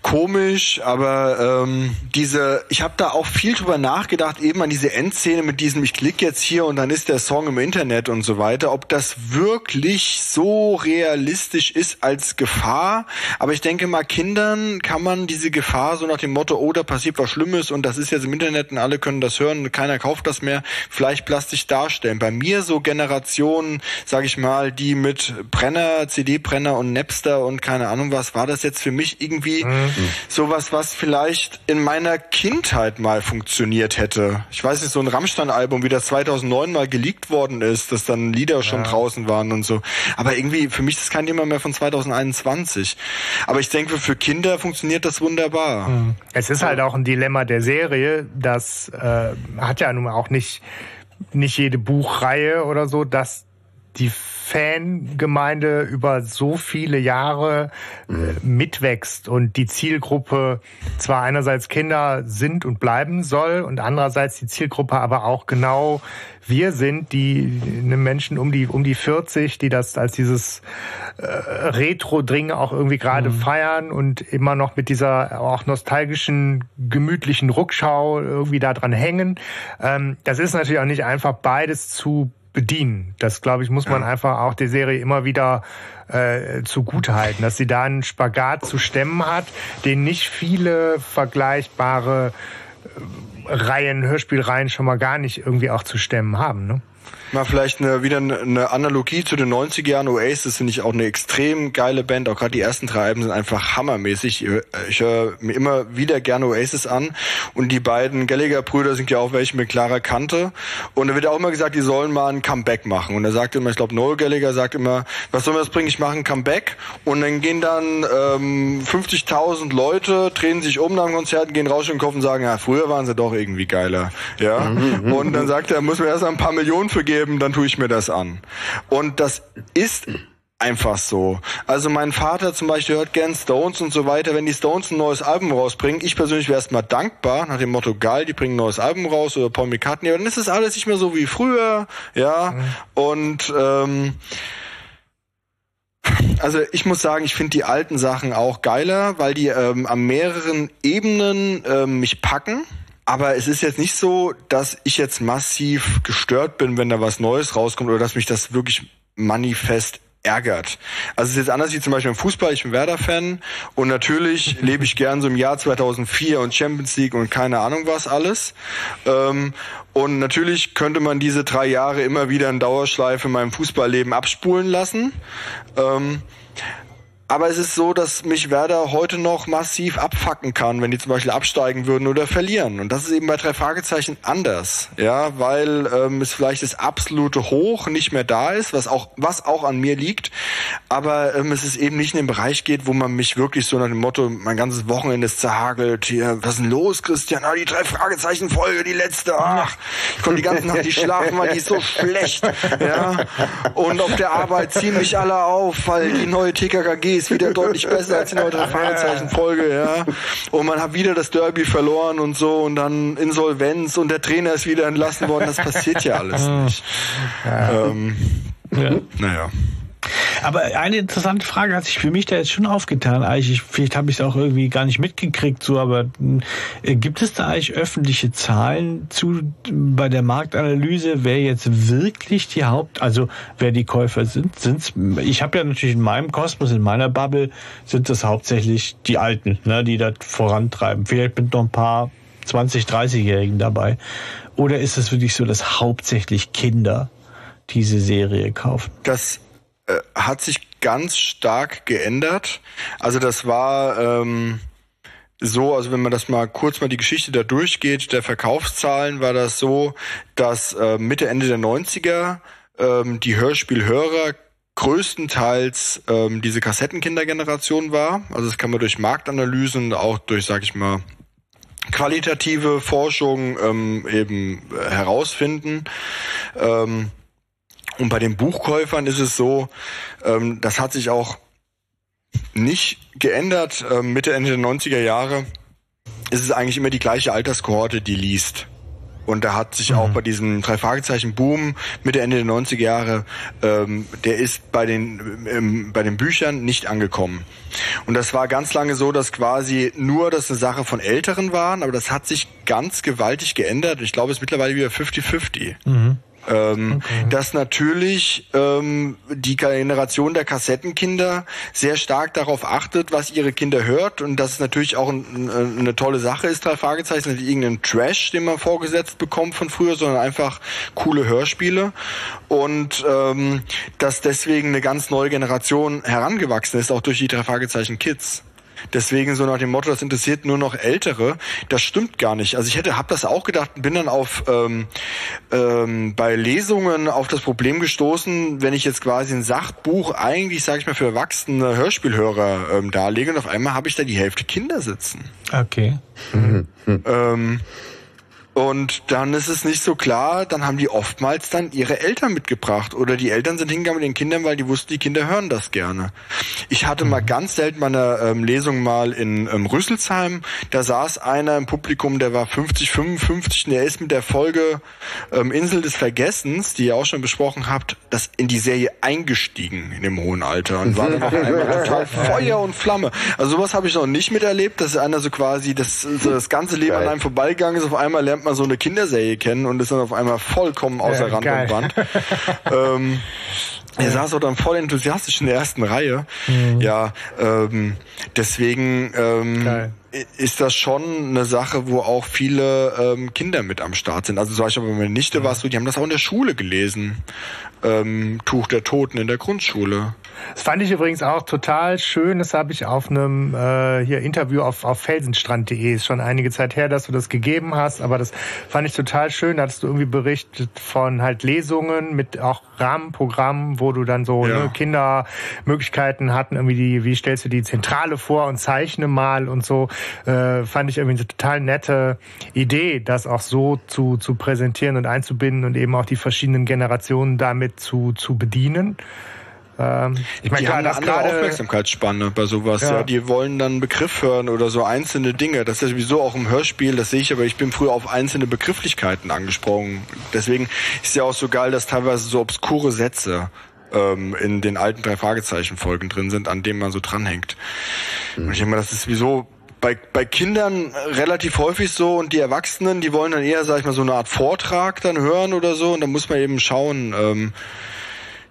komisch, aber ähm, diese, ich habe da auch viel drüber nachgedacht, eben an diese Endszene mit diesem, ich klicke jetzt hier und dann ist der Song im Internet und so weiter, ob das wirklich so realistisch ist als Gefahr. Aber ich denke mal, Kindern kann man diese Gefahr so nach dem Motto, oh, da passiert was Schlimmes und das ist jetzt im Internet und alle können das hören, keiner kauft das mehr, vielleicht plastisch darstellen. Bei mir so Generationen, sage ich mal, die mit Brenner, CD-Brenner und Napster und keine Ahnung was, war das jetzt für mich irgendwie mhm. sowas, was vielleicht in meiner Kindheit mal funktioniert hätte. Ich weiß nicht, so ein Rammstein-Album wie das 2009 mal mal geleakt worden ist, dass dann Lieder schon ja. draußen waren und so. Aber irgendwie, für mich ist das kein Thema mehr von 2021. Aber ich denke, für Kinder funktioniert das wunderbar. Hm. Es ist halt auch ein Dilemma der Serie, das äh, hat ja nun auch nicht, nicht jede Buchreihe oder so, dass die Fangemeinde über so viele Jahre äh, mitwächst und die Zielgruppe zwar einerseits Kinder sind und bleiben soll und andererseits die Zielgruppe aber auch genau wir sind, die ne Menschen um die um die 40, die das als dieses äh, Retro-Ding auch irgendwie gerade mhm. feiern und immer noch mit dieser auch nostalgischen, gemütlichen Rückschau irgendwie da dran hängen. Ähm, das ist natürlich auch nicht einfach beides zu bedienen. Das, glaube ich, muss man ja. einfach auch der Serie immer wieder äh, zugutehalten, dass sie da einen Spagat zu stemmen hat, den nicht viele vergleichbare äh, Reihen, Hörspielreihen schon mal gar nicht irgendwie auch zu stemmen haben. Ne? Mal vielleicht eine, wieder eine Analogie zu den 90er Jahren. Oasis finde ich auch eine extrem geile Band. Auch gerade die ersten drei Alben sind einfach hammermäßig. Ich höre mir immer wieder gerne Oasis an. Und die beiden Gallagher-Brüder sind ja auch welche mit klarer Kante. Und da wird auch immer gesagt, die sollen mal ein Comeback machen. Und er sagt immer, ich glaube, Noel Gallagher sagt immer, was soll mir das bringen? Ich mache ein Comeback. Und dann gehen dann ähm, 50.000 Leute, drehen sich um nach dem Konzert, gehen raus in den Kopf und sagen, ja, früher waren sie doch irgendwie geiler. Ja. Mhm, und dann sagt er, muss mir erst ein paar Millionen für geben geben, dann tue ich mir das an. Und das ist einfach so. Also mein Vater zum Beispiel hört gern Stones und so weiter. Wenn die Stones ein neues Album rausbringen, ich persönlich wäre erstmal dankbar, nach dem Motto, geil, die bringen ein neues Album raus oder Paul McCartney, aber dann ist es alles nicht mehr so wie früher, ja. Mhm. Und ähm, also ich muss sagen, ich finde die alten Sachen auch geiler, weil die ähm, an mehreren Ebenen ähm, mich packen. Aber es ist jetzt nicht so, dass ich jetzt massiv gestört bin, wenn da was Neues rauskommt oder dass mich das wirklich manifest ärgert. Also es ist jetzt anders wie zum Beispiel im Fußball, ich bin Werder-Fan und natürlich lebe ich gern so im Jahr 2004 und Champions League und keine Ahnung was alles. Ähm, und natürlich könnte man diese drei Jahre immer wieder in Dauerschleife in meinem Fußballleben abspulen lassen. Aber es ist so, dass mich Werder heute noch massiv abfacken kann, wenn die zum Beispiel absteigen würden oder verlieren. Und das ist eben bei drei Fragezeichen anders, ja, weil ähm, es vielleicht das absolute Hoch nicht mehr da ist, was auch was auch an mir liegt, aber ähm, es ist eben nicht in den Bereich geht, wo man mich wirklich so nach dem Motto, mein ganzes Wochenende ist zerhagelt. Hier, was ist denn los, Christian? Ah, die drei Fragezeichen Folge, die letzte. Ach, ich konnte die ganze Nacht nicht schlafen, weil die ist so schlecht, ja. Und auf der Arbeit ziehen mich alle auf, weil die neue TKKG ist wieder deutlich besser als die neue Fragezeichen-Folge, ja. Und man hat wieder das Derby verloren und so und dann Insolvenz und der Trainer ist wieder entlassen worden. Das passiert ja alles nicht. Ähm, ja. Naja. Aber eine interessante Frage hat sich für mich da jetzt schon aufgetan. Eigentlich, vielleicht habe ich es auch irgendwie gar nicht mitgekriegt, so, aber äh, gibt es da eigentlich öffentliche Zahlen zu bei der Marktanalyse, wer jetzt wirklich die Haupt, also wer die Käufer sind? Sind's, ich habe ja natürlich in meinem Kosmos, in meiner Bubble, sind das hauptsächlich die Alten, ne, die das vorantreiben. Vielleicht mit noch ein paar 20, 30-Jährigen dabei. Oder ist es wirklich so, dass hauptsächlich Kinder diese Serie kaufen? Das äh, hat sich ganz stark geändert. Also das war ähm, so, also wenn man das mal kurz mal die Geschichte da durchgeht, der Verkaufszahlen war das so, dass äh, Mitte, Ende der 90er ähm, die Hörspielhörer größtenteils ähm, diese Kassettenkindergeneration war. Also das kann man durch Marktanalysen, auch durch, sag ich mal, qualitative Forschung ähm, eben äh, herausfinden. Ähm, und bei den Buchkäufern ist es so, ähm, das hat sich auch nicht geändert. Ähm, Mitte, Ende der 90er Jahre ist es eigentlich immer die gleiche Alterskohorte, die liest. Und da hat sich mhm. auch bei diesem drei Fragezeichen Boom Mitte Ende der 90er Jahre, ähm, der ist bei den ähm, bei den Büchern nicht angekommen. Und das war ganz lange so, dass quasi nur das eine Sache von Älteren waren, aber das hat sich ganz gewaltig geändert. Ich glaube, es ist mittlerweile wieder 50-50. Mhm. Ähm, okay. Dass natürlich ähm, die Generation der Kassettenkinder sehr stark darauf achtet, was ihre Kinder hört und dass es natürlich auch ein, eine tolle Sache ist, drei Fragezeichen, nicht irgendein Trash, den man vorgesetzt bekommt von früher, sondern einfach coole Hörspiele und ähm, dass deswegen eine ganz neue Generation herangewachsen ist, auch durch die drei Fragezeichen Kids Deswegen so nach dem Motto, das interessiert nur noch Ältere. Das stimmt gar nicht. Also ich hätte, habe das auch gedacht, bin dann auf ähm, ähm, bei Lesungen auf das Problem gestoßen, wenn ich jetzt quasi ein Sachbuch eigentlich, sage ich mal, für erwachsene Hörspielhörer ähm, darlege und auf einmal habe ich da die Hälfte Kinder sitzen. Okay. Mhm. Ähm, und dann ist es nicht so klar, dann haben die oftmals dann ihre Eltern mitgebracht oder die Eltern sind hingegangen mit den Kindern, weil die wussten, die Kinder hören das gerne. Ich hatte mal ganz selten meine ähm, Lesung mal in ähm, Rüsselsheim, da saß einer im Publikum, der war 50, 55 und der ist mit der Folge ähm, Insel des Vergessens, die ihr auch schon besprochen habt, das in die Serie eingestiegen in dem hohen Alter und war dann auf einmal total Feuer und Flamme. Also sowas habe ich noch nicht miterlebt, dass einer so quasi das, so das ganze Leben Geil. an einem vorbeigegangen ist, auf einmal lernt mal so eine Kinderserie kennen und ist dann auf einmal vollkommen außer ja, Rand geil. und Band. ähm, er saß auch dann voll enthusiastisch in der ersten Reihe. Mhm. Ja, ähm, deswegen ähm, ist das schon eine Sache, wo auch viele ähm, Kinder mit am Start sind. Also zum Beispiel bei meiner Nichte mhm. war es so, die haben das auch in der Schule gelesen. Ähm, Tuch der Toten in der Grundschule. Das fand ich übrigens auch total schön. Das habe ich auf einem äh, hier Interview auf, auf felsenstrand.de. Ist schon einige Zeit her, dass du das gegeben hast, aber das fand ich total schön. Da hattest du irgendwie berichtet von halt Lesungen mit auch Rahmenprogrammen, wo du dann so ja. ne, Kindermöglichkeiten hatten, irgendwie die, wie stellst du die Zentrale vor und zeichne mal und so. Äh, fand ich irgendwie eine total nette Idee, das auch so zu, zu präsentieren und einzubinden und eben auch die verschiedenen Generationen damit zu, zu bedienen. Ähm, ich meine, die haben eine andere Aufmerksamkeitsspanne bei sowas. Ja. ja. die wollen dann einen Begriff hören oder so einzelne Dinge. Das ist ja sowieso auch im Hörspiel, das sehe ich, aber ich bin früher auf einzelne Begrifflichkeiten angesprochen. Deswegen ist ja auch so geil, dass teilweise so obskure Sätze ähm, in den alten drei Fragezeichen Folgen drin sind, an denen man so dranhängt. Mhm. Und ich denke mal, das ist sowieso bei, bei Kindern relativ häufig so und die Erwachsenen, die wollen dann eher, sag ich mal, so eine Art Vortrag dann hören oder so und da muss man eben schauen, ähm,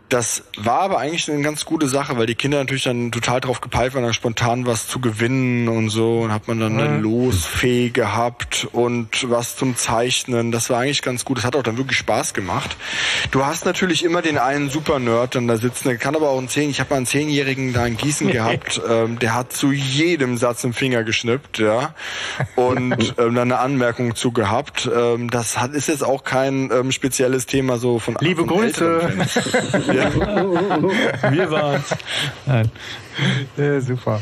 das war aber eigentlich eine ganz gute Sache, weil die Kinder natürlich dann total drauf gepeilt waren, dann spontan was zu gewinnen und so. Und hat man dann eine Losfee gehabt und was zum Zeichnen. Das war eigentlich ganz gut. Das hat auch dann wirklich Spaß gemacht. Du hast natürlich immer den einen Super-Nerd dann da sitzen. Der kann aber auch einen Zehn. Ich habe mal einen Zehnjährigen da in Gießen gehabt. Ähm, der hat zu jedem Satz im Finger geschnippt, ja. Und ähm, dann eine Anmerkung zu gehabt. Ähm, das hat, ist jetzt auch kein ähm, spezielles Thema so von Liebe von Grüße. Wir waren's. Nein. Ja, super.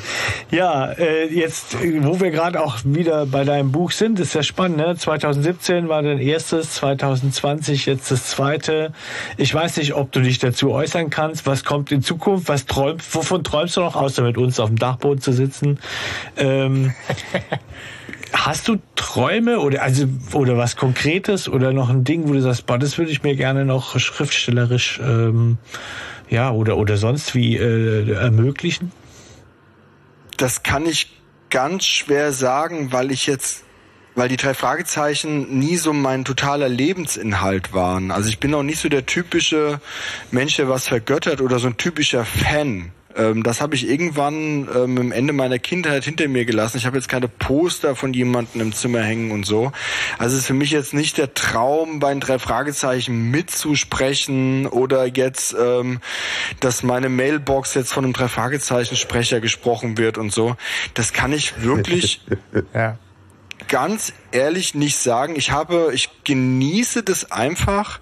Ja, äh, jetzt, wo wir gerade auch wieder bei deinem Buch sind, ist ja spannend. Ne? 2017 war dein erstes, 2020 jetzt das zweite. Ich weiß nicht, ob du dich dazu äußern kannst. Was kommt in Zukunft? Was träumst? Wovon träumst du noch, außer mit uns auf dem Dachboden zu sitzen? Ähm, Hast du Träume oder also oder was Konkretes oder noch ein Ding, wo du sagst, boah, das würde ich mir gerne noch schriftstellerisch ähm, ja oder oder sonst wie äh, ermöglichen? Das kann ich ganz schwer sagen, weil ich jetzt weil die drei Fragezeichen nie so mein totaler Lebensinhalt waren. Also ich bin auch nicht so der typische Mensch, der was vergöttert oder so ein typischer Fan. Ähm, das habe ich irgendwann ähm, im Ende meiner Kindheit hinter mir gelassen. Ich habe jetzt keine Poster von jemandem im Zimmer hängen und so. Also es ist für mich jetzt nicht der Traum, bei den drei Fragezeichen mitzusprechen oder jetzt, ähm, dass meine Mailbox jetzt von einem drei Fragezeichen Sprecher gesprochen wird und so. Das kann ich wirklich ja. ganz ehrlich nicht sagen. Ich habe, ich genieße das einfach,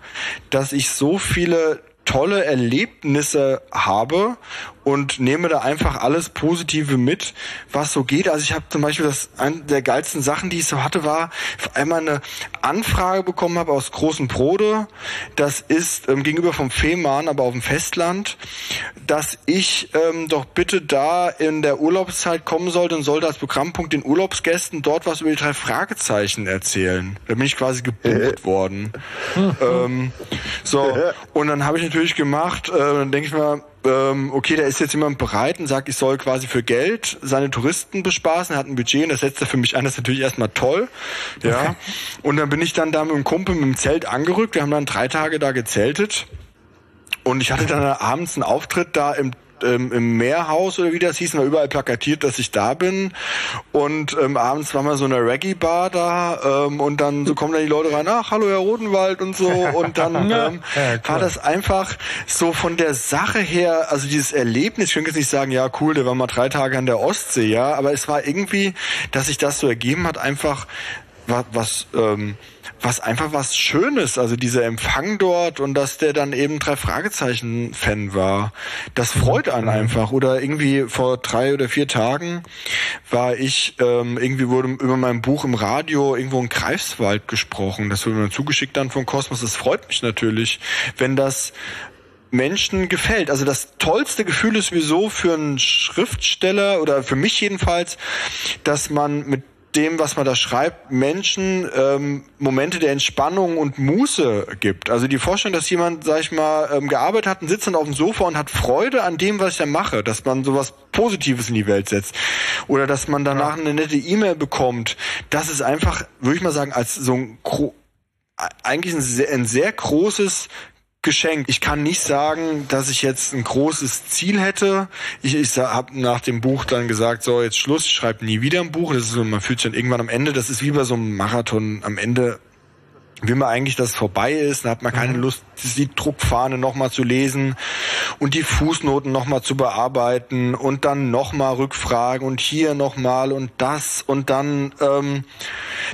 dass ich so viele tolle Erlebnisse habe und nehme da einfach alles Positive mit, was so geht. Also ich habe zum Beispiel das eine der geilsten Sachen, die ich so hatte, war einmal eine Anfrage bekommen habe aus Großen Brode. Das ist ähm, gegenüber vom Fehmarn, aber auf dem Festland, dass ich ähm, doch bitte da in der Urlaubszeit kommen sollte und sollte als Programmpunkt den Urlaubsgästen dort was über die drei Fragezeichen erzählen. Da bin ich quasi gebucht worden. ähm, so und dann habe ich natürlich gemacht. Äh, dann denke ich mal ähm, okay, da ist jetzt jemand bereit und sagt, ich soll quasi für Geld seine Touristen bespaßen, er hat ein Budget und das setzt er für mich an, das ist natürlich erstmal toll. Ja. Und dann bin ich dann da mit dem Kumpel mit dem Zelt angerückt, wir haben dann drei Tage da gezeltet und ich hatte dann abends einen Auftritt da im ähm, im Meerhaus oder wie das hieß, war überall plakatiert, dass ich da bin. Und ähm, abends war mal so eine Reggae-Bar da ähm, und dann so kommen da die Leute rein, ach, hallo Herr Rodenwald und so. Und dann ähm, ja, cool. war das einfach so von der Sache her, also dieses Erlebnis, ich könnte jetzt nicht sagen, ja cool, der war mal drei Tage an der Ostsee, ja, aber es war irgendwie, dass sich das so ergeben hat, einfach was, was ähm, was einfach was Schönes, also dieser Empfang dort und dass der dann eben drei Fragezeichen Fan war. Das freut einen einfach. Oder irgendwie vor drei oder vier Tagen war ich, ähm, irgendwie wurde über mein Buch im Radio irgendwo in Greifswald gesprochen. Das wurde mir zugeschickt dann von Kosmos. Das freut mich natürlich, wenn das Menschen gefällt. Also das tollste Gefühl ist sowieso für einen Schriftsteller oder für mich jedenfalls, dass man mit dem, was man da schreibt, Menschen ähm, Momente der Entspannung und Muße gibt. Also die Vorstellung, dass jemand, sag ich mal, ähm, gearbeitet hat und sitzt dann auf dem Sofa und hat Freude an dem, was ich da mache, dass man sowas Positives in die Welt setzt. Oder dass man danach eine nette E-Mail bekommt. Das ist einfach, würde ich mal sagen, als so ein eigentlich ein sehr, ein sehr großes geschenkt. Ich kann nicht sagen, dass ich jetzt ein großes Ziel hätte. Ich, ich habe nach dem Buch dann gesagt, so jetzt Schluss, ich schreibe nie wieder ein Buch. Das ist so, man fühlt sich dann irgendwann am Ende, das ist wie bei so einem Marathon, am Ende will man eigentlich, dass es vorbei ist, dann hat man keine mhm. Lust, die Druckfahne nochmal zu lesen und die Fußnoten nochmal zu bearbeiten und dann nochmal rückfragen und hier nochmal und das und dann, ähm,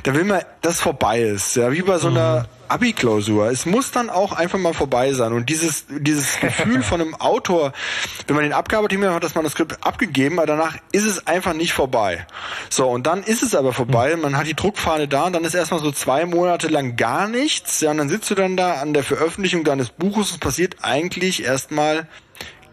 da will man, dass es vorbei ist. Ja, wie bei so einer mhm. Abi-Klausur. Es muss dann auch einfach mal vorbei sein. Und dieses, dieses Gefühl von einem Autor, wenn man den abgearbeitet hat, hat das Manuskript abgegeben, aber danach ist es einfach nicht vorbei. So, und dann ist es aber vorbei. Man hat die Druckfahne da und dann ist erstmal so zwei Monate lang gar nichts. Ja, und dann sitzt du dann da an der Veröffentlichung deines Buches und es passiert eigentlich erstmal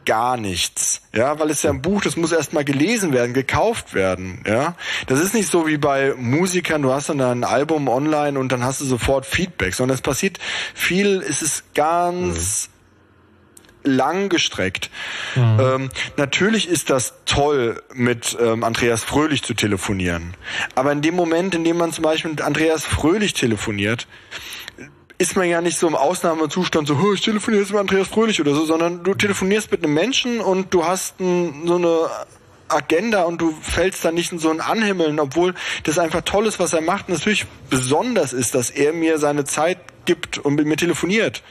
gar nichts. Ja, weil es ja ein Buch, das muss erstmal gelesen werden, gekauft werden. Ja, das ist nicht so wie bei Musikern, du hast dann ein Album online und dann hast du sofort Feedback, sondern es passiert viel, es ist ganz mhm. lang gestreckt. Mhm. Ähm, natürlich ist das toll, mit ähm, Andreas Fröhlich zu telefonieren. Aber in dem Moment, in dem man zum Beispiel mit Andreas Fröhlich telefoniert, ist man ja nicht so im Ausnahmezustand, so, ich telefoniere jetzt mit Andreas Fröhlich oder so, sondern du telefonierst mit einem Menschen und du hast ein, so eine Agenda und du fällst da nicht in so ein Anhimmeln, obwohl das einfach toll ist, was er macht. Und natürlich besonders ist, dass er mir seine Zeit gibt und mit mir telefoniert.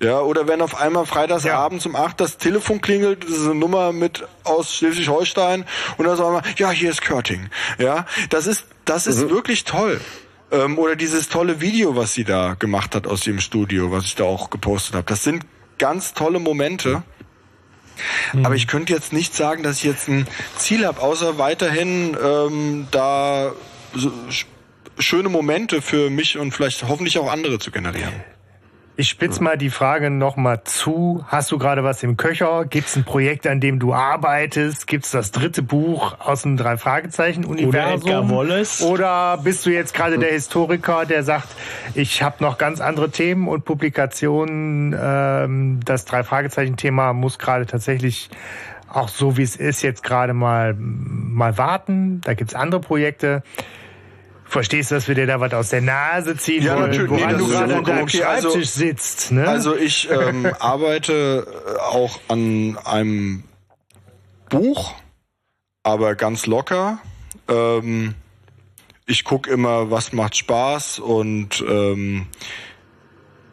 Ja, oder wenn auf einmal freitagsabends ja. um acht das Telefon klingelt, das ist eine Nummer mit aus Schleswig-Holstein und dann sagen wir, ja, hier ist Körting. Ja, das ist, das ist mhm. wirklich toll. Ähm, oder dieses tolle Video, was sie da gemacht hat aus dem Studio, was ich da auch gepostet habe. Das sind ganz tolle Momente. Mhm. Aber ich könnte jetzt nicht sagen, dass ich jetzt ein Ziel habe, außer weiterhin ähm, da so schöne Momente für mich und vielleicht hoffentlich auch andere zu generieren. Ich spitz mal die Frage nochmal zu. Hast du gerade was im Köcher? Gibt es ein Projekt, an dem du arbeitest? Gibt es das dritte Buch aus dem Drei-Fragezeichen-Universum? Oder Edgar Wallace? Oder bist du jetzt gerade der Historiker, der sagt, ich habe noch ganz andere Themen und Publikationen. Ähm, das Drei-Fragezeichen-Thema muss gerade tatsächlich auch so, wie es ist, jetzt gerade mal, mal warten. Da gibt's andere Projekte. Verstehst du, dass wir dir da was aus der Nase ziehen ja, wollen, natürlich. woran nee, du gerade an deinem okay. Also- Schreibtisch also, sitzt? Ne? Also ich ähm, arbeite auch an einem Buch, aber ganz locker. Ähm, ich gucke immer, was macht Spaß und ähm,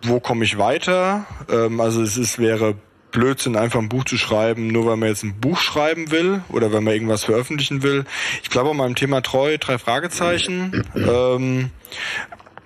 wo komme ich weiter. Ähm, also es ist, wäre Blödsinn, einfach ein Buch zu schreiben, nur weil man jetzt ein Buch schreiben will oder wenn man irgendwas veröffentlichen will. Ich bleibe auch meinem Thema treu, drei Fragezeichen. Ähm,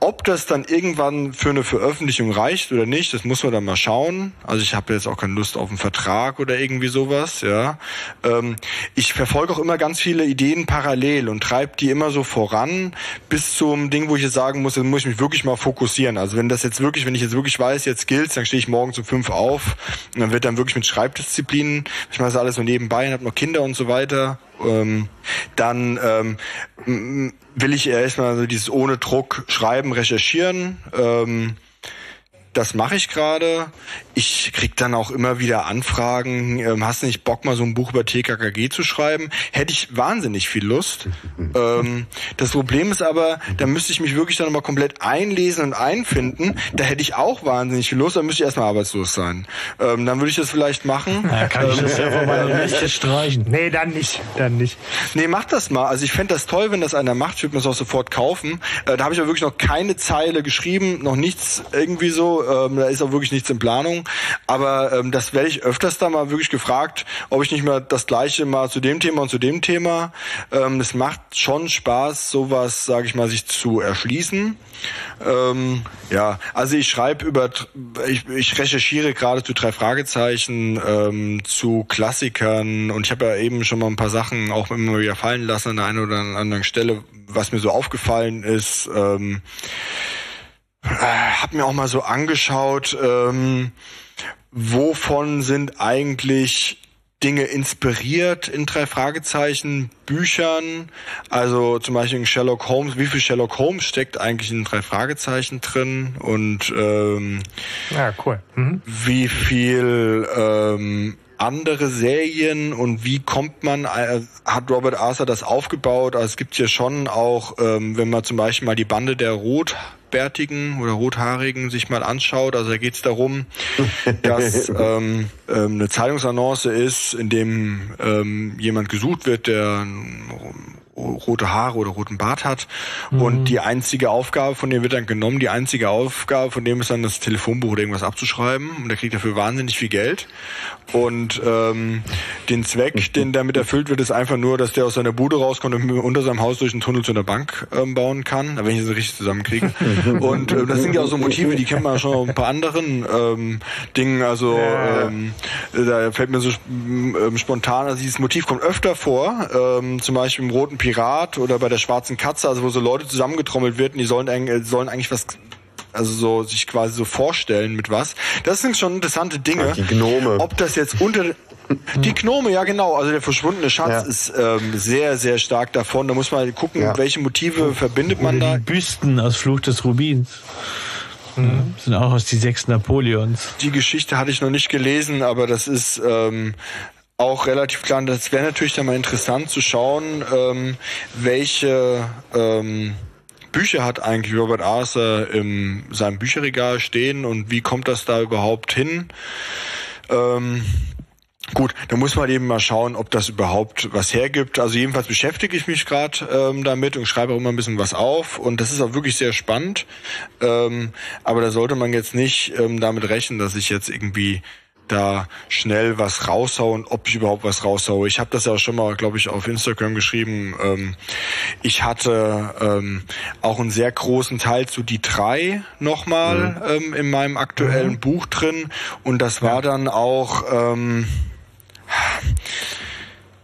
ob das dann irgendwann für eine Veröffentlichung reicht oder nicht, das muss man dann mal schauen. Also ich habe jetzt auch keine Lust auf einen Vertrag oder irgendwie sowas. Ja, ähm, ich verfolge auch immer ganz viele Ideen parallel und treibe die immer so voran bis zum Ding, wo ich jetzt sagen muss, dann muss ich mich wirklich mal fokussieren. Also wenn das jetzt wirklich, wenn ich jetzt wirklich weiß, jetzt gilt, dann stehe ich morgen um fünf auf und dann wird dann wirklich mit Schreibdisziplinen, ich mache das alles so nebenbei, und habe noch Kinder und so weiter ähm, dann ähm, will ich erstmal so dieses ohne Druck schreiben, recherchieren. Ähm, das mache ich gerade. Ich krieg dann auch immer wieder Anfragen, ähm, hast du nicht Bock, mal so ein Buch über TKKG zu schreiben? Hätte ich wahnsinnig viel Lust. ähm, das Problem ist aber, da müsste ich mich wirklich dann mal komplett einlesen und einfinden. Da hätte ich auch wahnsinnig viel Lust, dann müsste ich erstmal arbeitslos sein. Ähm, dann würde ich das vielleicht machen. Ja, kann ich das ja von meiner Liste streichen. Nee, dann nicht, dann nicht. Nee, mach das mal. Also ich fände das toll, wenn das einer macht. Ich würde mir das auch sofort kaufen. Äh, da habe ich aber wirklich noch keine Zeile geschrieben, noch nichts irgendwie so. Ähm, da ist auch wirklich nichts in Planung. Aber ähm, das werde ich öfters da mal wirklich gefragt, ob ich nicht mehr das gleiche mal zu dem Thema und zu dem Thema. Ähm, es macht schon Spaß, sowas, sage ich mal, sich zu erschließen. Ähm, ja, also ich schreibe über, ich, ich recherchiere gerade zu drei Fragezeichen, ähm, zu Klassikern und ich habe ja eben schon mal ein paar Sachen auch immer wieder fallen lassen an der einen oder anderen Stelle, was mir so aufgefallen ist. Ähm, äh, hab mir auch mal so angeschaut, ähm, wovon sind eigentlich Dinge inspiriert in drei Fragezeichen? Büchern, also zum Beispiel in Sherlock Holmes, wie viel Sherlock Holmes steckt eigentlich in drei Fragezeichen drin? Und ähm, ja cool, mhm. wie viel ähm, andere Serien und wie kommt man, äh, hat Robert Arthur das aufgebaut? Also es gibt ja schon auch, ähm, wenn man zum Beispiel mal die Bande der Rotbärtigen oder Rothaarigen sich mal anschaut, also da geht es darum, dass ähm, ähm, eine Zeitungsannonce ist, in dem ähm, jemand gesucht wird, der rote Haare oder roten Bart hat. Mhm. Und die einzige Aufgabe von dem wird dann genommen, die einzige Aufgabe von dem ist dann das Telefonbuch oder irgendwas abzuschreiben. Und der kriegt dafür wahnsinnig viel Geld. Und ähm, den Zweck, den damit erfüllt wird, ist einfach nur, dass der aus seiner Bude rauskommt und unter seinem Haus durch einen Tunnel zu einer Bank ähm, bauen kann. wenn ich das richtig zusammenkriege. und äh, das sind ja auch so Motive, die kennen wir schon auf ein paar anderen ähm, Dingen. Also ähm, da fällt mir so ähm, spontan, also dieses Motiv kommt öfter vor. Ähm, zum Beispiel im Roten Pirat oder bei der Schwarzen Katze, also wo so Leute zusammengetrommelt werden, die sollen, äh, sollen eigentlich was also so sich quasi so vorstellen mit was. Das sind schon interessante Dinge. Die Gnome. Ob das jetzt unter die Gnome, ja genau. Also der verschwundene Schatz ja. ist ähm, sehr, sehr stark davon. Da muss man gucken, ja. welche Motive verbindet man Oder da. Die Büsten aus Fluch des Rubins. Mhm. Sind auch aus die sechs Napoleons. Die Geschichte hatte ich noch nicht gelesen, aber das ist ähm, auch relativ klar. Das wäre natürlich dann mal interessant zu schauen, ähm, welche ähm, Bücher hat eigentlich Robert Arthur in seinem Bücherregal stehen und wie kommt das da überhaupt hin? Ähm, Gut, da muss man eben mal schauen, ob das überhaupt was hergibt. Also jedenfalls beschäftige ich mich gerade ähm, damit und schreibe auch immer ein bisschen was auf. Und das ist auch wirklich sehr spannend. Ähm, aber da sollte man jetzt nicht ähm, damit rechnen, dass ich jetzt irgendwie da schnell was raushauen, ob ich überhaupt was raushaue. Ich habe das ja auch schon mal, glaube ich, auf Instagram geschrieben. Ähm, ich hatte ähm, auch einen sehr großen Teil zu die drei nochmal mhm. ähm, in meinem aktuellen mhm. Buch drin und das war ja. dann auch ähm,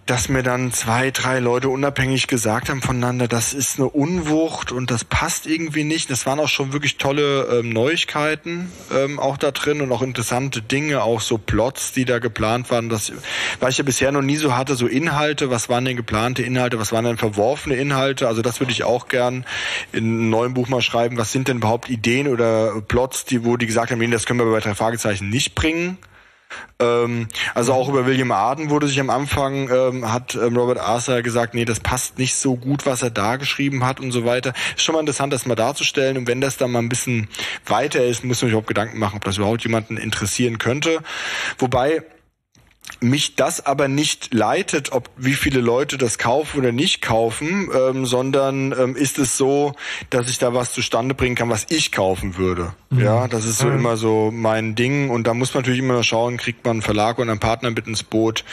dass mir dann zwei, drei Leute unabhängig gesagt haben voneinander, das ist eine Unwucht und das passt irgendwie nicht. Das waren auch schon wirklich tolle ähm, Neuigkeiten ähm, auch da drin und auch interessante Dinge, auch so Plots, die da geplant waren. Das, weil ich ja bisher noch nie so hatte, so Inhalte, was waren denn geplante Inhalte, was waren denn verworfene Inhalte. Also das würde ich auch gern in einem neuen Buch mal schreiben. Was sind denn überhaupt Ideen oder Plots, die, wo die gesagt haben, das können wir bei drei Fragezeichen nicht bringen. Ähm, also auch über William Arden wurde sich am Anfang, ähm, hat ähm, Robert Arthur gesagt, nee, das passt nicht so gut, was er da geschrieben hat und so weiter. Ist schon mal interessant, das mal darzustellen. Und wenn das dann mal ein bisschen weiter ist, muss man sich überhaupt Gedanken machen, ob das überhaupt jemanden interessieren könnte. Wobei, mich das aber nicht leitet, ob wie viele Leute das kaufen oder nicht kaufen, ähm, sondern ähm, ist es so, dass ich da was zustande bringen kann, was ich kaufen würde. Mhm. Ja, das ist so mhm. immer so mein Ding und da muss man natürlich immer noch schauen, kriegt man einen Verlag oder einen Partner mit ins Boot,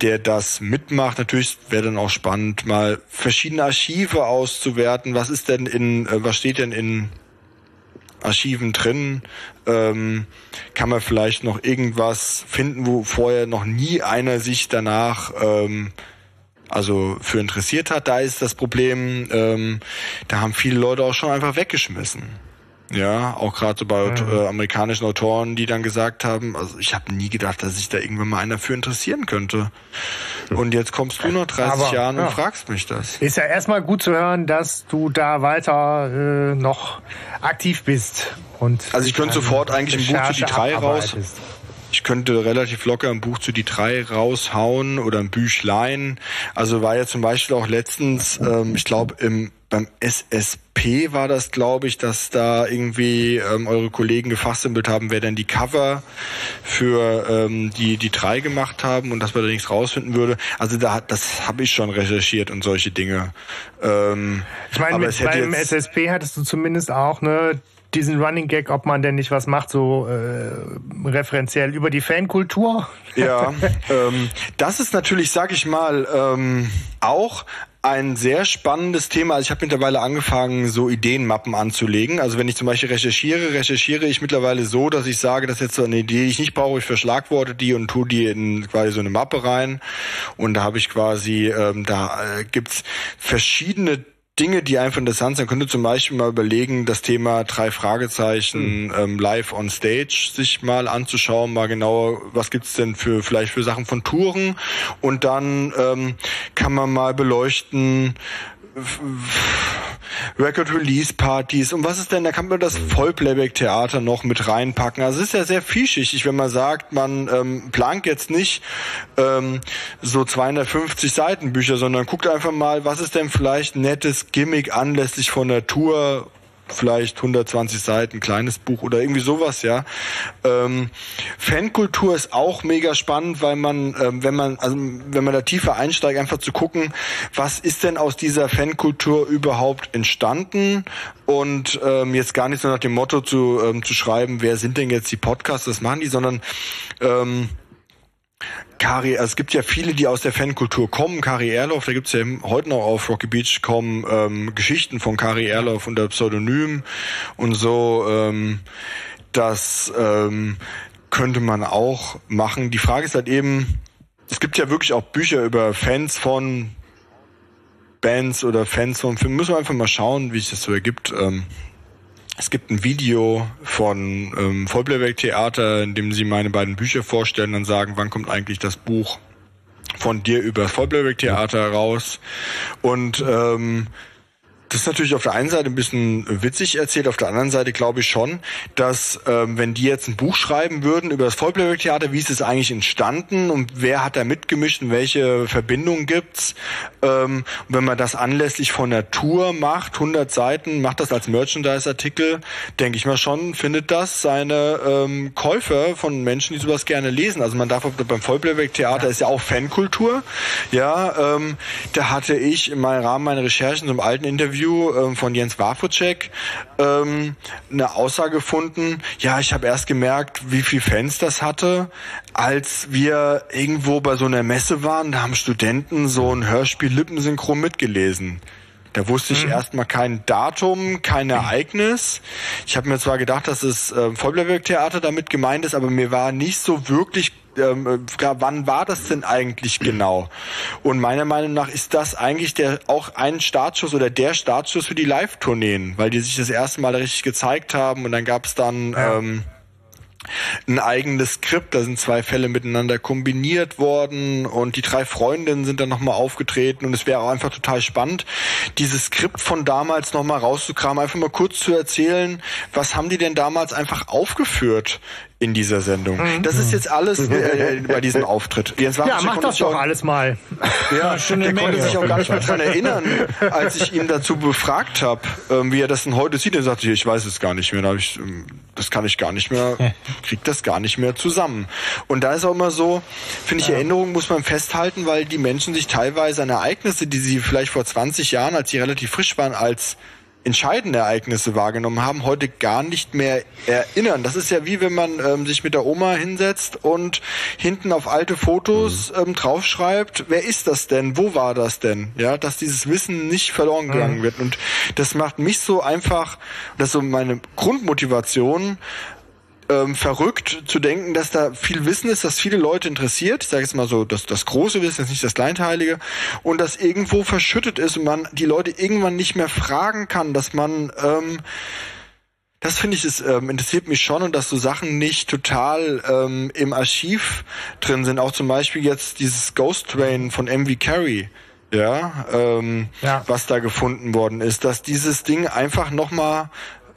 der das mitmacht. Natürlich wäre dann auch spannend, mal verschiedene Archive auszuwerten. Was ist denn in, äh, was steht denn in Archiven drin? Ähm, kann man vielleicht noch irgendwas finden, wo vorher noch nie einer sich danach ähm, also für interessiert hat? Da ist das Problem, ähm, da haben viele Leute auch schon einfach weggeschmissen. Ja, auch gerade so bei mhm. äh, amerikanischen Autoren, die dann gesagt haben, also ich habe nie gedacht, dass sich da irgendwann mal einer für interessieren könnte. Und jetzt kommst du nach 30 Aber, Jahren ja. und fragst mich das. Ist ja erstmal gut zu hören, dass du da weiter äh, noch aktiv bist. Und also ich könnte sofort eigentlich ein Buch für die drei raus. Ich könnte relativ locker ein Buch zu die drei raushauen oder ein Büchlein. Also war ja zum Beispiel auch letztens, ähm, ich glaube im beim SSP war das, glaube ich, dass da irgendwie ähm, eure Kollegen gefachsimpelt haben, wer denn die Cover für ähm, die die drei gemacht haben und dass man da nichts rausfinden würde. Also da das habe ich schon recherchiert und solche Dinge. Ähm, ich meine, beim SSP hattest du zumindest auch ne diesen Running Gag, ob man denn nicht was macht, so äh, referenziell über die Fankultur. Ja, ähm, das ist natürlich, sag ich mal, ähm, auch ein sehr spannendes Thema. Also ich habe mittlerweile angefangen, so Ideenmappen anzulegen. Also wenn ich zum Beispiel recherchiere, recherchiere ich mittlerweile so, dass ich sage, das ist jetzt so eine Idee, die ich nicht brauche, ich verschlagworte die und tue die in quasi so eine Mappe rein. Und da habe ich quasi, ähm, da äh, gibt's verschiedene Dinge, die einfach interessant sind. Könnte zum Beispiel mal überlegen, das Thema drei Fragezeichen mhm. ähm, live on stage sich mal anzuschauen, mal genau, was gibt's denn für vielleicht für Sachen von Touren und dann ähm, kann man mal beleuchten, Record-Release-Partys und was ist denn, da kann man das Vollplayback-Theater noch mit reinpacken. Also es ist ja sehr vielschichtig, wenn man sagt, man ähm, plant jetzt nicht ähm, so 250 Seiten Bücher, sondern guckt einfach mal, was ist denn vielleicht nettes Gimmick anlässlich von der Tour vielleicht 120 Seiten, kleines Buch oder irgendwie sowas, ja. Ähm, Fankultur ist auch mega spannend, weil man, ähm, wenn man, also wenn man da tiefer einsteigt, einfach zu gucken, was ist denn aus dieser Fankultur überhaupt entstanden und ähm, jetzt gar nicht so nach dem Motto zu, ähm, zu schreiben, wer sind denn jetzt die Podcasts, das machen die, sondern ähm, Kari, also es gibt ja viele, die aus der Fankultur kommen. Kari Erloff, da gibt's ja heute noch auf Rocky Beach kommen ähm, Geschichten von Kari Erloff unter Pseudonym und so. Ähm, das ähm, könnte man auch machen. Die Frage ist halt eben, es gibt ja wirklich auch Bücher über Fans von Bands oder Fans von Filmen. Müssen wir einfach mal schauen, wie sich das so ergibt. Ähm, es gibt ein Video von ähm, Vollplayback Theater, in dem sie meine beiden Bücher vorstellen und sagen, wann kommt eigentlich das Buch von dir über Vollplayback Theater raus. Und ähm, das ist natürlich auf der einen Seite ein bisschen witzig erzählt, auf der anderen Seite glaube ich schon, dass ähm, wenn die jetzt ein Buch schreiben würden über das Vollplayback-Theater, wie ist es eigentlich entstanden und wer hat da mitgemischt und welche Verbindungen gibt's, ähm, und wenn man das anlässlich von der Tour macht, 100 Seiten, macht das als Merchandise-Artikel, denke ich mal schon, findet das seine ähm, Käufer von Menschen, die sowas gerne lesen. Also man darf beim Vollplayback-Theater ist ja auch Fankultur, ja, ähm, da hatte ich im Rahmen meiner Recherchen zum alten Interview Interview ähm, von Jens Wafocek ähm, eine Aussage gefunden. Ja, ich habe erst gemerkt, wie viel Fans das hatte, als wir irgendwo bei so einer Messe waren. Da haben Studenten so ein Hörspiel Lippensynchron mitgelesen. Da wusste ich mhm. erstmal kein Datum, kein Ereignis. Ich habe mir zwar gedacht, dass es äh, Vollbleiwerk-Theater damit gemeint ist, aber mir war nicht so wirklich ähm, äh, wann war das denn eigentlich genau? Und meiner Meinung nach ist das eigentlich der auch ein Startschuss oder der Startschuss für die Live-Tourneen, weil die sich das erste Mal richtig gezeigt haben und dann gab es dann ja. ähm, ein eigenes Skript. Da sind zwei Fälle miteinander kombiniert worden und die drei Freundinnen sind dann nochmal aufgetreten und es wäre auch einfach total spannend, dieses Skript von damals nochmal rauszukramen, einfach mal kurz zu erzählen, was haben die denn damals einfach aufgeführt in dieser Sendung. Mhm. Das ist jetzt alles äh, bei diesem Auftritt. Jens ja, mach das doch alles mal. Ja, der konnte sich auch gar nicht mehr dran erinnern, als ich ihn dazu befragt habe, ähm, wie er das denn heute sieht. Er sagte, ich weiß es gar nicht mehr. Da ich, ähm, das kann ich gar nicht mehr, krieg das gar nicht mehr zusammen. Und da ist auch immer so, finde ich. Erinnerungen muss man festhalten, weil die Menschen sich teilweise an Ereignisse, die sie vielleicht vor 20 Jahren, als sie relativ frisch waren, als entscheidende Ereignisse wahrgenommen haben, heute gar nicht mehr erinnern. Das ist ja wie wenn man ähm, sich mit der Oma hinsetzt und hinten auf alte Fotos mhm. ähm, draufschreibt, wer ist das denn? Wo war das denn? Ja, dass dieses Wissen nicht verloren mhm. gegangen wird. Und das macht mich so einfach, das ist so meine Grundmotivation, ähm, verrückt zu denken, dass da viel Wissen ist, das viele Leute interessiert. Ich sage jetzt mal so, dass das große Wissen ist nicht das Kleinteilige und das irgendwo verschüttet ist und man die Leute irgendwann nicht mehr fragen kann, dass man ähm, das finde ich, es ähm, interessiert mich schon und dass so Sachen nicht total ähm, im Archiv drin sind. Auch zum Beispiel jetzt dieses Ghost Train von MV Carey ja, ähm, ja, was da gefunden worden ist, dass dieses Ding einfach nochmal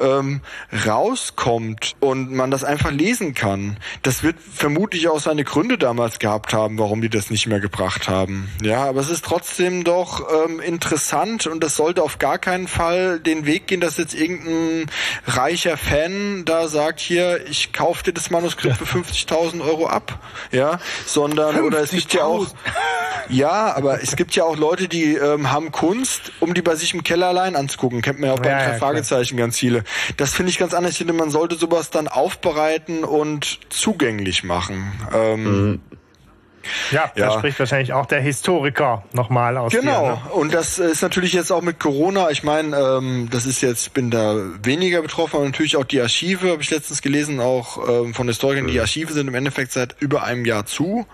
ähm, rauskommt und man das einfach lesen kann. Das wird vermutlich auch seine Gründe damals gehabt haben, warum die das nicht mehr gebracht haben. Ja, aber es ist trotzdem doch ähm, interessant und das sollte auf gar keinen Fall den Weg gehen, dass jetzt irgendein reicher Fan da sagt, hier, ich kaufe dir das Manuskript für 50.000 Euro ab. Ja, sondern, oder es gibt ja auch, ja, aber es gibt ja auch Leute, die ähm, haben Kunst, um die bei sich im Keller allein anzugucken. Kennt man ja auch bei ja, ja, Fragezeichen ganz viele. Das finde ich ganz anders. Ich finde, man sollte sowas dann aufbereiten und zugänglich machen. Ähm, mhm. Ja, ja, da spricht wahrscheinlich auch der Historiker nochmal aus. Genau. Hier, ne? Und das ist natürlich jetzt auch mit Corona. Ich meine, ähm, das ist jetzt, bin da weniger betroffen, aber natürlich auch die Archive, habe ich letztens gelesen, auch ähm, von Historikern. Mhm. Die Archive sind im Endeffekt seit über einem Jahr zu.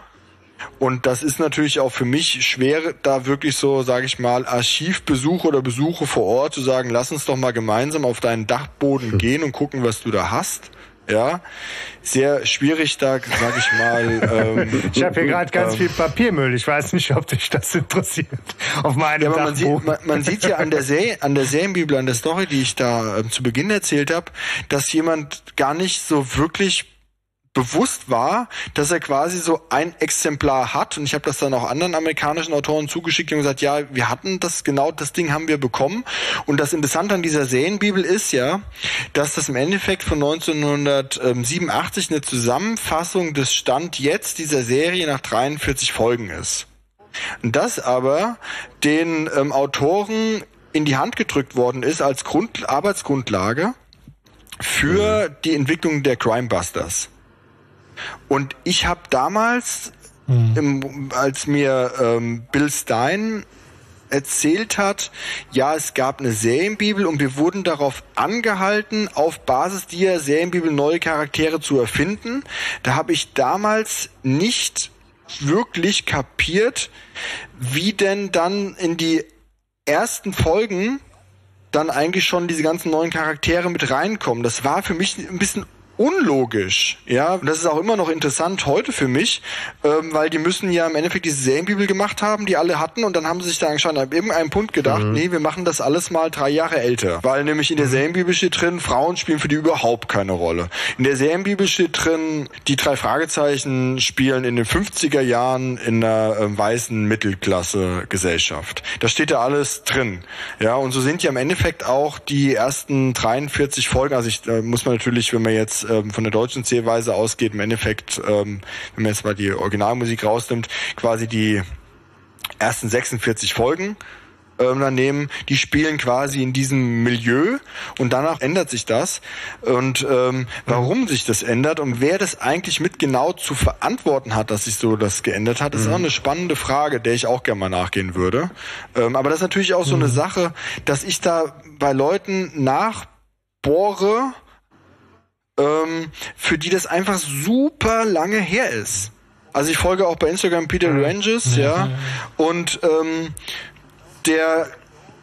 Und das ist natürlich auch für mich schwer, da wirklich so, sage ich mal, Archivbesuche oder Besuche vor Ort zu sagen, lass uns doch mal gemeinsam auf deinen Dachboden hm. gehen und gucken, was du da hast. Ja, sehr schwierig da, sag ich mal. Ähm, ich habe hier gerade ganz ähm, viel Papiermüll. Ich weiß nicht, ob dich das interessiert. Auf meinem ja, aber man sieht, man, man sieht ja an der Serie, an der Serienbibel, an der Story, die ich da äh, zu Beginn erzählt habe, dass jemand gar nicht so wirklich bewusst war, dass er quasi so ein Exemplar hat und ich habe das dann auch anderen amerikanischen Autoren zugeschickt und gesagt, ja, wir hatten das genau das Ding haben wir bekommen und das Interessante an dieser Serienbibel ist ja, dass das im Endeffekt von 1987 eine Zusammenfassung des Stand jetzt dieser Serie nach 43 Folgen ist. Das aber den ähm, Autoren in die Hand gedrückt worden ist als Grund Arbeitsgrundlage für mhm. die Entwicklung der Crimebusters. Und ich habe damals, mhm. im, als mir ähm, Bill Stein erzählt hat, ja, es gab eine Serienbibel und wir wurden darauf angehalten, auf Basis dieser Serienbibel neue Charaktere zu erfinden. Da habe ich damals nicht wirklich kapiert, wie denn dann in die ersten Folgen dann eigentlich schon diese ganzen neuen Charaktere mit reinkommen. Das war für mich ein bisschen unlogisch. Ja, und das ist auch immer noch interessant heute für mich, ähm, weil die müssen ja im Endeffekt diese Serienbibel gemacht haben, die alle hatten, und dann haben sie sich da anscheinend an irgendeinem Punkt gedacht, mhm. nee, wir machen das alles mal drei Jahre älter. Weil nämlich in der mhm. Serienbibel steht drin, Frauen spielen für die überhaupt keine Rolle. In der Serienbibel steht drin, die drei Fragezeichen spielen in den 50er Jahren in einer äh, weißen Mittelklasse-Gesellschaft. Da steht ja alles drin. Ja, und so sind ja im Endeffekt auch die ersten 43 Folgen, also ich, äh, muss man natürlich, wenn man jetzt ähm, von der deutschen Zählweise ausgeht, im Endeffekt, ähm, wenn man jetzt mal die Originalmusik rausnimmt, quasi die ersten 46 Folgen ähm, dann nehmen, die spielen quasi in diesem Milieu und danach ändert sich das. Und ähm, warum sich das ändert und wer das eigentlich mit genau zu verantworten hat, dass sich so das geändert hat, ist mhm. auch eine spannende Frage, der ich auch gerne mal nachgehen würde. Ähm, aber das ist natürlich auch so eine mhm. Sache, dass ich da bei Leuten nachbohre, ähm, für die das einfach super lange her ist. Also ich folge auch bei Instagram Peter Ranges, ja, und ähm, der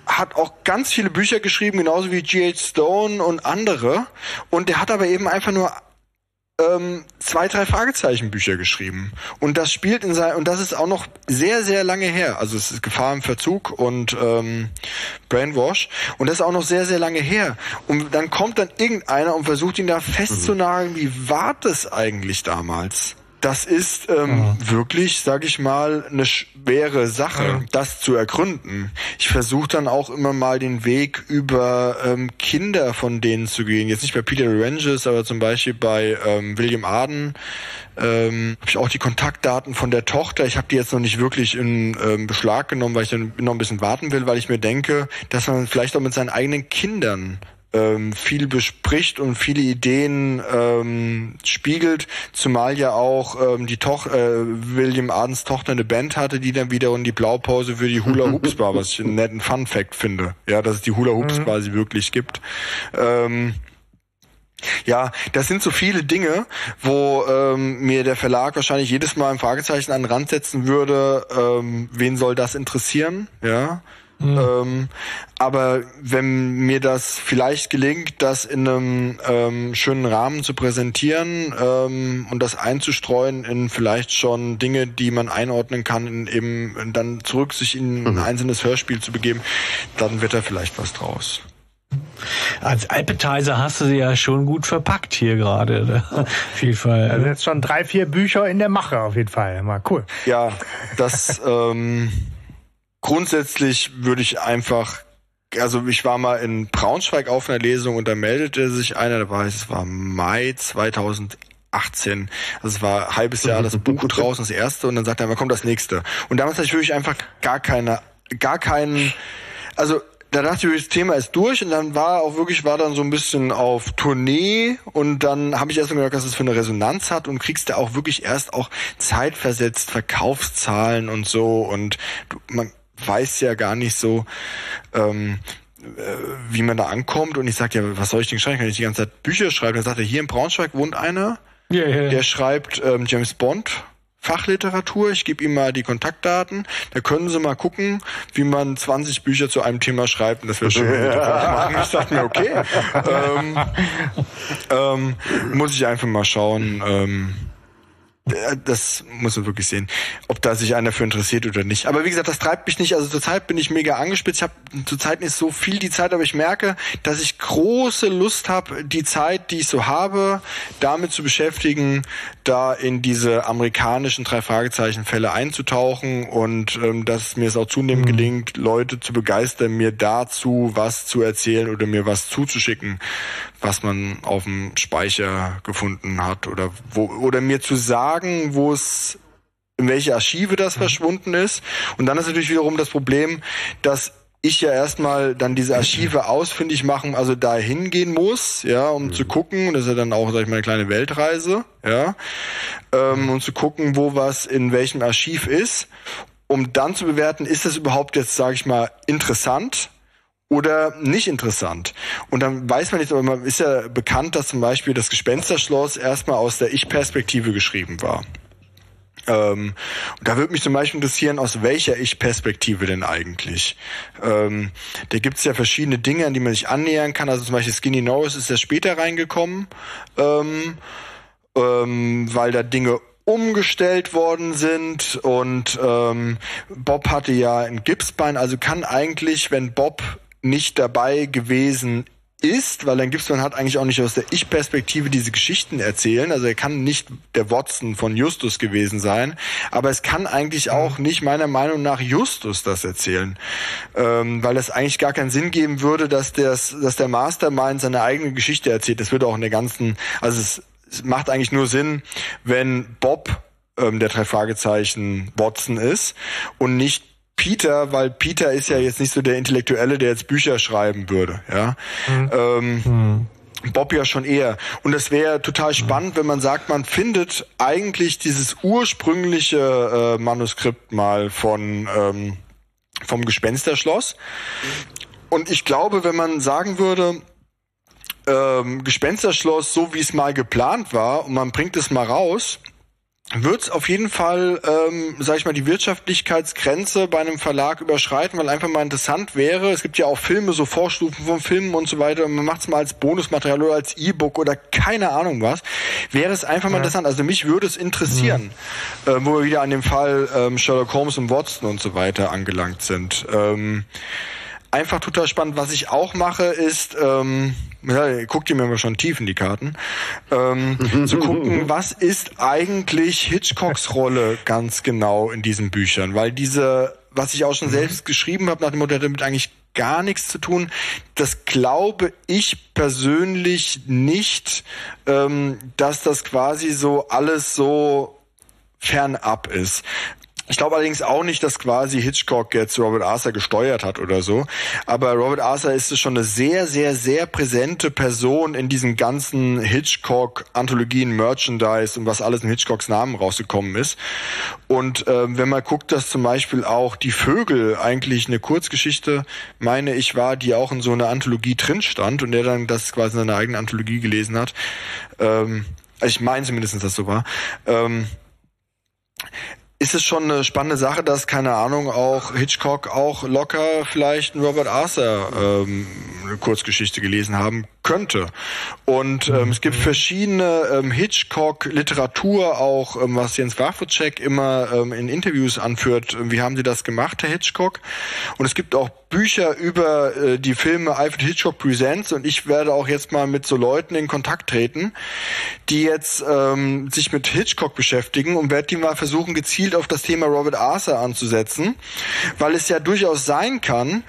hat auch ganz viele Bücher geschrieben, genauso wie G.H. Stone und andere. Und der hat aber eben einfach nur ähm, zwei, drei Fragezeichen-Bücher geschrieben. Und das spielt in sein, und das ist auch noch sehr, sehr lange her. Also es ist Gefahr im Verzug und ähm, Brainwash. Und das ist auch noch sehr, sehr lange her. Und dann kommt dann irgendeiner und versucht ihn da festzunageln, wie war das eigentlich damals? Das ist ähm, mhm. wirklich, sag ich mal, eine schwere Sache, mhm. das zu ergründen. Ich versuche dann auch immer mal den Weg über ähm, Kinder von denen zu gehen. Jetzt nicht bei Peter Ranges, aber zum Beispiel bei ähm, William Arden ähm, habe ich auch die Kontaktdaten von der Tochter. Ich habe die jetzt noch nicht wirklich in ähm, Beschlag genommen, weil ich dann noch ein bisschen warten will, weil ich mir denke, dass man vielleicht auch mit seinen eigenen Kindern ähm, viel bespricht und viele Ideen ähm, spiegelt, zumal ja auch ähm, die Toch äh, William Adens Tochter eine Band hatte, die dann wiederum die Blaupause für die Hula Hoops war, was ich einen netten Fun Fact finde, ja, dass es die Hula Hoops mhm. quasi wirklich gibt. Ähm, ja, das sind so viele Dinge, wo ähm, mir der Verlag wahrscheinlich jedes Mal ein Fragezeichen an den Rand setzen würde, ähm, wen soll das interessieren, ja. Mhm. Ähm, aber wenn mir das vielleicht gelingt, das in einem ähm, schönen Rahmen zu präsentieren ähm, und das einzustreuen in vielleicht schon Dinge, die man einordnen kann, in eben dann zurück sich in mhm. ein einzelnes Hörspiel zu begeben, dann wird da vielleicht was draus. Als Appetizer hast du sie ja schon gut verpackt hier gerade. Ne? Auf jeden Fall. Also jetzt schon drei, vier Bücher in der Mache auf jeden Fall. Mal cool. Ja, das ähm, grundsätzlich würde ich einfach also ich war mal in Braunschweig auf einer Lesung und da meldete sich einer, da war es war Mai 2018. Also es war ein halbes Jahr das Buch draußen, das erste, und dann sagte er, wann kommt das nächste? Und damals hatte ich wirklich einfach gar keine, gar keinen, also da dachte ich, das Thema ist durch. Und dann war auch wirklich, war dann so ein bisschen auf Tournee. Und dann habe ich erst mal gemerkt, was es für eine Resonanz hat. Und kriegst da auch wirklich erst auch zeitversetzt Verkaufszahlen und so. Und man weiß ja gar nicht so, ähm, äh, wie man da ankommt und ich sagte, ja, was soll ich denn schreiben? Kann ich die ganze Zeit Bücher schreiben? Dann sagte er, hier in Braunschweig wohnt einer, yeah, yeah. der schreibt ähm, James Bond Fachliteratur. Ich gebe ihm mal die Kontaktdaten. Da können Sie mal gucken, wie man 20 Bücher zu einem Thema schreibt. Und das wäre schön. Ja. Ich dachte mir, okay. ähm, ähm, muss ich einfach mal schauen. Ähm, äh, das muss man wirklich sehen, ob da sich einer für interessiert oder nicht. Aber wie gesagt, das treibt mich nicht. Also zurzeit bin ich mega angespitzt. Ich habe zurzeit nicht so viel die Zeit, aber ich merke, dass ich große Lust habe, die Zeit, die ich so habe, damit zu beschäftigen, da in diese amerikanischen drei Fragezeichen Fälle einzutauchen und ähm, dass mir es auch zunehmend mhm. gelingt, Leute zu begeistern, mir dazu was zu erzählen oder mir was zuzuschicken, was man auf dem Speicher gefunden hat oder wo oder mir zu sagen, wo es in welche Archive das mhm. verschwunden ist. Und dann ist natürlich wiederum das Problem, dass ich ja erstmal dann diese Archive ausfindig machen, also da hingehen muss, ja, um mhm. zu gucken, das ist ja dann auch, sag ich mal, eine kleine Weltreise, ja, ähm, um zu gucken, wo was in welchem Archiv ist, um dann zu bewerten, ist das überhaupt jetzt, sag ich mal, interessant oder nicht interessant. Und dann weiß man nicht, aber man ist ja bekannt, dass zum Beispiel das Gespensterschloss erstmal aus der Ich-Perspektive geschrieben war. Ähm, da würde mich zum Beispiel interessieren, aus welcher Ich-Perspektive denn eigentlich? Ähm, da gibt es ja verschiedene Dinge, an die man sich annähern kann. Also zum Beispiel Skinny Norris ist ja später reingekommen, ähm, ähm, weil da Dinge umgestellt worden sind und ähm, Bob hatte ja ein Gipsbein, also kann eigentlich, wenn Bob nicht dabei gewesen ist, weil dann Gibson hat eigentlich auch nicht aus der Ich-Perspektive diese Geschichten erzählen. Also er kann nicht der Watson von Justus gewesen sein, aber es kann eigentlich auch nicht meiner Meinung nach Justus das erzählen, ähm, weil es eigentlich gar keinen Sinn geben würde, dass, das, dass der Mastermind seine eigene Geschichte erzählt. Das würde auch in der ganzen, also es, es macht eigentlich nur Sinn, wenn Bob ähm, der drei Fragezeichen Watson ist und nicht Peter, weil Peter ist ja jetzt nicht so der Intellektuelle, der jetzt Bücher schreiben würde, ja. Mhm. Ähm, mhm. Bob ja schon eher. Und es wäre total spannend, wenn man sagt, man findet eigentlich dieses ursprüngliche äh, Manuskript mal von ähm, vom Gespensterschloss. Und ich glaube, wenn man sagen würde, ähm, Gespensterschloss, so wie es mal geplant war, und man bringt es mal raus, wird es auf jeden Fall, ähm, sag ich mal, die Wirtschaftlichkeitsgrenze bei einem Verlag überschreiten, weil einfach mal interessant wäre. Es gibt ja auch Filme, so Vorstufen von Filmen und so weiter. Und man macht es mal als Bonusmaterial oder als E-Book oder keine Ahnung was. Wäre es einfach mal ja. interessant. Also mich würde es interessieren, mhm. äh, wo wir wieder an dem Fall ähm, Sherlock Holmes und Watson und so weiter angelangt sind. Ähm, einfach total spannend. Was ich auch mache, ist, ähm, ja, guckt ihr mir mal schon tief in die Karten, ähm, zu gucken, was ist eigentlich Hitchcocks Rolle ganz genau in diesen Büchern, weil diese, was ich auch schon mhm. selbst geschrieben habe, nach dem Motto, hat damit eigentlich gar nichts zu tun. Das glaube ich persönlich nicht, ähm, dass das quasi so alles so fernab ist. Ich glaube allerdings auch nicht, dass quasi Hitchcock jetzt Robert Arthur gesteuert hat oder so. Aber Robert Arthur ist schon eine sehr, sehr, sehr präsente Person in diesen ganzen Hitchcock-Anthologien, Merchandise und was alles in Hitchcocks Namen rausgekommen ist. Und äh, wenn man guckt, dass zum Beispiel auch die Vögel eigentlich eine Kurzgeschichte, meine ich, war, die auch in so einer Anthologie drin stand und der dann das quasi in seiner eigenen Anthologie gelesen hat. Ähm, also ich meine zumindest, dass das so war. Ähm, ist es schon eine spannende Sache, dass, keine Ahnung, auch Hitchcock auch locker vielleicht einen Robert Arthur ähm, eine Kurzgeschichte gelesen haben könnte. Und ähm, es gibt verschiedene ähm, Hitchcock-Literatur auch, ähm, was Jens Wawrczyk immer ähm, in Interviews anführt. Wie haben Sie das gemacht, Herr Hitchcock? Und es gibt auch Bücher über äh, die Filme Alfred Hitchcock Presents und ich werde auch jetzt mal mit so Leuten in Kontakt treten, die jetzt ähm, sich mit Hitchcock beschäftigen und werde die mal versuchen, gezielt auf das Thema Robert Arthur anzusetzen, weil es ja durchaus sein kann,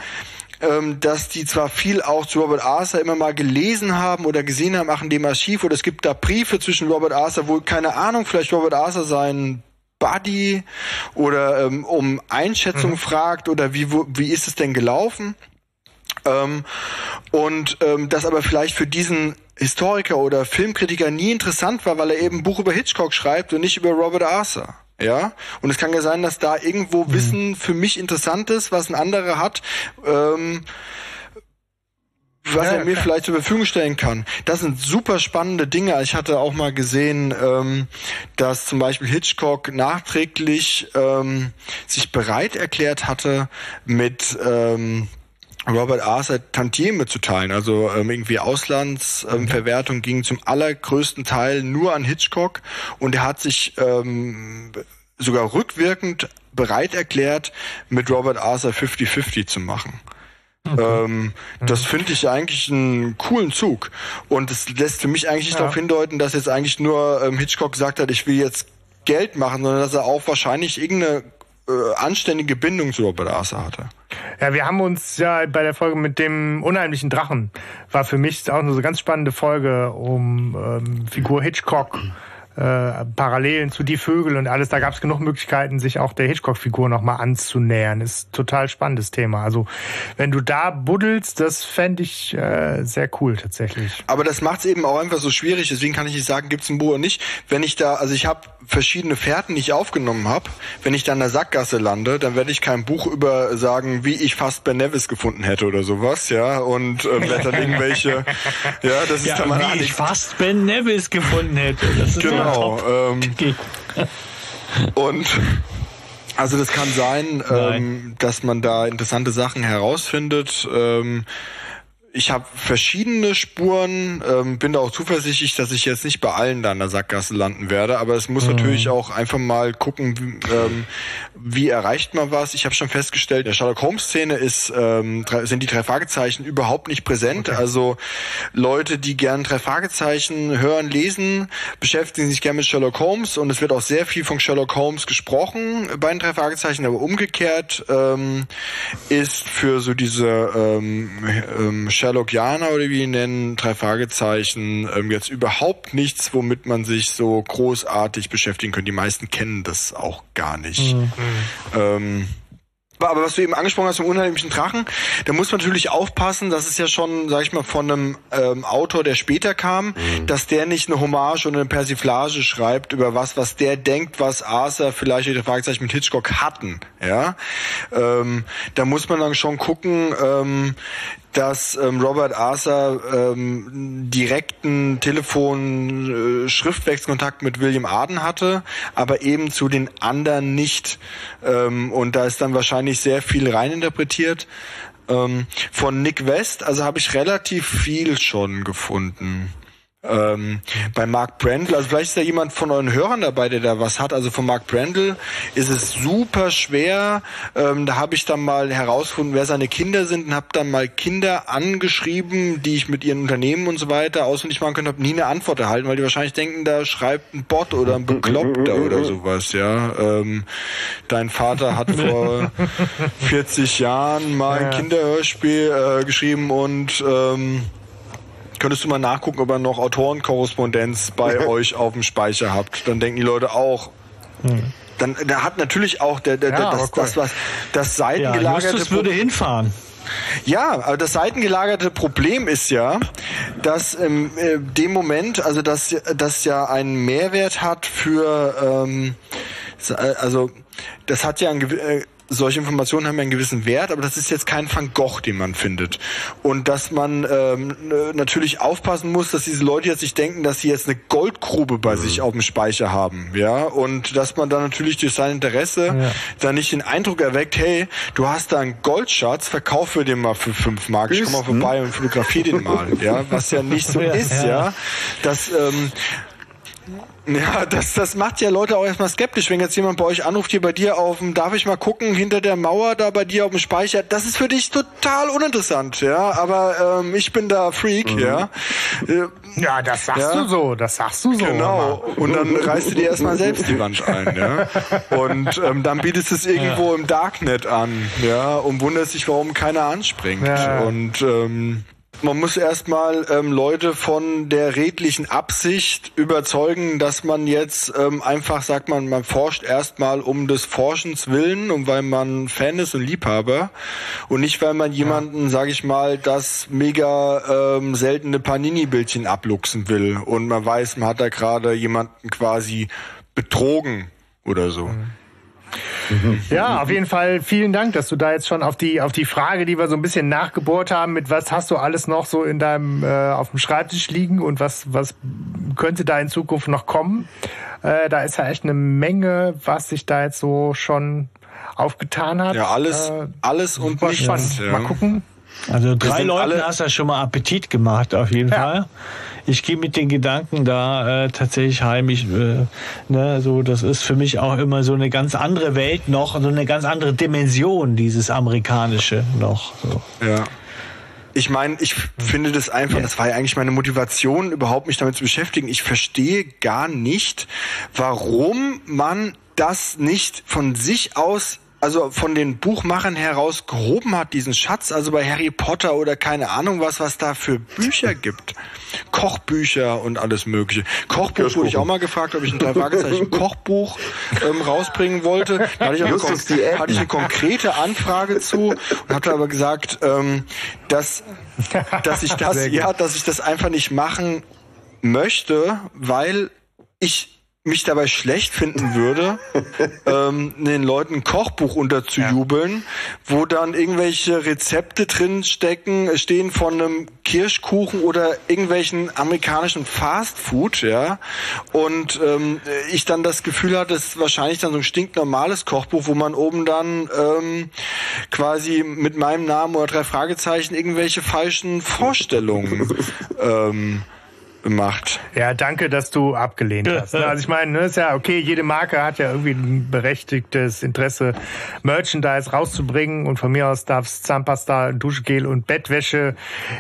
ähm, dass die zwar viel auch zu Robert Arthur immer mal gelesen haben oder gesehen haben, ach in dem Archiv, oder es gibt da Briefe zwischen Robert Arthur, wo, keine Ahnung, vielleicht Robert Arthur seinen Buddy oder ähm, um Einschätzung mhm. fragt oder wie, wo, wie ist es denn gelaufen? Ähm, und ähm, das aber vielleicht für diesen Historiker oder Filmkritiker nie interessant war, weil er eben ein Buch über Hitchcock schreibt und nicht über Robert Arthur. Ja, und es kann ja sein, dass da irgendwo mhm. Wissen für mich interessant ist, was ein anderer hat, ähm, was ja, er mir klar. vielleicht zur Verfügung stellen kann. Das sind super spannende Dinge. Ich hatte auch mal gesehen, ähm, dass zum Beispiel Hitchcock nachträglich ähm, sich bereit erklärt hatte, mit ähm, Robert Arthur Tantieme zu teilen. Also ähm, irgendwie Auslandsverwertung ähm, ging zum allergrößten Teil nur an Hitchcock und er hat sich ähm, sogar rückwirkend bereit erklärt, mit Robert Arthur 50-50 zu machen. Okay. Ähm, das finde ich eigentlich einen coolen Zug. Und es lässt für mich eigentlich ja. darauf hindeuten, dass jetzt eigentlich nur ähm, Hitchcock gesagt hat, ich will jetzt Geld machen, sondern dass er auch wahrscheinlich irgendeine äh, anständige Bindung zu Robert Arthur hatte. Ja, wir haben uns ja bei der Folge mit dem unheimlichen Drachen, war für mich auch eine so ganz spannende Folge um ähm, Figur Hitchcock äh, Parallelen zu Die Vögel und alles. Da gab es genug Möglichkeiten, sich auch der Hitchcock-Figur nochmal anzunähern. Ist total spannendes Thema. Also wenn du da buddelst, das fände ich äh, sehr cool tatsächlich. Aber das macht es eben auch einfach so schwierig. Deswegen kann ich nicht sagen, gibt's ein Buch oder nicht. Wenn ich da, also ich habe verschiedene Fährten, die ich aufgenommen habe. Wenn ich da in der Sackgasse lande, dann werde ich kein Buch über sagen, wie ich fast Ben Nevis gefunden hätte oder sowas, ja. Und äh, dann irgendwelche, ja, das ist ja, dann mal wie ich fast Ben Nevis gefunden hätte. Das ist genau. Genau. Ähm, und also das kann sein, ähm, dass man da interessante Sachen herausfindet. Ähm, ich habe verschiedene Spuren, ähm, bin da auch zuversichtlich, dass ich jetzt nicht bei allen da in der Sackgasse landen werde, aber es muss mhm. natürlich auch einfach mal gucken, wie, ähm, wie erreicht man was. Ich habe schon festgestellt, in der Sherlock Holmes Szene ist ähm, sind die drei Fragezeichen überhaupt nicht präsent. Okay. Also Leute, die gern drei Fragezeichen hören, lesen, beschäftigen sich gern mit Sherlock Holmes und es wird auch sehr viel von Sherlock Holmes gesprochen bei den drei Fragezeichen, aber umgekehrt ähm, ist für so diese ähm, ähm, Sherlockianer oder wie ihn nennen, drei Fragezeichen, ähm, jetzt überhaupt nichts, womit man sich so großartig beschäftigen könnte. Die meisten kennen das auch gar nicht. Mhm. Ähm, aber was du eben angesprochen hast vom unheimlichen Drachen, da muss man natürlich aufpassen, das ist ja schon, sag ich mal, von einem ähm, Autor, der später kam, mhm. dass der nicht eine Hommage oder eine Persiflage schreibt über was, was der denkt, was Arthur vielleicht oder Fragezeichen mit Hitchcock hatten. Ja, ähm, da muss man dann schon gucken, ähm, dass ähm, Robert Arthur ähm, direkten Telefon äh, mit William Arden hatte, aber eben zu den anderen nicht. Ähm, und da ist dann wahrscheinlich sehr viel reininterpretiert. Ähm, von Nick West, also habe ich relativ viel schon gefunden ähm, bei Mark Brandl, also vielleicht ist da jemand von euren Hörern dabei, der da was hat. Also von Mark Brandl ist es super schwer. Ähm, da habe ich dann mal herausgefunden, wer seine Kinder sind und habe dann mal Kinder angeschrieben, die ich mit ihren Unternehmen und so weiter auswendig machen könnte, habe nie eine Antwort erhalten, weil die wahrscheinlich denken, da schreibt ein Bot oder ein Bekloppter oder sowas, ja. Ähm, dein Vater hat vor 40 Jahren mal ein Kinderhörspiel äh, geschrieben und ähm, Könntest du mal nachgucken, ob ihr noch Autorenkorrespondenz bei euch auf dem Speicher habt? Dann denken die Leute auch. Hm. Dann da hat natürlich auch der, der, ja, das, cool. das, was das seitengelagerte. Ja, Justus würde hinfahren. Ja, aber das seitengelagerte Problem ist ja, dass in äh, dem Moment, also dass das ja einen Mehrwert hat für, ähm, also das hat ja einen, äh, solche Informationen haben ja einen gewissen Wert, aber das ist jetzt kein Van Gogh, den man findet. Und dass man ähm, natürlich aufpassen muss, dass diese Leute jetzt nicht denken, dass sie jetzt eine Goldgrube bei mhm. sich auf dem Speicher haben, ja, und dass man dann natürlich durch sein Interesse ja. dann nicht den Eindruck erweckt, hey, du hast da einen Goldschatz, verkauf für den mal für fünf Mark, ich komme mal vorbei und fotografiere den mal, ja, was ja nicht so ja, ist, ja. ja. Das ähm, ja, das, das macht ja Leute auch erstmal skeptisch, wenn jetzt jemand bei euch anruft, hier bei dir auf dem, darf ich mal gucken, hinter der Mauer da bei dir auf dem Speicher, das ist für dich total uninteressant, ja, aber ähm, ich bin da Freak, mhm. ja. Äh, ja, das sagst ja. du so, das sagst du so. Genau, und dann reißt du dir erstmal selbst die Wand ein, ja. Und ähm, dann bietest du es irgendwo ja. im Darknet an, ja, und wunderst dich, warum keiner anspringt. Ja. Und ähm, man muss erstmal ähm, Leute von der redlichen Absicht überzeugen, dass man jetzt ähm, einfach sagt, man, man forscht erstmal um des Forschens willen und weil man Fan ist und Liebhaber und nicht, weil man jemanden, ja. sage ich mal, das mega ähm, seltene Panini-Bildchen abluchsen will und man weiß, man hat da gerade jemanden quasi betrogen oder so. Mhm. Ja, auf jeden Fall vielen Dank, dass du da jetzt schon auf die, auf die Frage, die wir so ein bisschen nachgebohrt haben, mit was hast du alles noch so in deinem, äh, auf dem Schreibtisch liegen und was, was könnte da in Zukunft noch kommen? Äh, da ist ja echt eine Menge, was sich da jetzt so schon aufgetan hat. Ja, alles, äh, alles und nichts. Spannend. Ja. Mal gucken. Also drei Leute hast du schon mal Appetit gemacht, auf jeden ja. Fall ich gehe mit den Gedanken da äh, tatsächlich heim. Ich, äh, ne, so, das ist für mich auch immer so eine ganz andere Welt noch, so eine ganz andere Dimension, dieses amerikanische noch. So. Ja. Ich meine, ich finde das einfach, das war ja eigentlich meine Motivation, überhaupt mich damit zu beschäftigen. Ich verstehe gar nicht, warum man das nicht von sich aus also von den Buchmachern heraus gehoben hat, diesen Schatz, also bei Harry Potter oder keine Ahnung was, was da für Bücher gibt. Kochbücher und alles mögliche. Kochbuch wurde ich auch mal gefragt, ob ich ein drei Fragezeichen Kochbuch ähm, rausbringen wollte. Da hatte ich, eine, hatte ich eine konkrete Anfrage zu und hatte aber gesagt, ähm, dass, dass ich das, ja, dass ich das einfach nicht machen möchte, weil ich mich dabei schlecht finden würde, ähm, den Leuten ein Kochbuch unterzujubeln, ja. wo dann irgendwelche Rezepte drin stecken, stehen von einem Kirschkuchen oder irgendwelchen amerikanischen Fastfood, ja. Und ähm, ich dann das Gefühl hatte, es ist wahrscheinlich dann so ein stinknormales Kochbuch, wo man oben dann ähm, quasi mit meinem Namen oder drei Fragezeichen irgendwelche falschen Vorstellungen ähm, gemacht. Ja, danke, dass du abgelehnt hast. Also ich meine, ne, ist ja okay, jede Marke hat ja irgendwie ein berechtigtes Interesse, Merchandise rauszubringen und von mir aus darf es Zahnpasta, Duschgel und Bettwäsche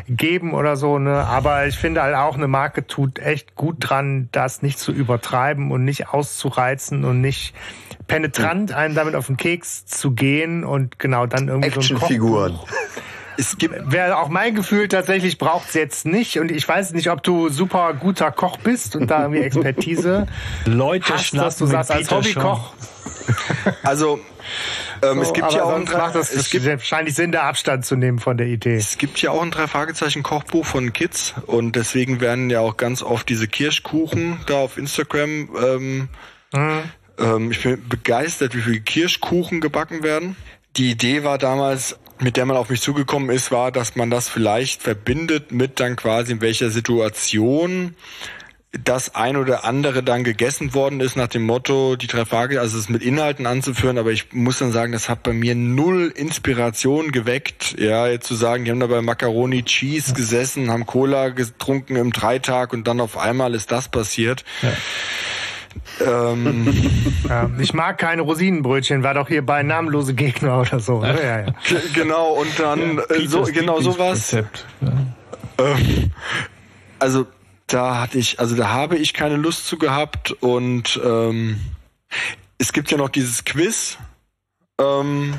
geben oder so. Ne? Aber ich finde halt auch, eine Marke tut echt gut dran, das nicht zu übertreiben und nicht auszureizen und nicht penetrant einen damit auf den Keks zu gehen und genau dann irgendwie so ein Kochbuch es gibt, wäre auch mein Gefühl, tatsächlich braucht es jetzt nicht. Und ich weiß nicht, ob du super guter Koch bist und da irgendwie Expertise Leute hast, dass du sagst, als Hobbykoch. Also, ähm, so, es gibt ja auch ein macht das es gibt, wahrscheinlich Sinn, da Abstand zu nehmen von der Idee. Es gibt ja auch ein drei Fragezeichen Kochbuch von Kids und deswegen werden ja auch ganz oft diese Kirschkuchen da auf Instagram. Ähm, mhm. ähm, ich bin begeistert, wie viele Kirschkuchen gebacken werden. Die Idee war damals, mit der man auf mich zugekommen ist, war, dass man das vielleicht verbindet mit dann quasi in welcher Situation das ein oder andere dann gegessen worden ist nach dem Motto, die drei Fragen, also es mit Inhalten anzuführen, aber ich muss dann sagen, das hat bei mir null Inspiration geweckt, ja, jetzt zu sagen, die haben da bei Macaroni Cheese gesessen, haben Cola getrunken im Dreitag und dann auf einmal ist das passiert. Ja. Ähm, ja, ich mag keine Rosinenbrötchen, war doch hier bei namenlose Gegner oder so. Ne? Ja, ja. Genau, und dann ja, äh, so, genau sowas. Rezept. Ähm, also da hatte ich, also da habe ich keine Lust zu gehabt und ähm, es gibt ja noch dieses Quiz. Ähm,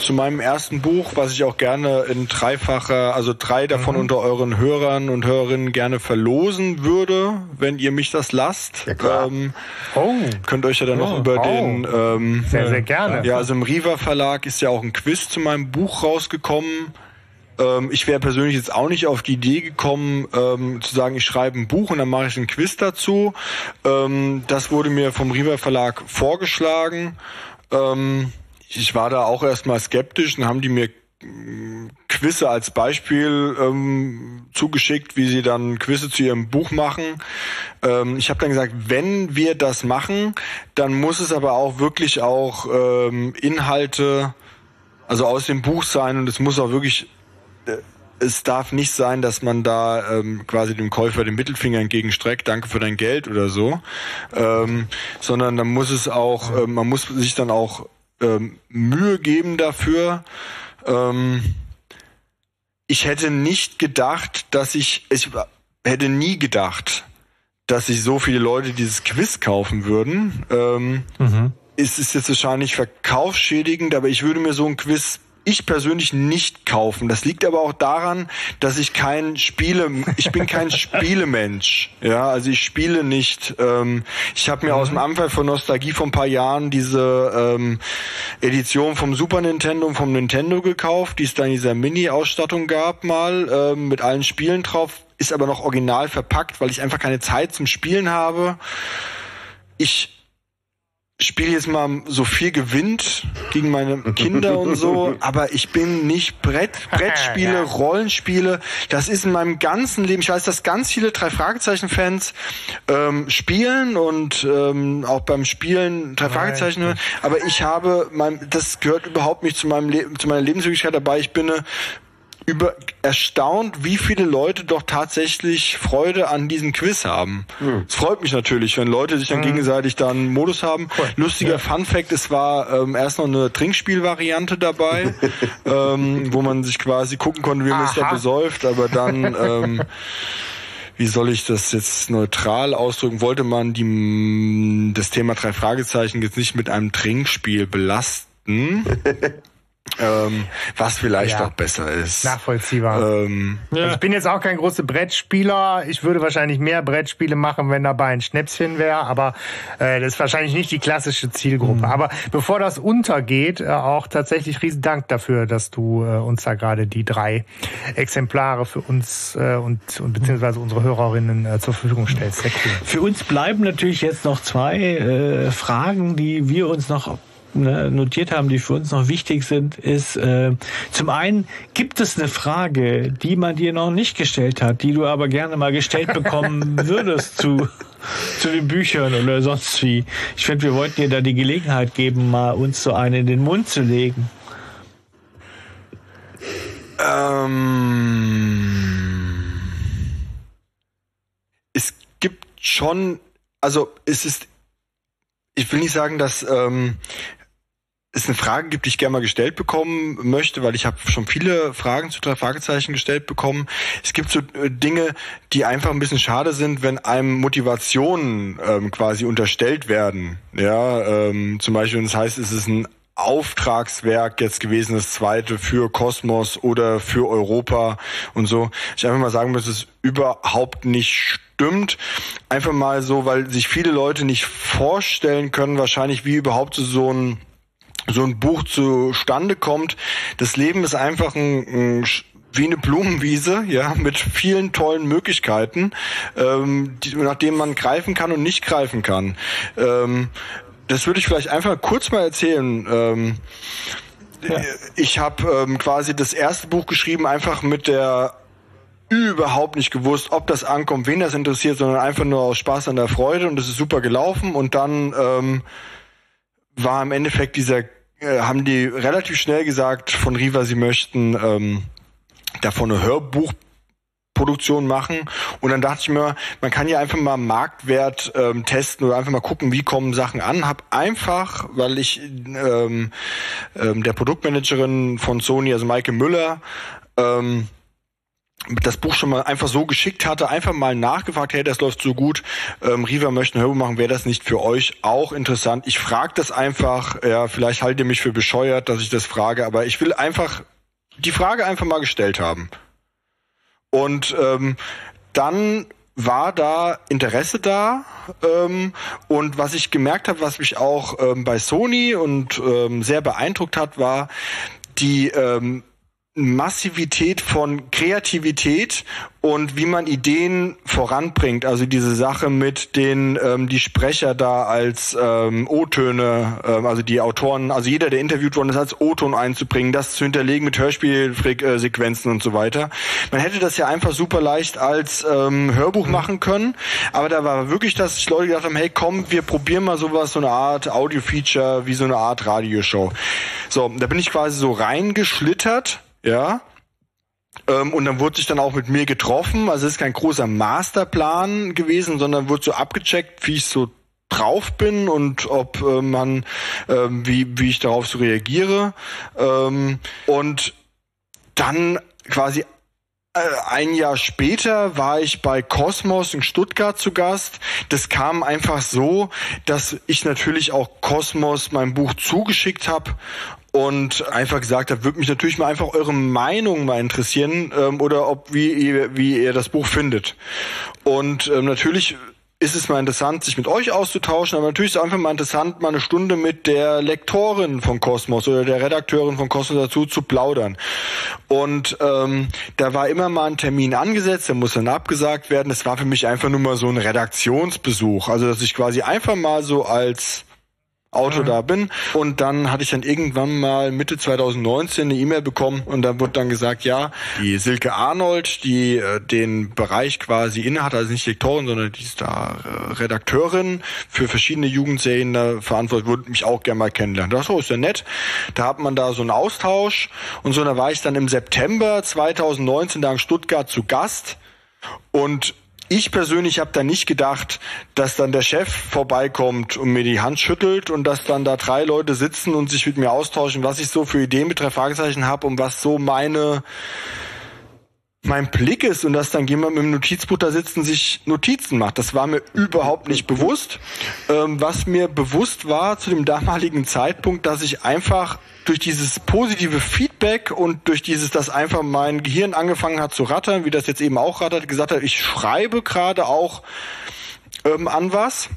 zu meinem ersten Buch, was ich auch gerne in dreifacher, also drei davon mhm. unter euren Hörern und Hörerinnen gerne verlosen würde, wenn ihr mich das lasst. Ja. Ähm, oh. Könnt euch ja dann oh. noch über oh. den ähm, sehr, sehr gerne. Ja, also im Riva Verlag ist ja auch ein Quiz zu meinem Buch rausgekommen. Ähm, ich wäre persönlich jetzt auch nicht auf die Idee gekommen, ähm, zu sagen, ich schreibe ein Buch und dann mache ich ein Quiz dazu. Ähm, das wurde mir vom Riva Verlag vorgeschlagen. Ähm, ich war da auch erstmal skeptisch und haben die mir Quizze als Beispiel ähm, zugeschickt, wie sie dann Quizze zu ihrem Buch machen. Ähm, ich habe dann gesagt, wenn wir das machen, dann muss es aber auch wirklich auch ähm, Inhalte, also aus dem Buch sein und es muss auch wirklich äh, es darf nicht sein, dass man da ähm, quasi dem Käufer den Mittelfinger entgegenstreckt, danke für dein Geld oder so, ähm, sondern dann muss es auch, äh, man muss sich dann auch ähm, Mühe geben dafür. Ähm, ich hätte nicht gedacht, dass ich, ich hätte nie gedacht, dass sich so viele Leute dieses Quiz kaufen würden. Ähm, mhm. Es ist jetzt wahrscheinlich verkaufsschädigend, aber ich würde mir so ein Quiz ich persönlich nicht kaufen. Das liegt aber auch daran, dass ich kein Spiele, ich bin kein Spielemensch. Ja, also ich spiele nicht. Ähm, ich habe mir mhm. aus dem Anfall von Nostalgie vor ein paar Jahren diese ähm, Edition vom Super Nintendo und vom Nintendo gekauft, die es da in dieser Mini-Ausstattung gab mal ähm, mit allen Spielen drauf. Ist aber noch original verpackt, weil ich einfach keine Zeit zum Spielen habe. Ich spiele jetzt mal so viel gewinnt gegen meine Kinder und so, aber ich bin nicht Brett, Brettspiele, ja. Rollenspiele. Das ist in meinem ganzen Leben. Ich weiß, dass ganz viele drei Fragezeichen-Fans ähm, spielen und ähm, auch beim Spielen drei Fragezeichen hören. Aber ich habe mein, das gehört überhaupt nicht zu meinem Le zu meiner Lebenswirklichkeit dabei. Ich bin eine über erstaunt, wie viele Leute doch tatsächlich Freude an diesem Quiz haben. Mhm. Es freut mich natürlich, wenn Leute sich dann mhm. gegenseitig dann Modus haben. Cool. Lustiger ja. Fun Fact, es war ähm, erst noch eine Trinkspielvariante dabei, ähm, wo man sich quasi gucken konnte, wie man sich da besäuft, aber dann ähm, wie soll ich das jetzt neutral ausdrücken, wollte man die, das Thema drei Fragezeichen jetzt nicht mit einem Trinkspiel belasten. Ähm, was vielleicht ja. auch besser ist. Nachvollziehbar. Ähm, ja. also ich bin jetzt auch kein großer Brettspieler. Ich würde wahrscheinlich mehr Brettspiele machen, wenn dabei ein Schnäpschen wäre, aber äh, das ist wahrscheinlich nicht die klassische Zielgruppe. Mhm. Aber bevor das untergeht, äh, auch tatsächlich riesen Dank dafür, dass du äh, uns da gerade die drei Exemplare für uns äh, und, und beziehungsweise unsere Hörerinnen äh, zur Verfügung stellst. Sehr cool. Für uns bleiben natürlich jetzt noch zwei äh, Fragen, die wir uns noch Ne, notiert haben, die für uns noch wichtig sind, ist äh, zum einen, gibt es eine Frage, die man dir noch nicht gestellt hat, die du aber gerne mal gestellt bekommen würdest zu, zu den Büchern oder sonst wie? Ich finde, wir wollten dir da die Gelegenheit geben, mal uns so eine in den Mund zu legen. Ähm, es gibt schon, also es ist ich will nicht sagen, dass ähm, es eine Frage gibt, die ich gerne mal gestellt bekommen möchte, weil ich habe schon viele Fragen zu drei Fragezeichen gestellt bekommen. Es gibt so äh, Dinge, die einfach ein bisschen schade sind, wenn einem Motivationen ähm, quasi unterstellt werden. Ja, ähm, zum Beispiel, das heißt, es ist ein Auftragswerk jetzt gewesen, das zweite für Kosmos oder für Europa und so. Ich einfach mal sagen muss, es überhaupt nicht stimmt. Einfach mal so, weil sich viele Leute nicht vorstellen können, wahrscheinlich wie überhaupt so ein so ein Buch zustande kommt. Das Leben ist einfach ein, ein wie eine Blumenwiese, ja, mit vielen tollen Möglichkeiten, ähm, die, nach denen man greifen kann und nicht greifen kann. Ähm, das würde ich vielleicht einfach kurz mal erzählen. Ähm, ja. Ich habe ähm, quasi das erste Buch geschrieben, einfach mit der überhaupt nicht gewusst, ob das ankommt, wen das interessiert, sondern einfach nur aus Spaß an der Freude und das ist super gelaufen und dann ähm, war im Endeffekt dieser äh, haben die relativ schnell gesagt von Riva, sie möchten ähm, davon eine Hörbuchproduktion machen. Und dann dachte ich mir, man kann ja einfach mal Marktwert ähm, testen oder einfach mal gucken, wie kommen Sachen an. Hab einfach, weil ich ähm, ähm, der Produktmanagerin von Sony, also Maike Müller, ähm, das Buch schon mal einfach so geschickt hatte, einfach mal nachgefragt, hey, das läuft so gut, ähm, Riva möchte ein Hörbuch machen, wäre das nicht für euch auch interessant? Ich frage das einfach, ja, vielleicht haltet ihr mich für bescheuert, dass ich das frage, aber ich will einfach die Frage einfach mal gestellt haben. Und ähm, dann war da Interesse da ähm, und was ich gemerkt habe, was mich auch ähm, bei Sony und ähm, sehr beeindruckt hat, war die ähm, Massivität von Kreativität und wie man Ideen voranbringt. Also diese Sache mit den ähm, die Sprecher da als ähm, O-Töne, ähm, also die Autoren, also jeder, der interviewt worden ist, als O-Ton einzubringen, das zu hinterlegen mit Hörspielsequenzen und so weiter. Man hätte das ja einfach super leicht als ähm, Hörbuch mhm. machen können, aber da war wirklich, dass sich Leute gedacht haben, hey komm, wir probieren mal sowas, so eine Art Audio-Feature, wie so eine Art Radioshow. So, da bin ich quasi so reingeschlittert, ja, ähm, und dann wurde sich dann auch mit mir getroffen. Also es ist kein großer Masterplan gewesen, sondern wurde so abgecheckt, wie ich so drauf bin und ob äh, man, äh, wie, wie ich darauf so reagiere. Ähm, und dann quasi äh, ein Jahr später war ich bei Cosmos in Stuttgart zu Gast. Das kam einfach so, dass ich natürlich auch Cosmos mein Buch zugeschickt habe und einfach gesagt habe, würde mich natürlich mal einfach eure Meinung mal interessieren ähm, oder ob wie ihr, wie ihr das Buch findet. Und ähm, natürlich ist es mal interessant, sich mit euch auszutauschen, aber natürlich ist es einfach mal interessant, mal eine Stunde mit der Lektorin von Kosmos oder der Redakteurin von Kosmos dazu zu plaudern. Und ähm, da war immer mal ein Termin angesetzt, der muss dann abgesagt werden. Das war für mich einfach nur mal so ein Redaktionsbesuch. Also dass ich quasi einfach mal so als Auto mhm. da bin. Und dann hatte ich dann irgendwann mal Mitte 2019 eine E-Mail bekommen und da wurde dann gesagt, ja, die Silke Arnold, die äh, den Bereich quasi innehat, also nicht Lektorin, sondern die ist da äh, Redakteurin für verschiedene Jugendserien da verantwortet, würde mich auch gerne mal kennenlernen. Das ist ja nett. Da hat man da so einen Austausch und so, da war ich dann im September 2019 da in Stuttgart zu Gast und ich persönlich habe da nicht gedacht, dass dann der Chef vorbeikommt und mir die Hand schüttelt und dass dann da drei Leute sitzen und sich mit mir austauschen, was ich so für Ideen mit drei Fragezeichen habe und was so meine mein Blick ist und dass dann jemand mit dem Notizbuch da sitzt und sich Notizen macht. Das war mir überhaupt nicht bewusst. Ähm, was mir bewusst war zu dem damaligen Zeitpunkt, dass ich einfach durch dieses positive Feedback und durch dieses, dass einfach mein Gehirn angefangen hat zu rattern, wie das jetzt eben auch rattert, gesagt hat, ich schreibe gerade auch ähm, an was.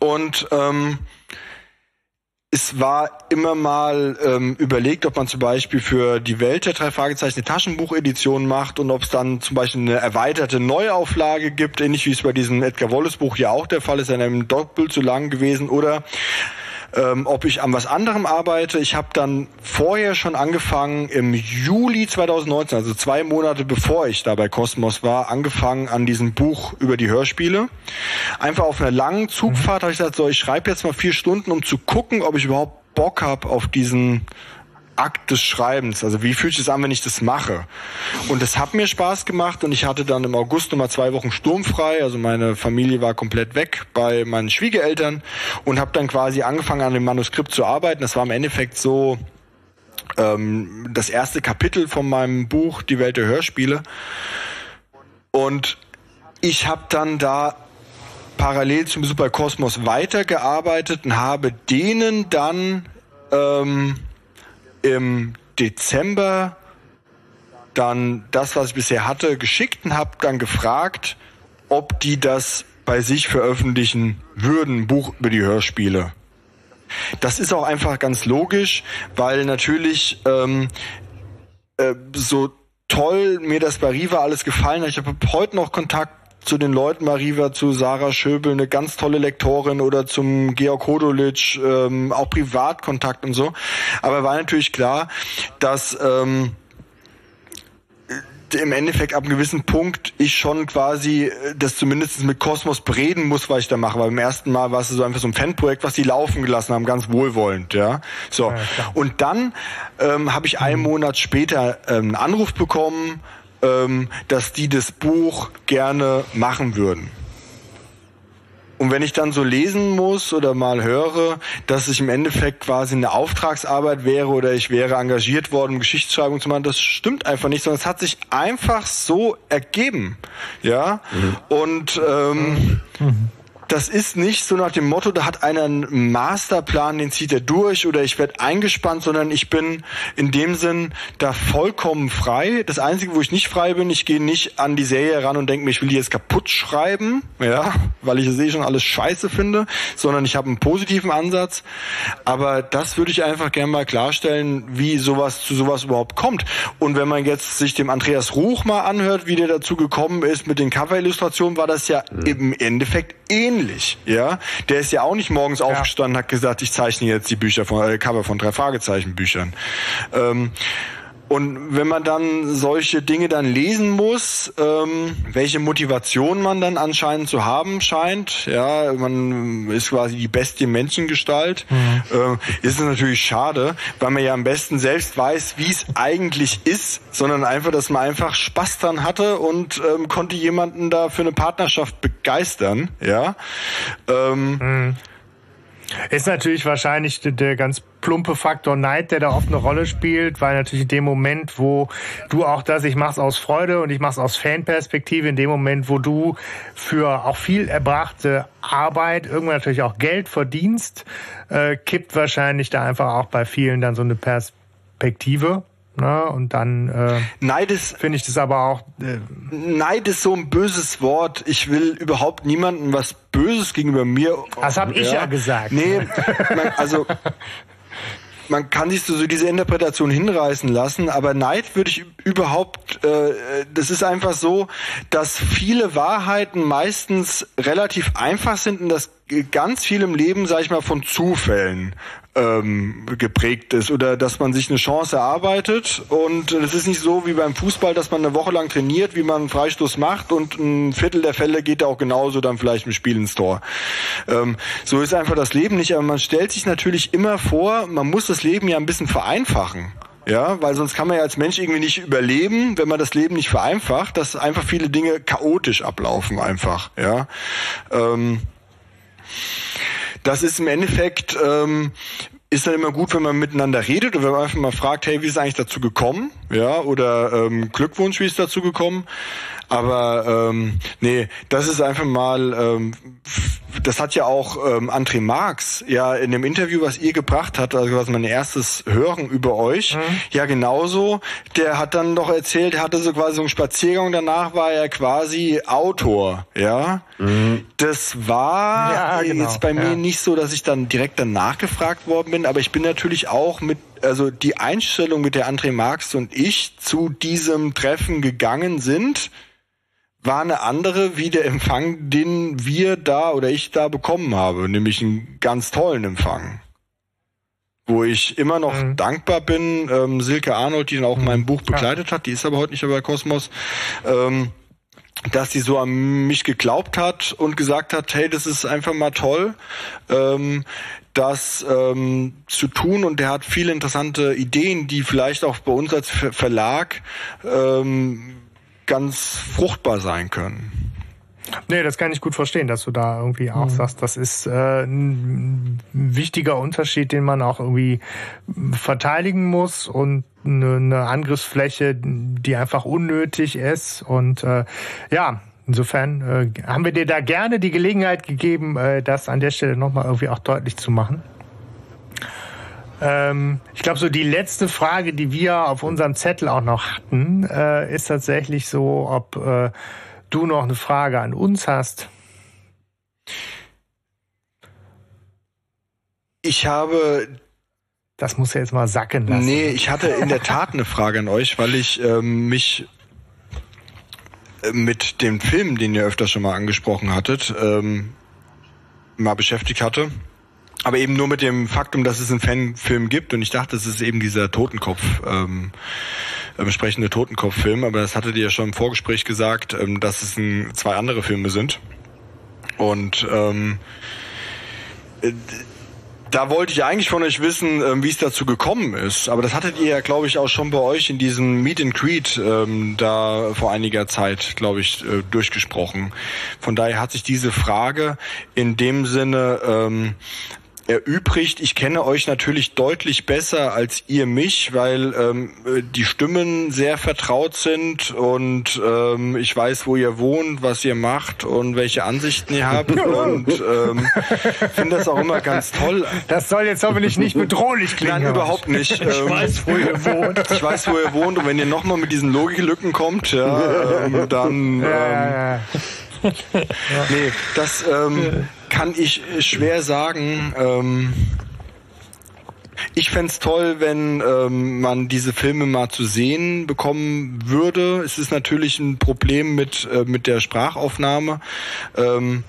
Und ähm, es war immer mal ähm, überlegt, ob man zum Beispiel für die Welt der drei Fragezeichen eine Taschenbuchedition macht und ob es dann zum Beispiel eine erweiterte Neuauflage gibt, ähnlich wie es bei diesem Edgar Wallace Buch ja auch der Fall ist, in einem doppelt so lang gewesen oder ähm, ob ich an was anderem arbeite. Ich habe dann vorher schon angefangen, im Juli 2019, also zwei Monate bevor ich da bei Cosmos war, angefangen an diesem Buch über die Hörspiele. Einfach auf einer langen Zugfahrt habe ich gesagt, so, ich schreibe jetzt mal vier Stunden, um zu gucken, ob ich überhaupt Bock habe auf diesen Akt des Schreibens. Also wie fühlt sich das an, wenn ich das mache? Und es hat mir Spaß gemacht und ich hatte dann im August nochmal zwei Wochen sturmfrei. Also meine Familie war komplett weg bei meinen Schwiegereltern und habe dann quasi angefangen an dem Manuskript zu arbeiten. Das war im Endeffekt so ähm, das erste Kapitel von meinem Buch Die Welt der Hörspiele. Und ich habe dann da parallel zum Superkosmos weitergearbeitet und habe denen dann ähm, im Dezember dann das, was ich bisher hatte, geschickt und habe dann gefragt, ob die das bei sich veröffentlichen würden, Buch über die Hörspiele. Das ist auch einfach ganz logisch, weil natürlich ähm, äh, so toll mir das bei Riva alles gefallen hat. Ich habe heute noch Kontakt zu den Leuten, Mariva, zu Sarah Schöbel, eine ganz tolle Lektorin oder zum Georg Hodolic, ähm, auch Privatkontakt und so. Aber war natürlich klar, dass ähm, im Endeffekt ab einem gewissen Punkt ich schon quasi äh, das zumindest mit Kosmos bereden muss, was ich da mache. Weil beim ersten Mal war es so einfach so ein Fanprojekt, was die laufen gelassen haben, ganz wohlwollend, ja. So. Ja, und dann ähm, habe ich einen Monat später ähm, einen Anruf bekommen ähm, dass die das Buch gerne machen würden. Und wenn ich dann so lesen muss oder mal höre, dass ich im Endeffekt quasi eine Auftragsarbeit wäre oder ich wäre engagiert worden, Geschichtsschreibung zu machen, das stimmt einfach nicht, sondern es hat sich einfach so ergeben. Ja. Mhm. Und ähm, mhm. Das ist nicht so nach dem Motto, da hat einer einen Masterplan, den zieht er durch oder ich werde eingespannt, sondern ich bin in dem Sinn da vollkommen frei. Das Einzige, wo ich nicht frei bin, ich gehe nicht an die Serie ran und denke mir, ich will die jetzt kaputt schreiben, ja, weil ich es eh schon alles scheiße finde, sondern ich habe einen positiven Ansatz. Aber das würde ich einfach gerne mal klarstellen, wie sowas zu sowas überhaupt kommt. Und wenn man jetzt sich dem Andreas Ruch mal anhört, wie der dazu gekommen ist mit den Cover-Illustrationen, war das ja mhm. im Endeffekt ähnlich, ja. Der ist ja auch nicht morgens ja. aufgestanden, hat gesagt, ich zeichne jetzt die Bücher von äh, Cover von drei Fragezeichen Büchern. Ähm, und wenn man dann solche Dinge dann lesen muss, ähm, welche Motivation man dann anscheinend zu haben scheint, ja, man ist quasi die beste Menschengestalt, mhm. äh, ist es natürlich schade, weil man ja am besten selbst weiß, wie es eigentlich ist, sondern einfach, dass man einfach Spaß dran hatte und ähm, konnte jemanden da für eine Partnerschaft begeistern, ja. Ähm, mhm. Ist natürlich wahrscheinlich der ganz plumpe Faktor Neid, der da oft eine Rolle spielt, weil natürlich in dem Moment, wo du auch das, ich mach's aus Freude und ich mach's aus Fanperspektive, in dem Moment, wo du für auch viel erbrachte Arbeit irgendwann natürlich auch Geld verdienst, äh, kippt wahrscheinlich da einfach auch bei vielen dann so eine Perspektive. Ne? Und dann äh, Neid ist finde ich das aber auch. Äh, Neid ist so ein böses Wort. Ich will überhaupt niemandem was Böses gegenüber mir. Das habe ich ja gesagt. Nee, man, also man kann sich so, so diese Interpretation hinreißen lassen, aber Neid würde ich überhaupt, äh, das ist einfach so, dass viele Wahrheiten meistens relativ einfach sind und dass ganz viel im Leben, sag ich mal, von Zufällen ähm, geprägt ist oder dass man sich eine Chance erarbeitet und es ist nicht so wie beim Fußball, dass man eine Woche lang trainiert, wie man einen Freistoß macht und ein Viertel der Fälle geht auch genauso dann vielleicht im Spiel ins Tor. Ähm, so ist einfach das Leben nicht, aber man stellt sich natürlich immer vor, man muss das Leben ja ein bisschen vereinfachen. Ja, weil sonst kann man ja als Mensch irgendwie nicht überleben, wenn man das Leben nicht vereinfacht, dass einfach viele Dinge chaotisch ablaufen einfach, ja. Ähm, das ist im Endeffekt, ähm, ist dann immer gut, wenn man miteinander redet oder wenn man einfach mal fragt, hey, wie ist es eigentlich dazu gekommen? Ja, oder ähm, Glückwunsch, wie ist es dazu gekommen? Aber ähm, nee, das ist einfach mal, ähm, das hat ja auch ähm, André Marx ja in dem Interview, was ihr gebracht habt, also was mein erstes Hören über euch, mhm. ja genauso, der hat dann doch erzählt, er hatte so quasi so einen Spaziergang, danach war er quasi Autor, ja. Mhm. Das war ja, genau. jetzt bei ja. mir nicht so, dass ich dann direkt danach gefragt worden bin, aber ich bin natürlich auch mit also die Einstellung, mit der André Marx und ich zu diesem Treffen gegangen sind, war eine andere wie der Empfang, den wir da oder ich da bekommen habe, nämlich einen ganz tollen Empfang. Wo ich immer noch mhm. dankbar bin, ähm, Silke Arnold, die dann auch mhm. mein Buch begleitet hat, die ist aber heute nicht mehr bei Kosmos, ähm, dass sie so an mich geglaubt hat und gesagt hat, hey, das ist einfach mal toll, ähm, das ähm, zu tun und der hat viele interessante Ideen, die vielleicht auch bei uns als Verlag ähm, ganz fruchtbar sein können. Nee, das kann ich gut verstehen, dass du da irgendwie auch mhm. sagst, das ist äh, ein wichtiger Unterschied, den man auch irgendwie verteidigen muss und eine, eine Angriffsfläche, die einfach unnötig ist. Und äh, ja, insofern äh, haben wir dir da gerne die Gelegenheit gegeben, äh, das an der Stelle nochmal irgendwie auch deutlich zu machen. Ähm, ich glaube, so die letzte Frage, die wir auf unserem Zettel auch noch hatten, äh, ist tatsächlich so, ob äh, du noch eine Frage an uns hast. Ich habe. Das muss ja jetzt mal sacken lassen. Nee, ich hatte in der Tat eine Frage an euch, weil ich ähm, mich mit dem Film, den ihr öfter schon mal angesprochen hattet, ähm, mal beschäftigt hatte. Aber eben nur mit dem Faktum, dass es einen Fanfilm gibt und ich dachte, es ist eben dieser Totenkopf, ähm, äh, sprechende Totenkopf-Film, aber das hattet ihr ja schon im Vorgespräch gesagt, ähm, dass es ein, zwei andere Filme sind. Und ähm, äh, da wollte ich eigentlich von euch wissen, ähm, wie es dazu gekommen ist. Aber das hattet ihr ja, glaube ich, auch schon bei euch in diesem Meet and Greet ähm, da vor einiger Zeit, glaube ich, äh, durchgesprochen. Von daher hat sich diese Frage in dem Sinne ähm, erübrigt. Ich kenne euch natürlich deutlich besser als ihr mich, weil ähm, die Stimmen sehr vertraut sind und ähm, ich weiß, wo ihr wohnt, was ihr macht und welche Ansichten ihr habt und ähm, finde das auch immer ganz toll. Das soll jetzt hoffentlich nicht bedrohlich klingen. Nein, überhaupt nicht. Ich ähm, weiß, wo ihr wohnt. Ich weiß, wo ihr wohnt und wenn ihr nochmal mit diesen Logiklücken kommt, ja, ähm, dann... Ähm, ja, ja. nee, das ähm, kann ich schwer sagen. Ähm, ich fände toll, wenn ähm, man diese Filme mal zu sehen bekommen würde. Es ist natürlich ein Problem mit, äh, mit der Sprachaufnahme. Ähm,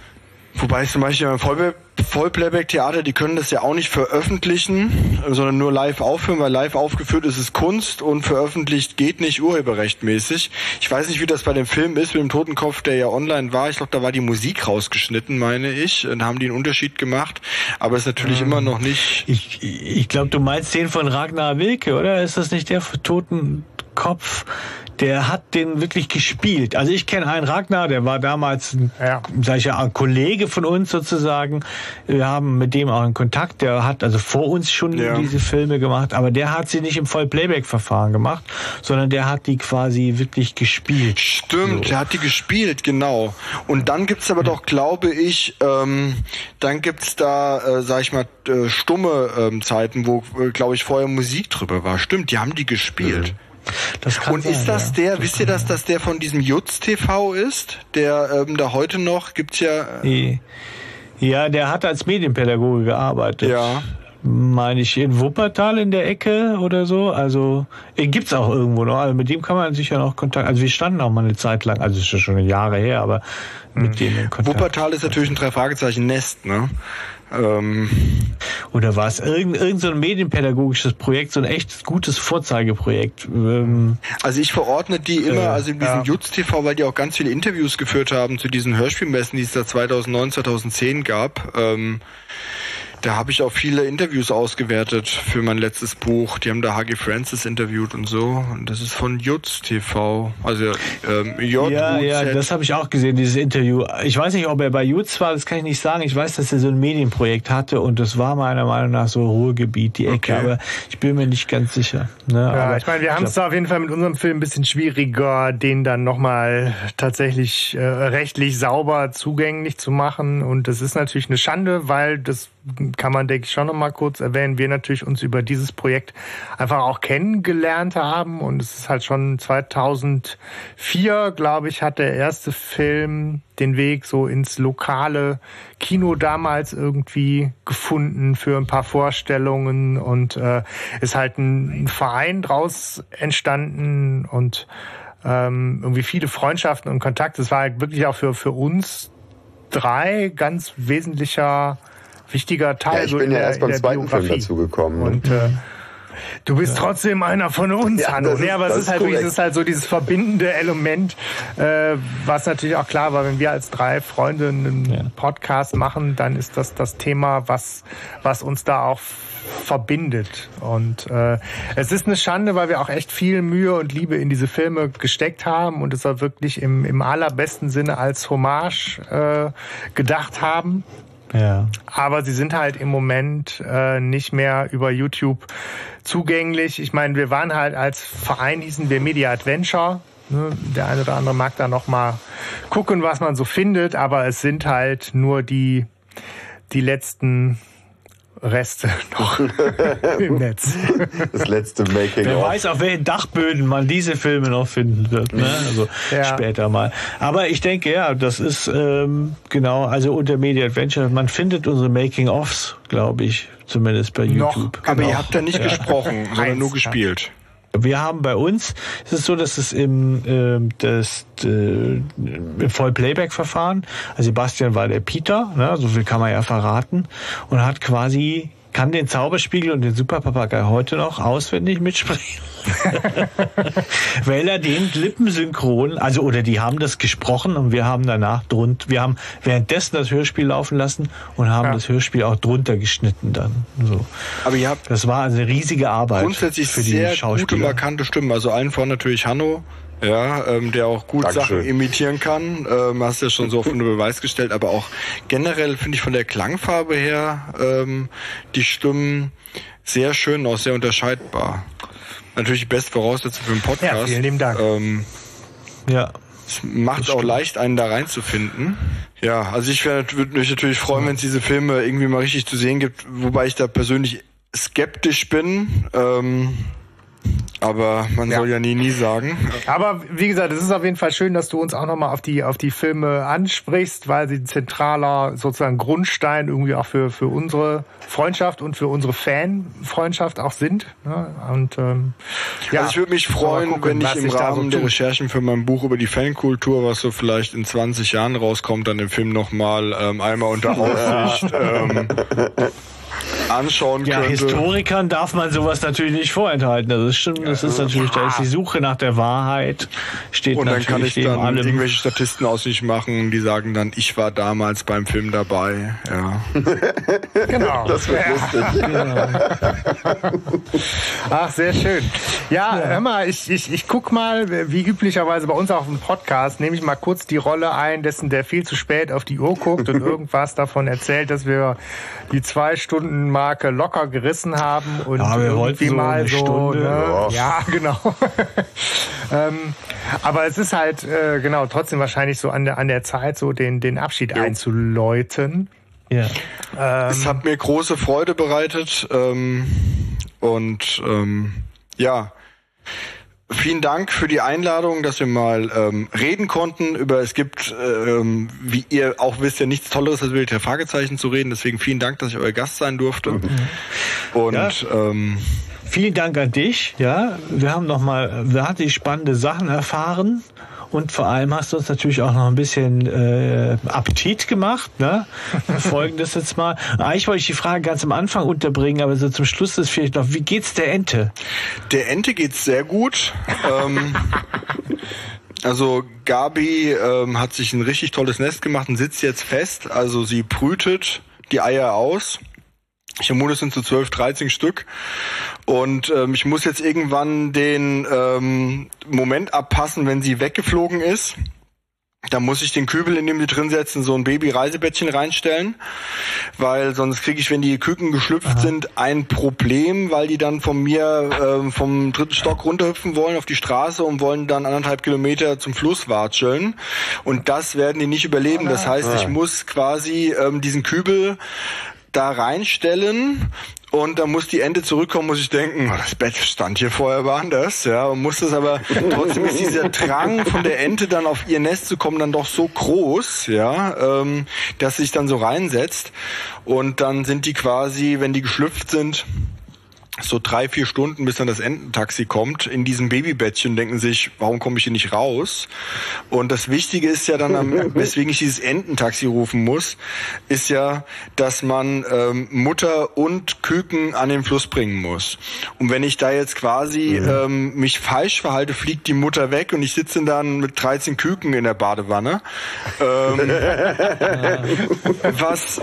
wobei zum Beispiel beim Vollbild Vollplayback-Theater, die können das ja auch nicht veröffentlichen, sondern nur live aufführen, weil live aufgeführt ist es Kunst und veröffentlicht geht nicht urheberrechtmäßig. Ich weiß nicht, wie das bei dem Film ist, mit dem Totenkopf, der ja online war. Ich glaube, da war die Musik rausgeschnitten, meine ich. Da haben die einen Unterschied gemacht, aber ist natürlich ähm, immer noch nicht. Ich, ich glaube, du meinst den von Ragnar Wilke, oder? Ist das nicht der Totenkopf? Der hat den wirklich gespielt. Also ich kenne einen Ragnar, der war damals ein, ja. sag ich ja, ein Kollege von uns sozusagen. Wir haben mit dem auch einen Kontakt. Der hat also vor uns schon ja. diese Filme gemacht, aber der hat sie nicht im Vollplayback-Verfahren gemacht, sondern der hat die quasi wirklich gespielt. Stimmt, so. der hat die gespielt, genau. Und dann gibt's aber doch, glaube ich, ähm, dann gibt's da, äh, sag ich mal, äh, stumme ähm, Zeiten, wo, äh, glaube ich, vorher Musik drüber war. Stimmt, die haben die gespielt. Mhm. Und sein, ist das der, das wisst ihr, dass das der von diesem Jutz TV ist? Der ähm, da heute noch gibt's ja. Äh ja, der hat als Medienpädagoge gearbeitet. Ja. Meine ich in Wuppertal in der Ecke oder so. Also gibt's auch irgendwo noch. Also mit dem kann man sicher noch Kontakt. Also wir standen auch mal eine Zeit lang, also ist schon Jahre her, aber mit mhm. dem in Kontakt. Wuppertal ist natürlich ein drei Fragezeichen Nest, ne? Ähm, Oder war es irgendein, irgendein so ein medienpädagogisches Projekt, so ein echt gutes Vorzeigeprojekt? Ähm, also ich verordne die immer, äh, also in diesem ja. Jutz TV, weil die auch ganz viele Interviews geführt haben zu diesen Hörspielmessen, die es da 2009, 2010 gab. Ähm, da habe ich auch viele Interviews ausgewertet für mein letztes Buch. Die haben da Hagi Francis interviewt und so. Und das ist von Jutz TV. Also ähm, J Ja, ja, das habe ich auch gesehen, dieses Interview. Ich weiß nicht, ob er bei Jutz war, das kann ich nicht sagen. Ich weiß, dass er so ein Medienprojekt hatte und das war meiner Meinung nach so Ruhrgebiet, die Ecke. Okay. Aber ich bin mir nicht ganz sicher. Ne? Ja, aber ich meine, wir haben es da auf jeden Fall mit unserem Film ein bisschen schwieriger, den dann nochmal tatsächlich äh, rechtlich sauber zugänglich zu machen. Und das ist natürlich eine Schande, weil das kann man, denke ich, schon noch mal kurz erwähnen, wir natürlich uns über dieses Projekt einfach auch kennengelernt haben. Und es ist halt schon 2004, glaube ich, hat der erste Film den Weg so ins lokale Kino damals irgendwie gefunden für ein paar Vorstellungen und äh, ist halt ein, ein Verein draus entstanden und ähm, irgendwie viele Freundschaften und Kontakte. Es war halt wirklich auch für, für uns drei ganz wesentlicher wichtiger Teil. Ja, ich bin ja erst beim zweiten Biografie. Film dazu gekommen. Ne? Und äh, Du bist ja. trotzdem einer von uns, ja, Hanno. Nee, aber es ist, halt, es ist halt so dieses verbindende Element, äh, was natürlich auch klar war, wenn wir als drei Freunde einen ja. Podcast machen, dann ist das das Thema, was, was uns da auch verbindet. Und äh, es ist eine Schande, weil wir auch echt viel Mühe und Liebe in diese Filme gesteckt haben und es auch wirklich im, im allerbesten Sinne als Hommage äh, gedacht haben. Ja. Aber sie sind halt im Moment äh, nicht mehr über YouTube zugänglich. Ich meine, wir waren halt als Verein hießen wir Media Adventure. Ne? Der eine oder andere mag da noch mal gucken, was man so findet, aber es sind halt nur die die letzten Reste noch im Netz. Das letzte Making. Wer weiß, auf welchen Dachböden man diese Filme noch finden wird. Ne? Also ja. später mal. Aber ich denke, ja, das ist ähm, genau, also unter Media Adventure, man findet unsere Making-ofs, glaube ich, zumindest bei noch, YouTube. Aber genau. ihr habt da nicht ja. gesprochen, sondern nur gespielt. Wir haben bei uns, es ist so, dass es im, äh, das, äh, im Vollplayback-Verfahren, also Sebastian war der Peter, ne, so viel kann man ja verraten, und hat quasi kann den Zauberspiegel und den Superpapagei heute noch auswendig mitsprechen. Weil er den lippensynchron, also oder die haben das gesprochen und wir haben danach drunter, wir haben währenddessen das Hörspiel laufen lassen und haben ja. das Hörspiel auch drunter geschnitten dann. So. Aber ihr habt das war eine riesige Arbeit grundsätzlich für die sehr Schauspieler. gute markante Stimmen. Also allen voran natürlich Hanno, ja, ähm, der auch gut Dankeschön. Sachen imitieren kann. Ähm, hast ja schon so auf unter Beweis gestellt, aber auch generell finde ich von der Klangfarbe her ähm, die Stimmen sehr schön, auch sehr unterscheidbar. Natürlich die beste Voraussetzung für einen Podcast. Ja, vielen lieben Dank. Ähm, Ja. es macht auch leicht, einen da reinzufinden. Ja, also ich würde mich natürlich freuen, wenn es diese Filme irgendwie mal richtig zu sehen gibt, wobei ich da persönlich skeptisch bin. Ähm, aber man Ja. soll ja nie, nie sagen. Aber wie gesagt, es ist auf jeden Fall schön, dass du uns auch nochmal auf die, auf die Filme ansprichst, weil sie ein zentraler sozusagen Grundstein irgendwie auch für, für unsere Freundschaft und für unsere Fanfreundschaft auch sind. Ne? Und ähm, ja, also ich würde mich freuen, gucken, wenn ich im da so Rahmen der. Recherchen für mein Buch über die Fankultur, was so vielleicht in 20 Jahren rauskommt, dann den Film nochmal ähm, einmal unter Aufsicht ähm, anschauen Ja, könnte. Historikern darf man sowas natürlich nicht vorenthalten. Das ist stimmt. Das ist natürlich, da ist die Suche nach der Wahrheit steht Und dann natürlich kann ich dann allem. irgendwelche Statisten aus sich machen, die sagen dann, ich war damals beim Film dabei. Ja. Genau. Das wird lustig. Ach, sehr schön. Ja, hör mal, ich, ich, ich guck mal, wie üblicherweise bei uns auf dem Podcast, nehme ich mal kurz die Rolle ein, dessen der viel zu spät auf die Uhr guckt und irgendwas davon erzählt, dass wir die zwei Stunden Marke locker gerissen haben und Ja, irgendwie so mal eine so. Stunde. Ne? Ja, genau. ähm, aber es ist halt äh, genau trotzdem wahrscheinlich so an der an der Zeit, so den den Abschied einzuläuten. ja. Es hat mir große Freude bereitet ähm, und ähm, ja, vielen Dank für die Einladung, dass wir mal ähm, reden konnten über, es gibt, ähm, wie ihr auch wisst, ja nichts Tolleres als über die Fragezeichen zu reden, deswegen vielen Dank, dass ich euer Gast sein durfte. Und Ja. ähm, Vielen Dank an dich. Ja, wir haben noch mal, wir hatten spannende Sachen erfahren. Und vor allem hast du uns natürlich auch noch ein bisschen äh, Appetit gemacht. Ne? Folgendes jetzt mal. Eigentlich wollte ich die Frage ganz am Anfang unterbringen, aber so zum Schluss ist vielleicht noch, wie geht's der Ente? Der Ente geht's sehr gut. ähm, also Gabi ähm, hat sich ein richtig tolles Nest gemacht und sitzt jetzt fest. Also sie brütet die Eier aus. Ich vermute, es sind so 12, 13 Stück. Und ähm, ich muss jetzt irgendwann den ähm, Moment abpassen, wenn sie weggeflogen ist. Da muss ich den Kübel, in dem sie drin setzen, so ein Baby-Reisebettchen reinstellen, weil sonst kriege ich, wenn die Küken geschlüpft sind, ein Problem, weil die dann von mir ähm, vom dritten Stock runterhüpfen wollen auf die Straße und wollen dann anderthalb Kilometer zum Fluss watscheln. Und das werden die nicht überleben. Das heißt, ich muss quasi ähm, diesen Kübel da reinstellen und dann muss die Ente zurückkommen, muss ich denken, oh, das Bett stand hier vorher woanders, ja, und muss das aber, trotzdem ist dieser Drang von der Ente dann auf ihr Nest zu kommen dann doch so groß, ja, ähm, dass sich dann so reinsetzt und dann sind die quasi, wenn die geschlüpft sind, so drei, vier Stunden, bis dann das Ententaxi kommt, in diesem Babybettchen denken sich, warum komme ich hier nicht raus? Und das Wichtige ist ja dann, am, weswegen ich dieses Ententaxi rufen muss, ist ja, dass man ähm, Mutter und Küken an den Fluss bringen muss. Und wenn ich da jetzt quasi ähm, mich falsch verhalte, fliegt die Mutter weg und ich sitze dann mit 13 Küken in der Badewanne. Ähm, was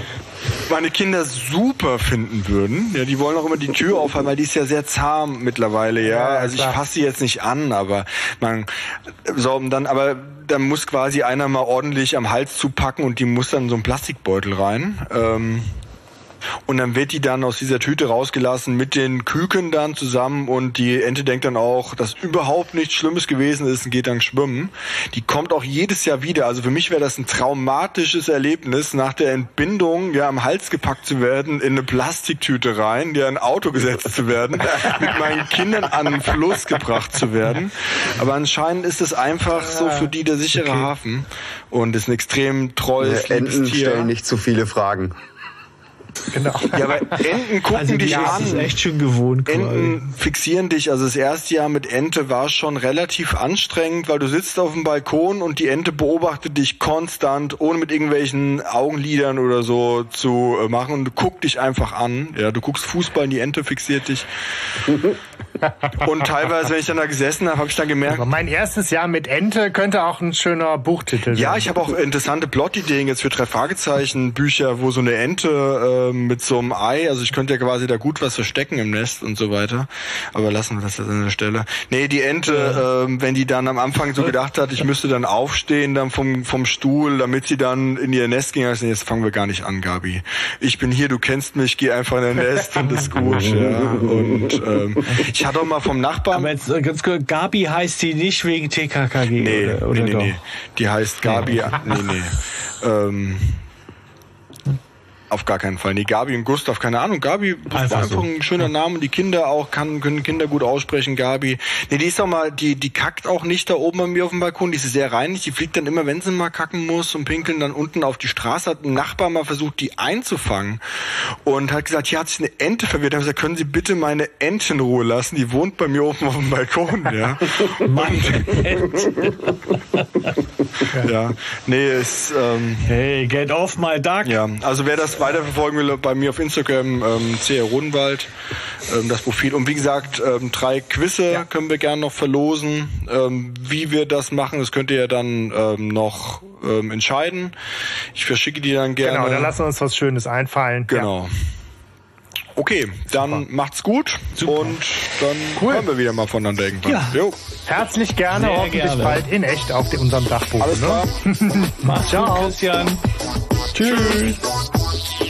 meine Kinder super finden würden. Ja, die wollen auch immer die Tür aufhalten, weil die ist ja sehr zahm mittlerweile, ja. Ja, also ich klar. fasse sie jetzt nicht an, aber man so und dann, aber dann muss quasi einer mal ordentlich am Hals zupacken und die muss dann in so einen Plastikbeutel rein. Ähm, und dann wird die dann aus dieser Tüte rausgelassen mit den Küken dann zusammen und die Ente denkt dann auch, dass überhaupt nichts Schlimmes gewesen ist und geht dann schwimmen. Die kommt auch jedes Jahr wieder. Also für mich wäre das ein traumatisches Erlebnis, nach der Entbindung ja am Hals gepackt zu werden, in eine Plastiktüte rein, ja in ein Auto gesetzt zu werden, mit meinen Kindern an den Fluss gebracht zu werden. Aber anscheinend ist es einfach so für die der sichere Hafen und ist ein extrem treues, liebes Enten stellen nicht zu viele Fragen. Genau. Ja, aber Enten gucken Also die dich ist an. echt schön gewohnt. quasi. Enten fixieren dich. Also das erste Jahr mit Ente war schon relativ anstrengend, weil du sitzt auf dem Balkon und die Ente beobachtet dich konstant, ohne mit irgendwelchen Augenlidern oder so zu äh, machen und guckt dich einfach an. Ja, du guckst Fußball, und die Ente fixiert dich. und teilweise, wenn ich dann da gesessen habe, habe ich dann gemerkt, Aber mein erstes Jahr mit Ente könnte auch ein schöner Buchtitel Ja, sein. ich habe auch interessante Plotideen jetzt für drei Fragezeichen Bücher, wo so eine Ente äh, mit so einem Ei. Also ich könnte ja quasi da gut was verstecken im Nest und so weiter. Aber lassen wir das jetzt an der Stelle. Nee, die Ente, äh, wenn die dann am Anfang so gedacht hat, ich müsste dann aufstehen dann vom, vom Stuhl, damit sie dann in ihr Nest ging, also jetzt fangen wir gar nicht an, Gabi. Ich bin hier, du kennst mich, geh einfach in dein Nest und ist gut. ja. Und ähm, ich hatte auch mal vom Nachbarn. Aber jetzt äh, ganz kurz, Gabi heißt sie nicht wegen TKKG. Nee, oder, oder nee, nee, nee. Die heißt Gabi. Nee, nee. Ähm, auf gar keinen Fall. Nee, Gabi und Gustav, keine Ahnung. Gabi das einfach so. ein schöner Name. Die Kinder auch kann, können Kinder gut aussprechen. Gabi. Nee, die ist auch mal, die, die kackt auch nicht da oben bei mir auf dem Balkon. Die ist sehr reinig. Die fliegt dann immer, wenn sie mal kacken muss und pinkeln dann unten auf die Straße. Hat ein Nachbar mal versucht, die einzufangen und hat gesagt, hier hat sich eine Ente verwirrt. Dann gesagt, können Sie bitte meine Ente in Ruhe lassen? Die wohnt bei mir oben auf dem Balkon, ja. ja. Nee, ist, ähm, Hey, get off my duck. Ja, also wer das weiterverfolgen will, bei mir auf Instagram, ähm, CR Rodenwald, ähm, das Profil. Und wie gesagt, ähm, drei Quizze ja. können wir gerne noch verlosen. Ähm, wie wir das machen, das könnt ihr ja dann ähm, noch ähm, entscheiden. Ich verschicke die dann gerne. Genau, dann lassen wir uns was Schönes einfallen. Genau. Ja. Okay, dann Super. macht's gut Super. und dann cool. hören wir wieder mal voneinander irgendwann. Ja. Jo. Herzlich gerne, Sehr hoffentlich gerne. bald in echt auf unserem Dachboden. Alles ne? klar. Mach's Ciao. gut, Christian. Tschüss. Tschüss.